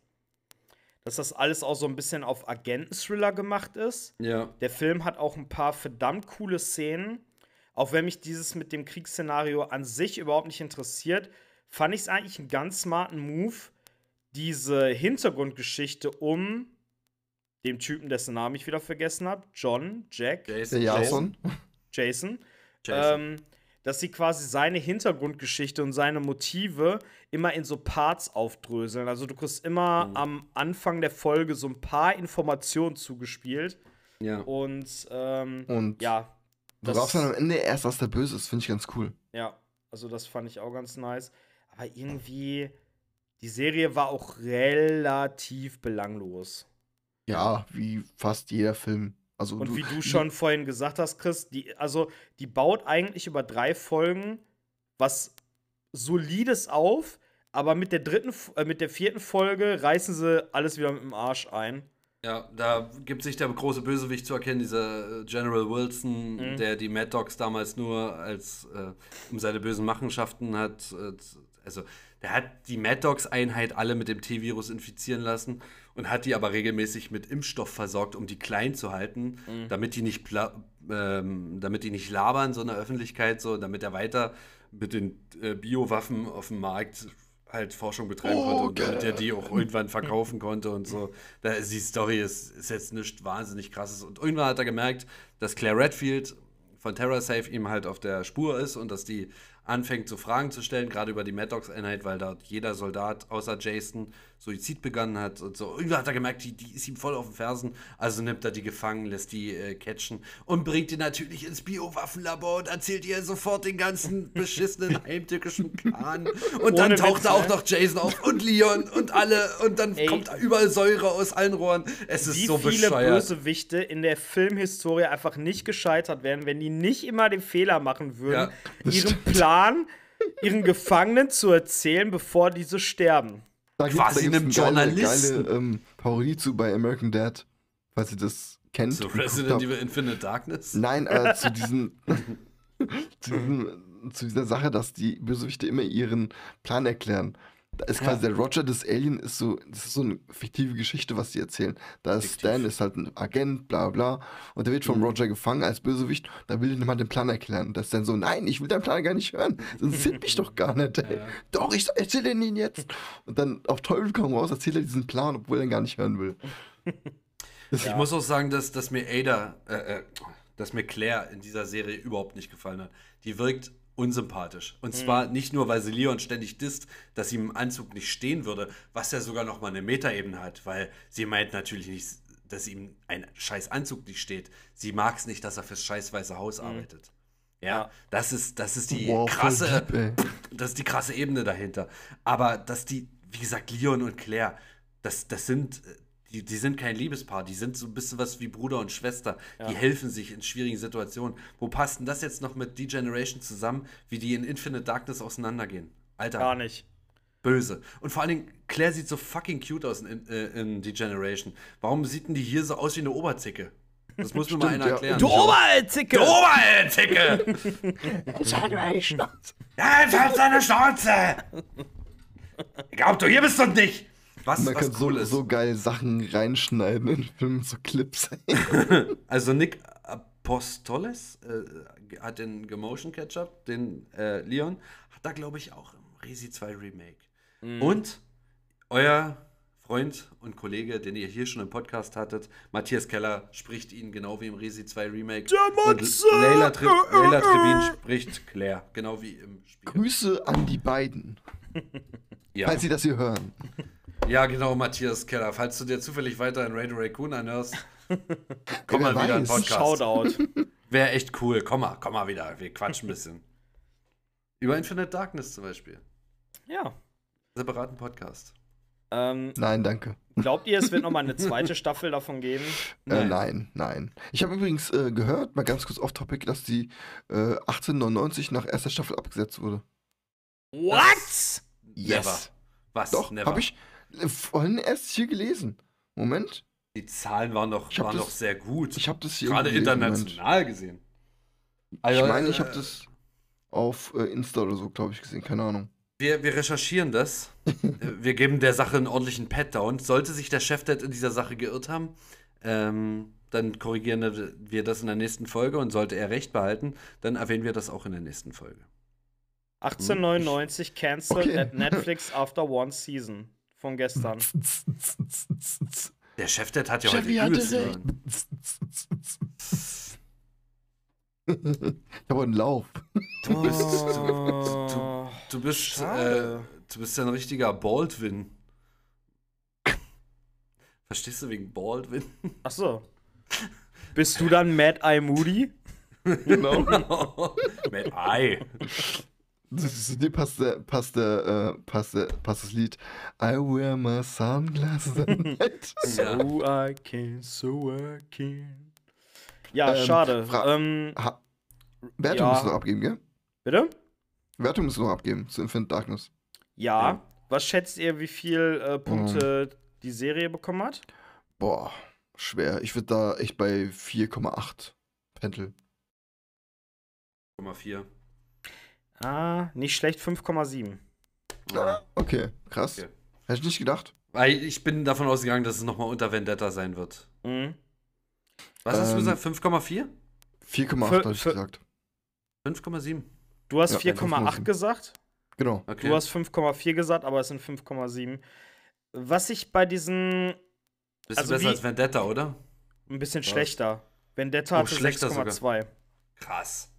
dass das alles auch so ein bisschen auf Agenten-Thriller gemacht ist. Ja. Der Film hat auch ein paar verdammt coole Szenen. Auch wenn mich dieses mit dem Kriegsszenario an sich überhaupt nicht interessiert, fand ich es eigentlich einen ganz smarten Move, diese Hintergrundgeschichte um den Typen, dessen Namen ich wieder vergessen habe, John, Jack, Jason. Jason. Jason, Jason. ähm, dass sie quasi seine Hintergrundgeschichte und seine Motive immer in so Parts aufdröseln. Also du kriegst immer Mhm. am Anfang der Folge so ein paar Informationen zugespielt ja. und ähm, Und ja, du das- darfst dann am Ende erst, was der Böse ist, finde ich ganz cool. ja, also das fand ich auch ganz nice. Aber irgendwie, die Serie war auch relativ belanglos. Ja, wie fast jeder Film. Also Und du, wie du schon vorhin gesagt hast, Chris, die, also die baut eigentlich über drei Folgen was Solides auf, aber mit der dritten, äh, mit der vierten Folge reißen sie alles wieder mit dem Arsch ein. Ja, da gibt sich der große Bösewicht zu erkennen, dieser äh, General Wilson, Mhm. der die Mad Dogs damals nur als äh, um seine bösen Machenschaften hat. Äh, also, der hat die Mad Dogs-Einheit alle mit dem T-Virus infizieren lassen und hat die aber regelmäßig mit Impfstoff versorgt, um die klein zu halten, Mhm. damit die nicht pla- ähm, damit die nicht labern, so in der Öffentlichkeit, so damit er weiter mit den äh, Biowaffen auf dem Markt halt Forschung betreiben Oh, konnte und damit er die auch irgendwann verkaufen konnte und so. Da ist die Story ist, ist jetzt nicht wahnsinnig krasses. Und irgendwann hat er gemerkt, dass Claire Redfield von TerraSafe ihm halt auf der Spur ist und dass die anfängt, so Fragen zu stellen, gerade über die Mad Dogs-Einheit, weil dort jeder Soldat außer Jason Suizid begangen hat und so. Irgendwann hat er gemerkt, die, die ist ihm voll auf den Fersen, also nimmt er die gefangen, lässt die äh, catchen und bringt die natürlich ins Biowaffenlabor und erzählt ihr sofort den ganzen beschissenen heimtückischen Plan. Und dann Ohne taucht Witz, da auch ne? noch Jason auf und Leon und alle und dann Ey. kommt überall Säure aus allen Rohren. Es ist Wie so viele bescheuert. Bösewichte in der Filmhistorie einfach nicht gescheitert wären, wenn die nicht immer den Fehler machen würden, Ja, ihren Plan ihren Gefangenen zu erzählen, bevor diese sterben. Da gibt's, Quasi da gibt's einem eine geile, Journalisten. geile ähm, Parodie zu bei American Dad, falls ihr das kennt. So und geguckt Resident. Evil Infinite Darkness. Nein, äh, zu diesen zu, diesem, zu dieser Sache, dass die Bösewichte immer ihren Plan erklären. Ist quasi der Roger des Alien ist so, das ist so eine fiktive Geschichte, was die erzählen. Da ist Fiktiv. Stan ist halt ein Agent, bla bla, und der wird Mhm. von Roger gefangen als Bösewicht, da will ihm mal den Plan erklären. Und das ist dann so, nein, ich will deinen Plan gar nicht hören. Das interessiert mich doch gar nicht, ey. Doch, ich erzähle ihn jetzt. Und dann auf Teufel komm raus, erzählt er diesen Plan, obwohl er ihn gar nicht hören will. Ich muss auch sagen, dass, dass mir Ada, äh, äh, dass mir Claire in dieser Serie überhaupt nicht gefallen hat. Die wirkt unsympathisch. Und zwar nicht nur, weil sie Leon ständig disst, dass sie im Anzug nicht stehen würde, was ja sogar noch mal eine Metaebene hat, weil sie meint natürlich nicht, dass ihm ein scheiß Anzug nicht steht. Sie mag es nicht, dass er fürs scheiß Weiße Haus arbeitet. Ja, das ist, das ist die Wow, krasse, deep, das ist die krasse Ebene dahinter. Aber dass die, wie gesagt, Leon und Claire, das, das sind, die, die sind kein Liebespaar, die sind so ein bisschen was wie Bruder und Schwester. Die helfen sich in schwierigen Situationen. Wo passt denn das jetzt noch mit Degeneration zusammen, wie die in Infinite Darkness auseinandergehen? Alter, Gar nicht. böse. Und vor allen Dingen, Claire sieht so fucking cute aus in, äh, in Degeneration. Warum sieht denn die hier so aus wie eine Oberzicke? Das muss mir mal einer ja. erklären. Du Oberzicke! Du Oberzicke! Ja, jetzt halt seine Schnauze! Ich glaub, du hier bist doch nicht! Was, Man was kann cool so, ist. so geil Sachen reinschneiden in Filmen, so Clips. Also Nick Apostoles äh, hat den Gemotion Ketchup, den äh, Leon, hat da glaube ich auch im Resi 2 Remake. Und euer Freund und Kollege, den ihr hier schon im Podcast hattet, Matthias Keller, spricht ihn genau wie im Resi 2 Remake. und Leila, Tri Leila Trevin spricht Claire, genau wie im Spiel. Grüße an die beiden, Ja. falls sie das hier hören. Ja, genau, Matthias Keller. Falls du dir zufällig weiter in Radio Raccoon anhörst, komm mal wieder in. Podcast. Shoutout. Wäre echt cool. Komm mal, komm mal wieder. Wir quatschen ein bisschen. Über Infinite Darkness zum Beispiel. ja. Separaten Podcast. Ähm, Nein, danke. glaubt ihr, es wird noch mal eine zweite Staffel davon geben? Nein, äh, nein. nein. Ich habe übrigens äh, gehört, mal ganz kurz off-topic, dass die äh, 1899 nach erster Staffel abgesetzt wurde. What? Never. Was? Doch, Never. habe ich vorhin erst hier gelesen. Moment. Die Zahlen waren doch, waren das- doch sehr gut. Ich habe das hier Gerade international gesehen. Moment. Also, Ich meine, ich äh, habe das auf äh, Insta oder so, glaube ich, gesehen. Keine Ahnung. Wir, wir recherchieren das. Äh, wir geben der Sache einen ordentlichen Pat-Down. Sollte sich der Chefdad in dieser Sache geirrt haben, ähm, dann korrigieren wir das in der nächsten Folge und sollte er recht behalten, dann erwähnen wir das auch in der nächsten Folge. 1899 cancelled Okay. at Netflix after one season. Von gestern. Der Chefdad hat ja Chevy heute übelst ich habe einen Lauf. Du bist, du, Oh, du bist, äh, du bist ja ein richtiger Baldwin. Verstehst du wegen Baldwin? Ach so. Bist du dann Mad Eye Moody? Genau. Mit Ei. Zu dir passt, der, passt, der, äh, passt, der, passt das Lied I wear my sunglasses at night. Ja. So I can, so I can. Ja, Ähm, schade. Fra- Ähm, Wertung Ja. musst du noch abgeben, gell? bitte? Wertung musst du noch abgeben zu Infinite Darkness. Ja. Was schätzt ihr, wie viel äh, Punkte die Serie bekommen hat? Boah, schwer. Ich würde da echt bei 4,8 pendeln. 0,4. Ah, nicht schlecht, 5,7. Ja. Okay, krass. Okay. Hätte ich nicht gedacht. Weil ich bin davon ausgegangen, dass es nochmal unter Vendetta sein wird. Mhm. Was hast du Ähm, gesagt? 5,4? 4,8 Für- habe ich gesagt. 5,7? Du hast Ja, 4,8 5,7. gesagt. Genau. Okay. Du hast 5,4 gesagt, aber es sind 5,7. Was ich bei diesen Bist also du besser wie- als Vendetta, oder? ein bisschen Was? schlechter. Vendetta Oh, hatte schlechter 6,2. Krass.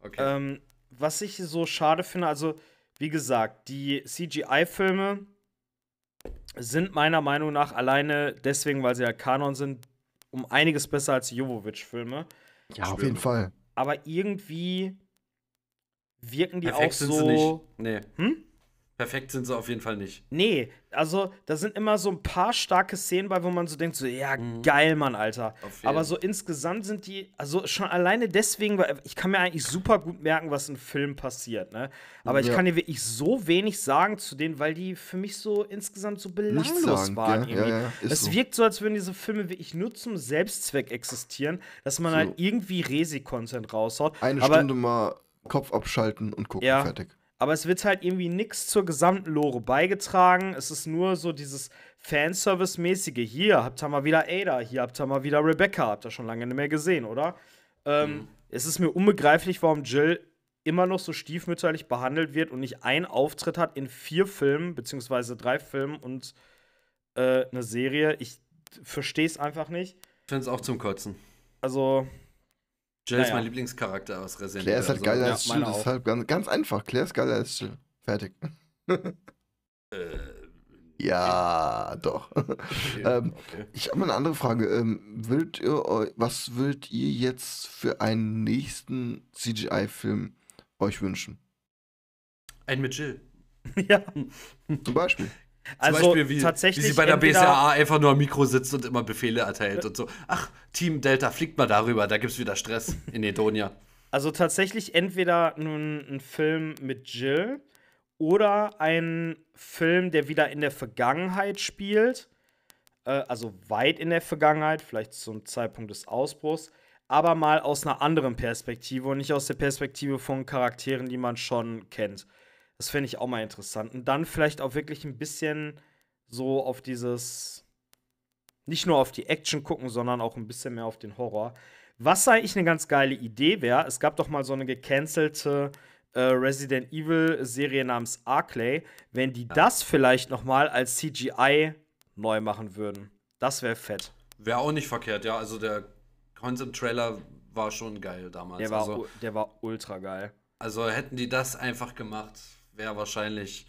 Okay. Ähm, was ich so schade finde, also wie gesagt, die CGI-Filme sind meiner Meinung nach alleine deswegen, weil sie ja Kanon sind, um einiges besser als die Jovovich-Filme. Ja, auf jeden Fall. Aber irgendwie wirken die Perfekt auch sind sie so. nicht. Nee. Hm? Perfekt sind sie auf jeden Fall nicht. Nee, also da sind immer so ein paar starke Szenen bei, wo man so denkt, so, ja, geil, Mann, Alter. Mhm. Aber so insgesamt sind die, also schon alleine deswegen, weil ich kann mir eigentlich super gut merken, was in Filmen passiert, ne? Aber ich Ja. kann dir wirklich so wenig sagen zu denen, weil die für mich so insgesamt so belanglos sagen, waren. Ja, ja, es so. wirkt so, als würden diese Filme wirklich nur zum Selbstzweck existieren, dass man So. halt irgendwie Resi-Content raushaut. Eine aber, Stunde mal Kopf abschalten und gucken, Ja. fertig. Aber es wird halt irgendwie nichts zur gesamten Lore beigetragen. Es ist nur so dieses Fanservice-mäßige. Hier habt ihr mal wieder Ada, hier habt ihr mal wieder Rebecca. Habt ihr schon lange nicht mehr gesehen, oder? Ähm, Es ist mir unbegreiflich, warum Jill immer noch so stiefmütterlich behandelt wird und nicht einen Auftritt hat in vier Filmen, beziehungsweise drei Filmen und äh, eine Serie. Ich verstehe es einfach nicht. Ich finde es auch zum Kotzen. Also, Jill ist Naja. mein Lieblingscharakter aus Resident Claire ist halt Also, geiler ja, als Jill. ist auch. halt ganz, ganz einfach. Claire ist geiler als Jill. Fertig. Äh, Ja, doch. okay, Ähm, okay. Ich habe mal eine andere Frage. Ähm, würdet ihr, was würdet ihr jetzt für einen nächsten CGI-Film euch wünschen? Ein mit Jill. ja. Zum Beispiel. Also, Zum Beispiel, wie, tatsächlich. wie sie bei der BSAA einfach nur am Mikro sitzt und immer Befehle erteilt und so. Ach, Team Delta, fliegt mal darüber, da gibt's wieder Stress in Edonia. Also tatsächlich entweder nun ein Film mit Jill oder ein Film, der wieder in der Vergangenheit spielt. Äh, also weit in der Vergangenheit, vielleicht zum Zeitpunkt des Ausbruchs. Aber mal aus einer anderen Perspektive und nicht aus der Perspektive von Charakteren, die man schon kennt. Das fände ich auch mal interessant. Und dann vielleicht auch wirklich ein bisschen so auf dieses. Nicht nur auf die Action gucken, sondern auch ein bisschen mehr auf den Horror. Was eigentlich eine ganz geile Idee wäre, es gab doch mal so eine gecancelte äh, Resident Evil Serie namens Arclay, wenn die das vielleicht noch mal als CGI neu machen würden. Das wäre fett. Wäre auch nicht verkehrt, ja. Also der Concept-Trailer war schon geil damals. Der war, also, der war ultra geil. also hätten die das einfach gemacht, wäre wahrscheinlich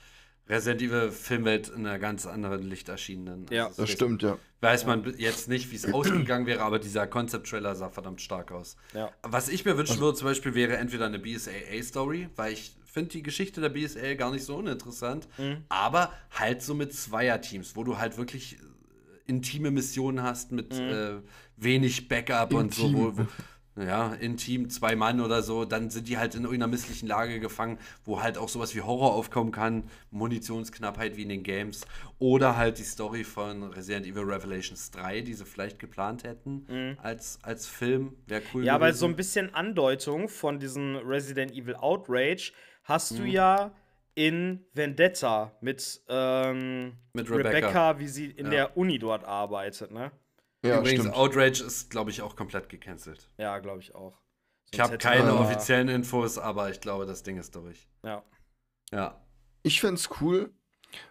Resident Evil Filmwelt in einer ganz anderen Licht erschienen. Dann. Ja. Also Das stimmt, ja. Weiß man jetzt nicht, wie es ausgegangen wäre, aber dieser Concept-Trailer sah verdammt stark aus. Ja. Was ich mir wünschen würde, zum Beispiel, wäre entweder eine BSAA-Story, weil ich finde die Geschichte der BSAA gar nicht so uninteressant, Mhm. aber halt so mit Zweierteams, wo du halt wirklich äh, intime Missionen hast mit Mhm. äh, wenig Backup und so, Intim. wo, wo ja, intim, zwei Mann oder so, dann sind die halt in irgendeiner misslichen Lage gefangen, wo halt auch sowas wie Horror aufkommen kann, Munitionsknappheit wie in den Games oder halt die Story von Resident Evil Revelations 3, die sie vielleicht geplant hätten als, als Film, wäre cool Mhm. Ja, weil so ein bisschen Andeutung von diesem Resident Evil Outrage hast Mhm. du ja in Vendetta mit, ähm, Mit Rebecca. Rebecca. wie sie in Ja. der Uni dort arbeitet, ne? Ja, Übrigens, stimmt. Outrage ist, glaube ich, auch komplett gecancelt. Ja, glaube ich auch. Ich Sonst habe hätte keine man- offiziellen Infos, aber ich glaube, das Ding ist durch. Ja. Ja. Ich fände es cool,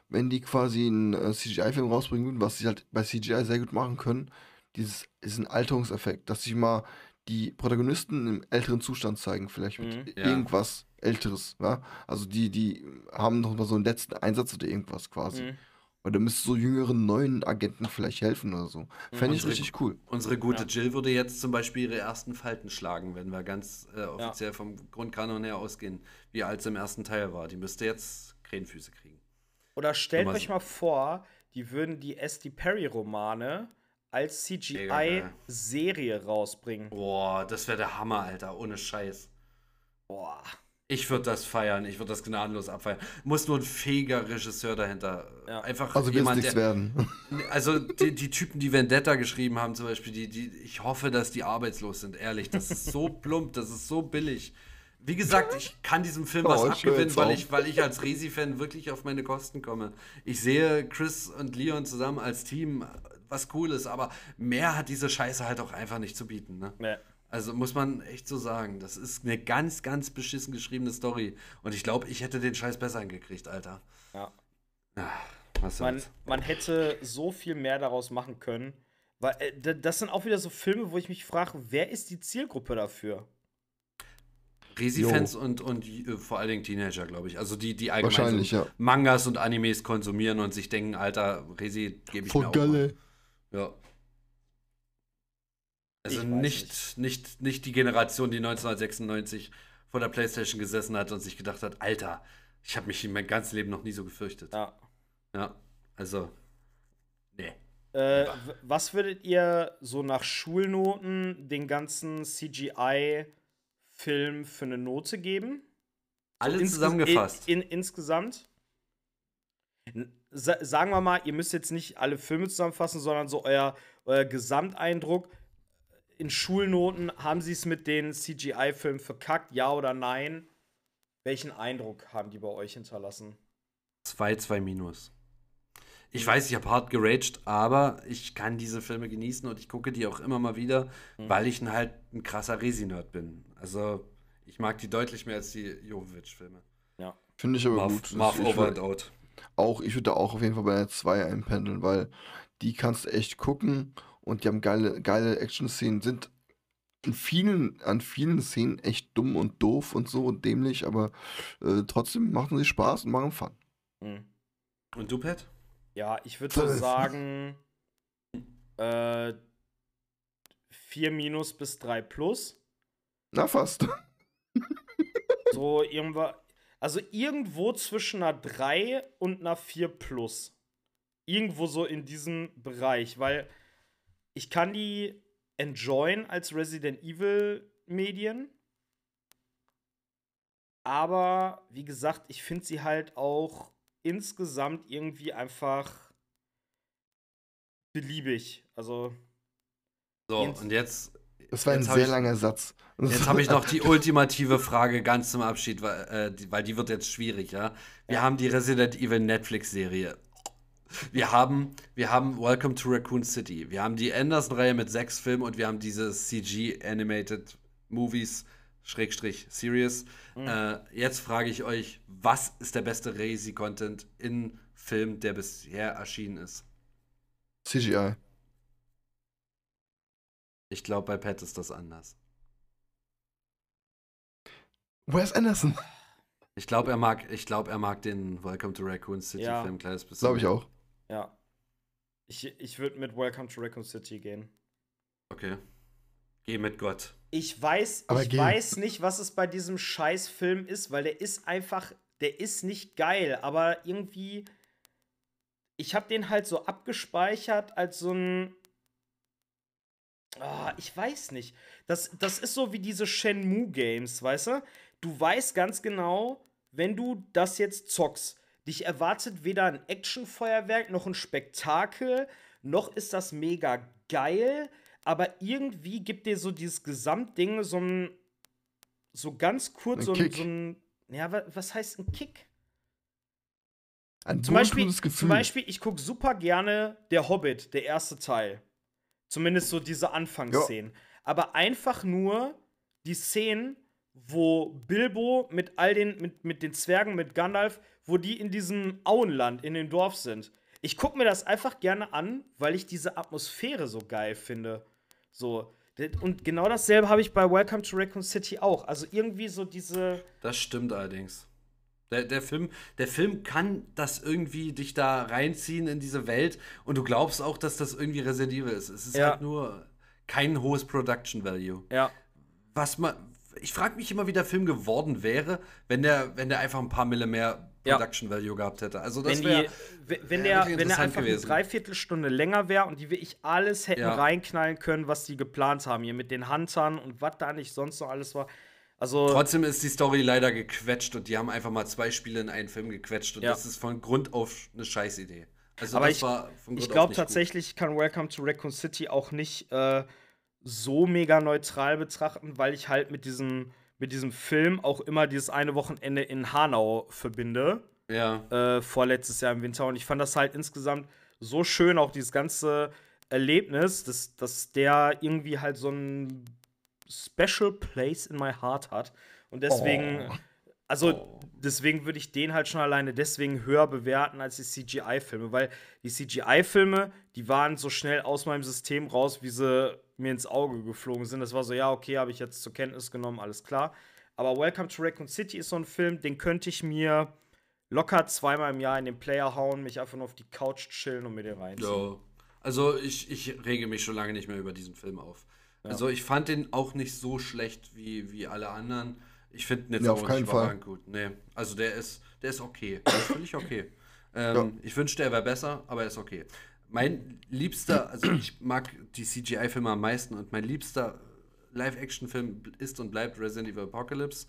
wenn die quasi einen äh, CGI-Film rausbringen würden, was sie halt bei CGI sehr gut machen können. Dieses ist ein Alterungseffekt, dass sie mal die Protagonisten im älteren Zustand zeigen, vielleicht mit Mhm. Ja. irgendwas Älteres. Ja? Also die, die haben noch mal so einen letzten Einsatz oder irgendwas quasi. Mhm. Oder da müsste so jüngeren neuen Agenten vielleicht helfen oder so. Fände ich Unsere- richtig cool. Unsere gute Ja. Jill würde jetzt zum Beispiel ihre ersten Falten schlagen, wenn wir ganz äh, offiziell vom Grundkanon her ausgehen, wie alt sie im ersten Teil war. Die müsste jetzt Krähenfüße kriegen. Oder stellt Thomas- euch mal vor, die würden die S.D. Perry-Romane als. CGI-Serie rausbringen. Boah, das wäre der Hammer, Alter, ohne Scheiß. Boah. Ich würde das feiern, ich würde das gnadenlos abfeiern. Muss nur ein fähiger Regisseur dahinter. Ja. Einfach Also jemand, nichts der, werden. Also die, die Typen, die Vendetta geschrieben haben, zum Beispiel, die, die, ich hoffe, dass die arbeitslos sind, ehrlich. Das ist so plump, das ist so billig. Wie gesagt, ich kann diesem Film Oh, was abgewinnen, weil ich, weil ich als Resi-Fan wirklich auf meine Kosten komme. Ich sehe Chris und Leon zusammen als Team, was cool ist, aber mehr hat diese Scheiße halt auch einfach nicht zu bieten. Ne? Nee. Also muss man echt so sagen, das ist eine ganz, ganz beschissen geschriebene Story. Und ich glaube, ich hätte den Scheiß besser hingekriegt, Alter. Ja. Was Man, man hätte so viel mehr daraus machen können. Weil äh, das sind auch wieder so Filme, wo ich mich frage, wer ist die Zielgruppe dafür? Resi-Fans und, und äh, vor allen Dingen Teenager, glaube ich. Also die, die allgemein so ja. Mangas und Animes konsumieren und sich denken, Alter, Resi gebe ich mir Voll auch geil. mal. Ja. Also Ich weiß nicht, nicht, nicht die Generation, die 1996 vor der Playstation gesessen hat und sich gedacht hat, Alter, ich habe mich in meinem ganzen Leben noch nie so gefürchtet. Ja. Ja, also, nee. Äh, was würdet ihr so nach Schulnoten den ganzen CGI-Film für eine Note geben? Alles Insges- zusammengefasst. In, in, insgesamt? Sagen wir mal, ihr müsst jetzt nicht alle Filme zusammenfassen, sondern so euer, euer Gesamteindruck. In Schulnoten haben sie es mit den CGI-Filmen verkackt, ja oder nein? Welchen Eindruck haben die bei euch hinterlassen? 2, 2 minus. Ich weiß, ich habe hart geraged, aber ich kann diese Filme genießen und ich gucke die auch immer mal wieder, weil ich ein, halt ein krasser Resi-Nerd bin. Also, ich mag die deutlich mehr als die Jovovich-Filme. Finde ich aber Marv, gut. Marv ich Over and Out. auch, ich würde auch auf jeden Fall bei einer 2 einpendeln, weil die kannst du echt gucken und die haben geile, geile Action-Szenen, sind in vielen, an vielen Szenen echt dumm und doof und so und dämlich, aber äh, trotzdem machen sie Spaß und machen Fun. Hm. Und du, Pat? Ja, ich würde so sagen, äh, 4 minus bis 3 plus. Na, fast. So irgendwo, also irgendwo zwischen einer 3 und einer 4 plus. Irgendwo so in diesem Bereich, weil ich kann die enjoyen als Resident Evil Medien. Aber wie gesagt, ich finde sie halt auch insgesamt irgendwie einfach beliebig. Also So, Jetzt- und jetzt, Das war ein sehr ich- langer Satz. jetzt habe ich noch die ultimative Frage ganz zum Abschied, weil, äh, die, weil die wird jetzt schwierig, ja? Wir haben die Resident Evil Netflix-Serie. Wir haben, wir haben Welcome to Raccoon City. Wir haben die Anderson-Reihe mit sechs Filmen und wir haben diese CG-Animated Movies, Schrägstrich Series. Äh, jetzt frage ich euch, was ist der beste Resi-Content in Film, der bisher erschienen ist? CGI. Ich glaube, bei Pat ist das anders. Wes Anderson. Ich glaube, er mag, ich glaube, er mag den Welcome to Raccoon City Ja. Film ein kleines bisschen. Glaube ich auch. Ja. Ich, ich würde mit Welcome to Raccoon City gehen. Okay. Geh mit Gott. Ich weiß, Aber ich geh. weiß nicht, was es bei diesem Scheißfilm ist, weil der ist einfach, der ist nicht geil, aber irgendwie, ich habe den halt so abgespeichert als so ein, Ah, ich weiß nicht. Das, das ist so wie diese Shenmue-Games, weißt du? Du weißt ganz genau, wenn du das jetzt zockst, dich erwartet weder ein Actionfeuerwerk noch ein Spektakel, noch ist das mega geil, aber irgendwie gibt dir so dieses Gesamtding so ein, so ganz kurz Ein so ein, so ein, ja, wa- was heißt ein Kick? Ein Zum Beispiel, Gefühl. zum Beispiel, ich gucke super gerne Der Hobbit, der erste Teil. Zumindest so diese Anfangsszenen. Aber einfach nur die Szenen, wo Bilbo mit all den, mit, mit den Zwergen, mit Gandalf, wo die in diesem Auenland, in dem Dorf sind. Ich gucke mir das einfach gerne an, weil ich diese Atmosphäre so geil finde. So. Und genau dasselbe habe ich bei Welcome to Raccoon City auch. Also irgendwie so diese. Das stimmt allerdings. Der, der, Film, der Film kann das irgendwie dich da reinziehen in diese Welt und du glaubst auch, dass das irgendwie Resident Evil ist. Es ist Ja. halt nur kein hohes Production Value. Ja. Was man, ich frage mich immer, wie der Film geworden wäre, wenn der, wenn der einfach ein paar Mille mehr Ja. Production Value gehabt hätte. Also das wenn, wäre wenn, wär der, wenn der einfach gewesen. eine Dreiviertelstunde länger wäre und die wirklich alles hätten Ja. reinknallen können, was die geplant haben, hier mit den Huntern und was da nicht sonst noch alles war. Also, Trotzdem ist die Story leider gequetscht und die haben einfach mal zwei Spiele in einen Film gequetscht und Ja. das ist von Grund auf eine Scheißidee. Also Aber das ich- war von Grund ich glaube nicht gut. tatsächlich kann Welcome to Raccoon City auch nicht äh, so mega neutral betrachten, weil ich halt mit diesem, mit diesem Film auch immer dieses eine Wochenende in Hanau verbinde. Ja. äh, vorletztes Jahr im Winter. Und ich fand das halt insgesamt so schön, auch dieses ganze Erlebnis, dass, dass der irgendwie halt so ein Special Place in my heart hat. Und deswegen, also deswegen würde ich den halt schon alleine deswegen höher bewerten als die CGI-Filme, weil die CGI-Filme, die waren so schnell aus meinem System raus, wie sie mir ins Auge geflogen sind. Das war so, ja, okay, habe ich jetzt zur Kenntnis genommen, alles klar. Aber Welcome to Raccoon City ist so ein Film, den könnte ich mir locker zweimal im Jahr in den Player hauen, mich einfach nur auf die Couch chillen und mir den reinziehen. Ja. Also ich, ich rege mich schon lange nicht mehr über diesen Film auf. Also ich fand den auch nicht so schlecht wie, wie alle anderen. Ich finde jetzt Ja, auf keinen Fall. gut. Nee. Also der ist, der ist okay. Der ist völlig okay. Ähm, Ich wünschte, er wäre besser, aber er ist okay. Mein liebster, also ich mag die CGI-Filme am meisten und mein liebster Live-Action-Film ist und bleibt Resident Evil Apocalypse.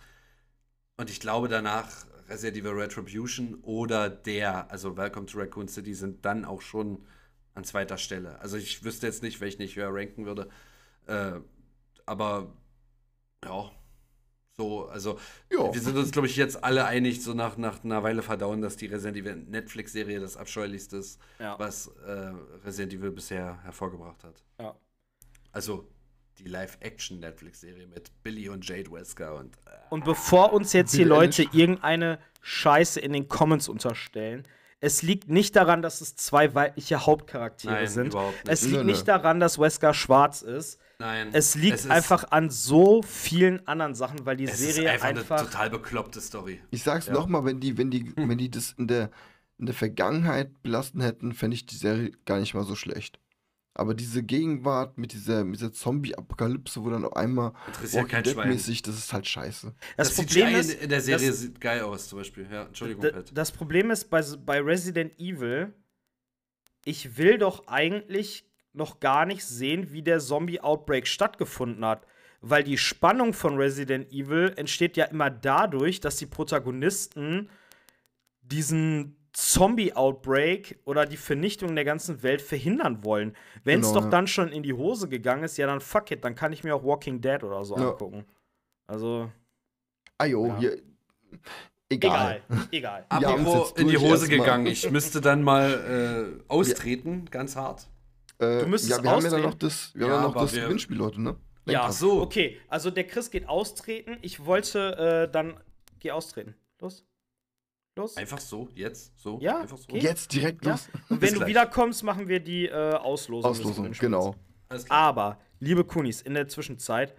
Und ich glaube danach Resident Evil Retribution oder der, also Welcome to Raccoon City, sind dann auch schon an zweiter Stelle. Also ich wüsste jetzt nicht, welchen ich höher ranken würde. Äh, aber ja, so, also Ja. wir sind uns, glaube ich, jetzt alle einig, so nach, nach einer Weile verdauen, dass die Resident Evil Netflix-Serie das abscheulichste ist, Ja. was äh, Resident Evil bisher hervorgebracht hat. Ja. Also die Live-Action-Netflix-Serie mit Billy und Jade Wesker und äh, Und bevor uns jetzt hier Billie Leute irgendeine Scheiße in den Comments unterstellen, es liegt nicht daran, dass es zwei weibliche Hauptcharaktere Nein, sind. überhaupt nicht. Es liegt nicht daran, dass Wesker schwarz ist. nein. Es liegt ist- einfach an so vielen anderen Sachen, weil die es Serie ist einfach, einfach. eine total bekloppte Story. Ich sag's noch mal, wenn die, wenn die, wenn die das in der, in der Vergangenheit belassen hätten, fände ich die Serie gar nicht mal so schlecht. Aber diese Gegenwart mit dieser, mit dieser Zombie-Apokalypse, wo dann auf einmal Interessiert kein Schwein. mäßig, das ist halt scheiße. das, Das Problem ist, in, der Serie das- sieht geil aus, zum Beispiel. Ja, Entschuldigung, Pat. Das Problem ist bei, bei Resident Evil, ich will doch eigentlich noch gar nicht sehen, wie der Zombie-Outbreak stattgefunden hat. Weil die Spannung von Resident Evil entsteht ja immer dadurch, dass die Protagonisten diesen Zombie-Outbreak oder die Vernichtung der ganzen Welt verhindern wollen. Wenn es Genau, doch ja. dann schon in die Hose gegangen ist, ja dann fuck it, dann kann ich mir auch Walking Dead oder so Ja. angucken. Also, Ajo, Ja. hier. Egal. egal, egal. Apropos jetzt in die Hose gegangen. Ich müsste dann mal äh, austreten, ganz hart. Äh, Du müsstest ja, wir haben ja dann austreten. noch das, wir Ja, haben ja noch aber das wir- Gewinnspiel, Leute, ne? Ja, Lenkrad. so. Okay, also der Chris geht austreten. Ich wollte äh, dann. Geh austreten. Los. Los. Einfach so, jetzt, so. Ja, einfach so. Jetzt direkt Ja. los. Und bis wenn du gleich. wiederkommst, machen wir die äh, Auslosung. Auslosung, genau. Alles klar. Aber, liebe Kunis, in der Zwischenzeit.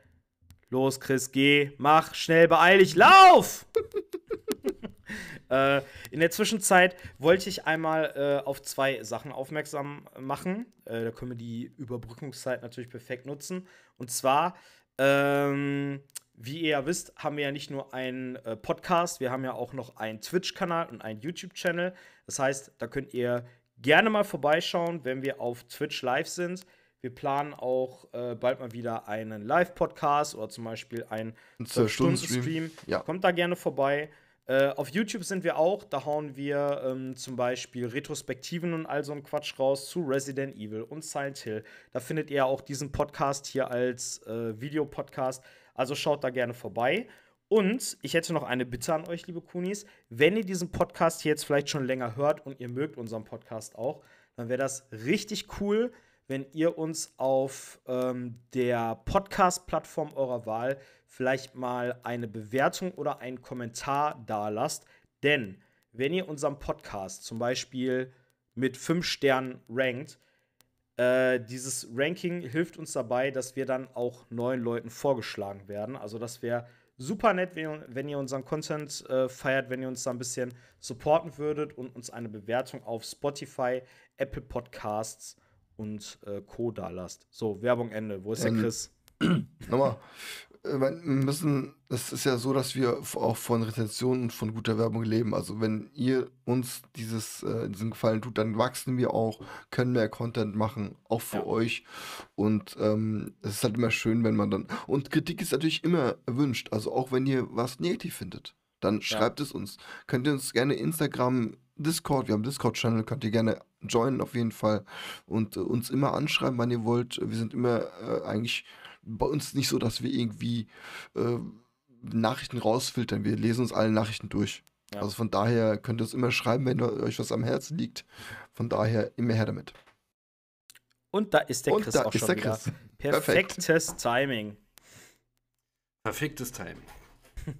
Los, Chris, geh, mach, schnell, beeil dich, lauf! äh, in der Zwischenzeit wollte ich einmal äh, auf zwei Sachen aufmerksam machen. Äh, da können wir die Überbrückungszeit natürlich perfekt nutzen. Und zwar, ähm, wie ihr ja wisst, haben wir ja nicht nur einen äh, Podcast, wir haben ja auch noch einen Twitch-Kanal und einen YouTube-Channel. Das heißt, da könnt ihr gerne mal vorbeischauen, wenn wir auf Twitch live sind. Wir planen auch äh, bald mal wieder einen Live-Podcast oder zum Beispiel einen Ein 12-Stunden-Stream. 12-Stunden-Stream. Ja. Kommt da gerne vorbei. Äh, auf YouTube sind wir auch. Da hauen wir ähm, zum Beispiel Retrospektiven und all so ein Quatsch raus zu Resident Evil und Silent Hill. Da findet ihr auch diesen Podcast hier als äh, Videopodcast. Also schaut da gerne vorbei. Und ich hätte noch eine Bitte an euch, liebe Kunis. Wenn ihr diesen Podcast jetzt vielleicht schon länger hört und ihr mögt unseren Podcast auch, dann wäre das richtig cool, wenn ihr uns auf ähm, der Podcast-Plattform eurer Wahl vielleicht mal eine Bewertung oder einen Kommentar dalasst. Denn wenn ihr unseren Podcast zum Beispiel mit 5 Sternen rankt, äh, dieses Ranking hilft uns dabei, dass wir dann auch neuen Leuten vorgeschlagen werden. Also das wäre super nett, wenn ihr, wenn ihr unseren Content äh, feiert, wenn ihr uns da ein bisschen supporten würdet und uns eine Bewertung auf Spotify, Apple Podcasts und äh, Co. da lasst. So, Werbung Ende. Wo ist der Ähm, Chris? Nochmal. Äh, wir müssen, es ist ja so, dass wir auch von Rezensionen und von guter Werbung leben. Also wenn ihr uns dieses, äh, diesen Gefallen tut, dann wachsen wir auch, können mehr Content machen, auch für Ja. euch. Und ähm, es ist halt immer schön, wenn man dann. Und Kritik ist natürlich immer erwünscht. Also auch wenn ihr was negativ findet, dann schreibt es uns. Könnt ihr uns gerne Instagram, Discord, wir haben Discord-Channel, könnt ihr gerne joinen auf jeden Fall und äh, uns immer anschreiben, wann ihr wollt. Wir sind immer äh, eigentlich bei uns nicht so, dass wir irgendwie äh, Nachrichten rausfiltern. Wir lesen uns alle Nachrichten durch. Ja. Also von daher könnt ihr uns immer schreiben, wenn euch was am Herzen liegt. Von daher immer her damit. Und da ist der Und Chris da auch ist schon der wieder. Chris. Perfektes Timing. Perfektes Timing.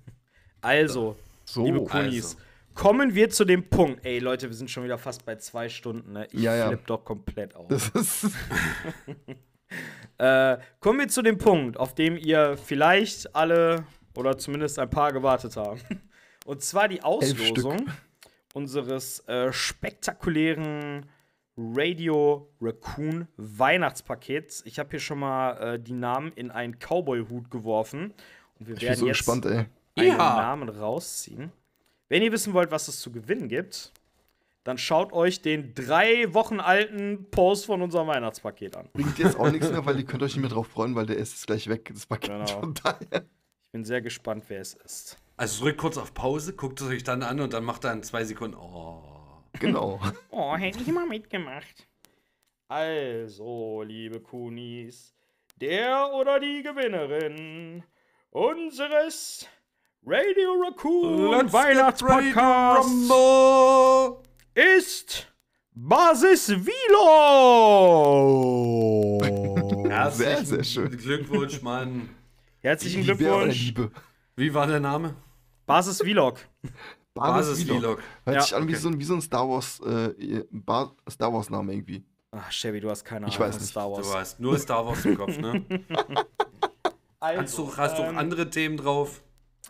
Also, So. liebe Kunis, also. kommen wir zu dem Punkt. Ey, Leute, wir sind schon wieder fast bei zwei Stunden. Ne? Ich Ja, ja. flipp doch komplett aus. Das ist. Äh, kommen wir zu dem Punkt, auf dem ihr vielleicht alle oder zumindest ein paar gewartet haben. Und zwar die Auslosung unseres äh, spektakulären Radio Raccoon Weihnachtspakets. Ich habe hier schon mal äh, die Namen in einen Cowboy-Hut geworfen. Und wir Ich bin werden so jetzt gespannt, ey. einen Ja. Namen rausziehen. Wenn ihr wissen wollt, was es zu gewinnen gibt, dann schaut euch den drei Wochen alten Post von unserem Weihnachtspaket an. Bringt jetzt auch nichts mehr, weil ihr könnt euch nicht mehr drauf freuen, weil der ist gleich weg, das Paket. Genau. Von daher. Ich bin sehr gespannt, wer es ist. Also drückt kurz auf Pause, guckt es euch dann an und dann macht er in zwei Sekunden. Oh. Genau. Oh, hätte ich mal mitgemacht. Also, liebe Kunis, der oder die Gewinnerin unseres Radio Raccoon Weihnachtspodcasts. Ist Basis Vilo. Sehr, sehr schön. Glückwunsch, Mann. Herzlichen Liebe Glückwunsch, Liebe. Wie war der Name? Basis Vlog. Basis-Vlog. Hört Ja, sich an wie, okay. so ein, wie so ein Star Wars, äh, Star Wars Name irgendwie. Ach, Chevy, du hast keine Ich Ahnung weiß von nicht. Star Du Wars. hast nur Star Wars im Kopf, ne? Hast du, hast du auch ähm, andere Themen drauf?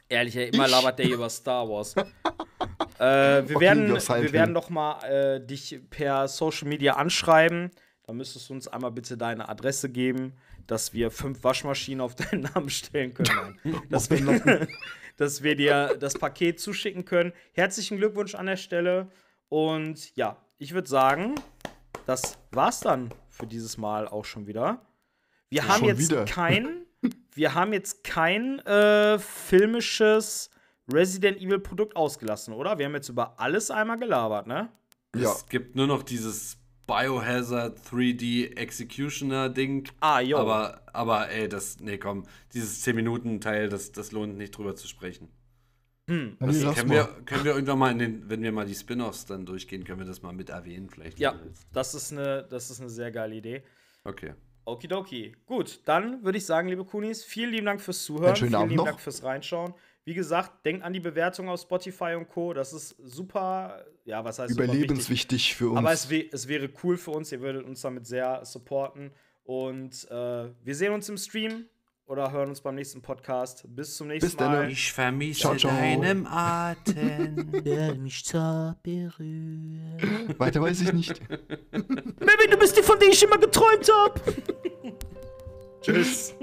Ehrlich, ey, immer Ich? labert der über Star Wars. äh, wir, Okay, werden, wir werden noch mal äh, dich per Social Media anschreiben. Da müsstest du uns einmal bitte deine Adresse geben, dass wir fünf Waschmaschinen auf deinen Namen stellen können. Dass, wir, dass wir dir das Paket zuschicken können. Herzlichen Glückwunsch an der Stelle. Und ja, ich würde sagen, das war's dann für dieses Mal auch schon wieder. Wir haben Schon jetzt wieder. kein, wir haben jetzt kein äh, filmisches Resident Evil Produkt ausgelassen, oder? Wir haben jetzt über alles einmal gelabert, ne? Ja. Es gibt nur noch dieses Biohazard 3D Executioner Ding. Ah, jo. Aber, aber ey, das, nee, komm, dieses 10-Minuten-Teil, das, das lohnt nicht drüber zu sprechen. Hm. Das Nee, können, wir, können wir irgendwann mal in den, wenn wir mal die Spin-Offs dann durchgehen, können wir das mal mit erwähnen, vielleicht. Ja, das ist eine, das ist eine sehr geile Idee. Okay. Okidoki. Gut, dann würde ich sagen, liebe Kunis, vielen lieben Dank fürs Zuhören. Einen schönen vielen Abend lieben noch. Dank fürs Reinschauen. Wie gesagt, denkt an die Bewertung auf Spotify und Co. Das ist super, ja, was heißt? Überlebenswichtig für uns. Aber es, es wäre cool für uns, ihr würdet uns damit sehr supporten. Und äh, wir sehen uns im Stream oder hören uns beim nächsten Podcast. Bis zum nächsten Bis dann. Mal. Ich vermisse Ciao, ciao. deinem Atem. Wer mich berührt. Weiter weiß ich nicht. Baby, du bist die, von der ich immer geträumt habe. Tschüss.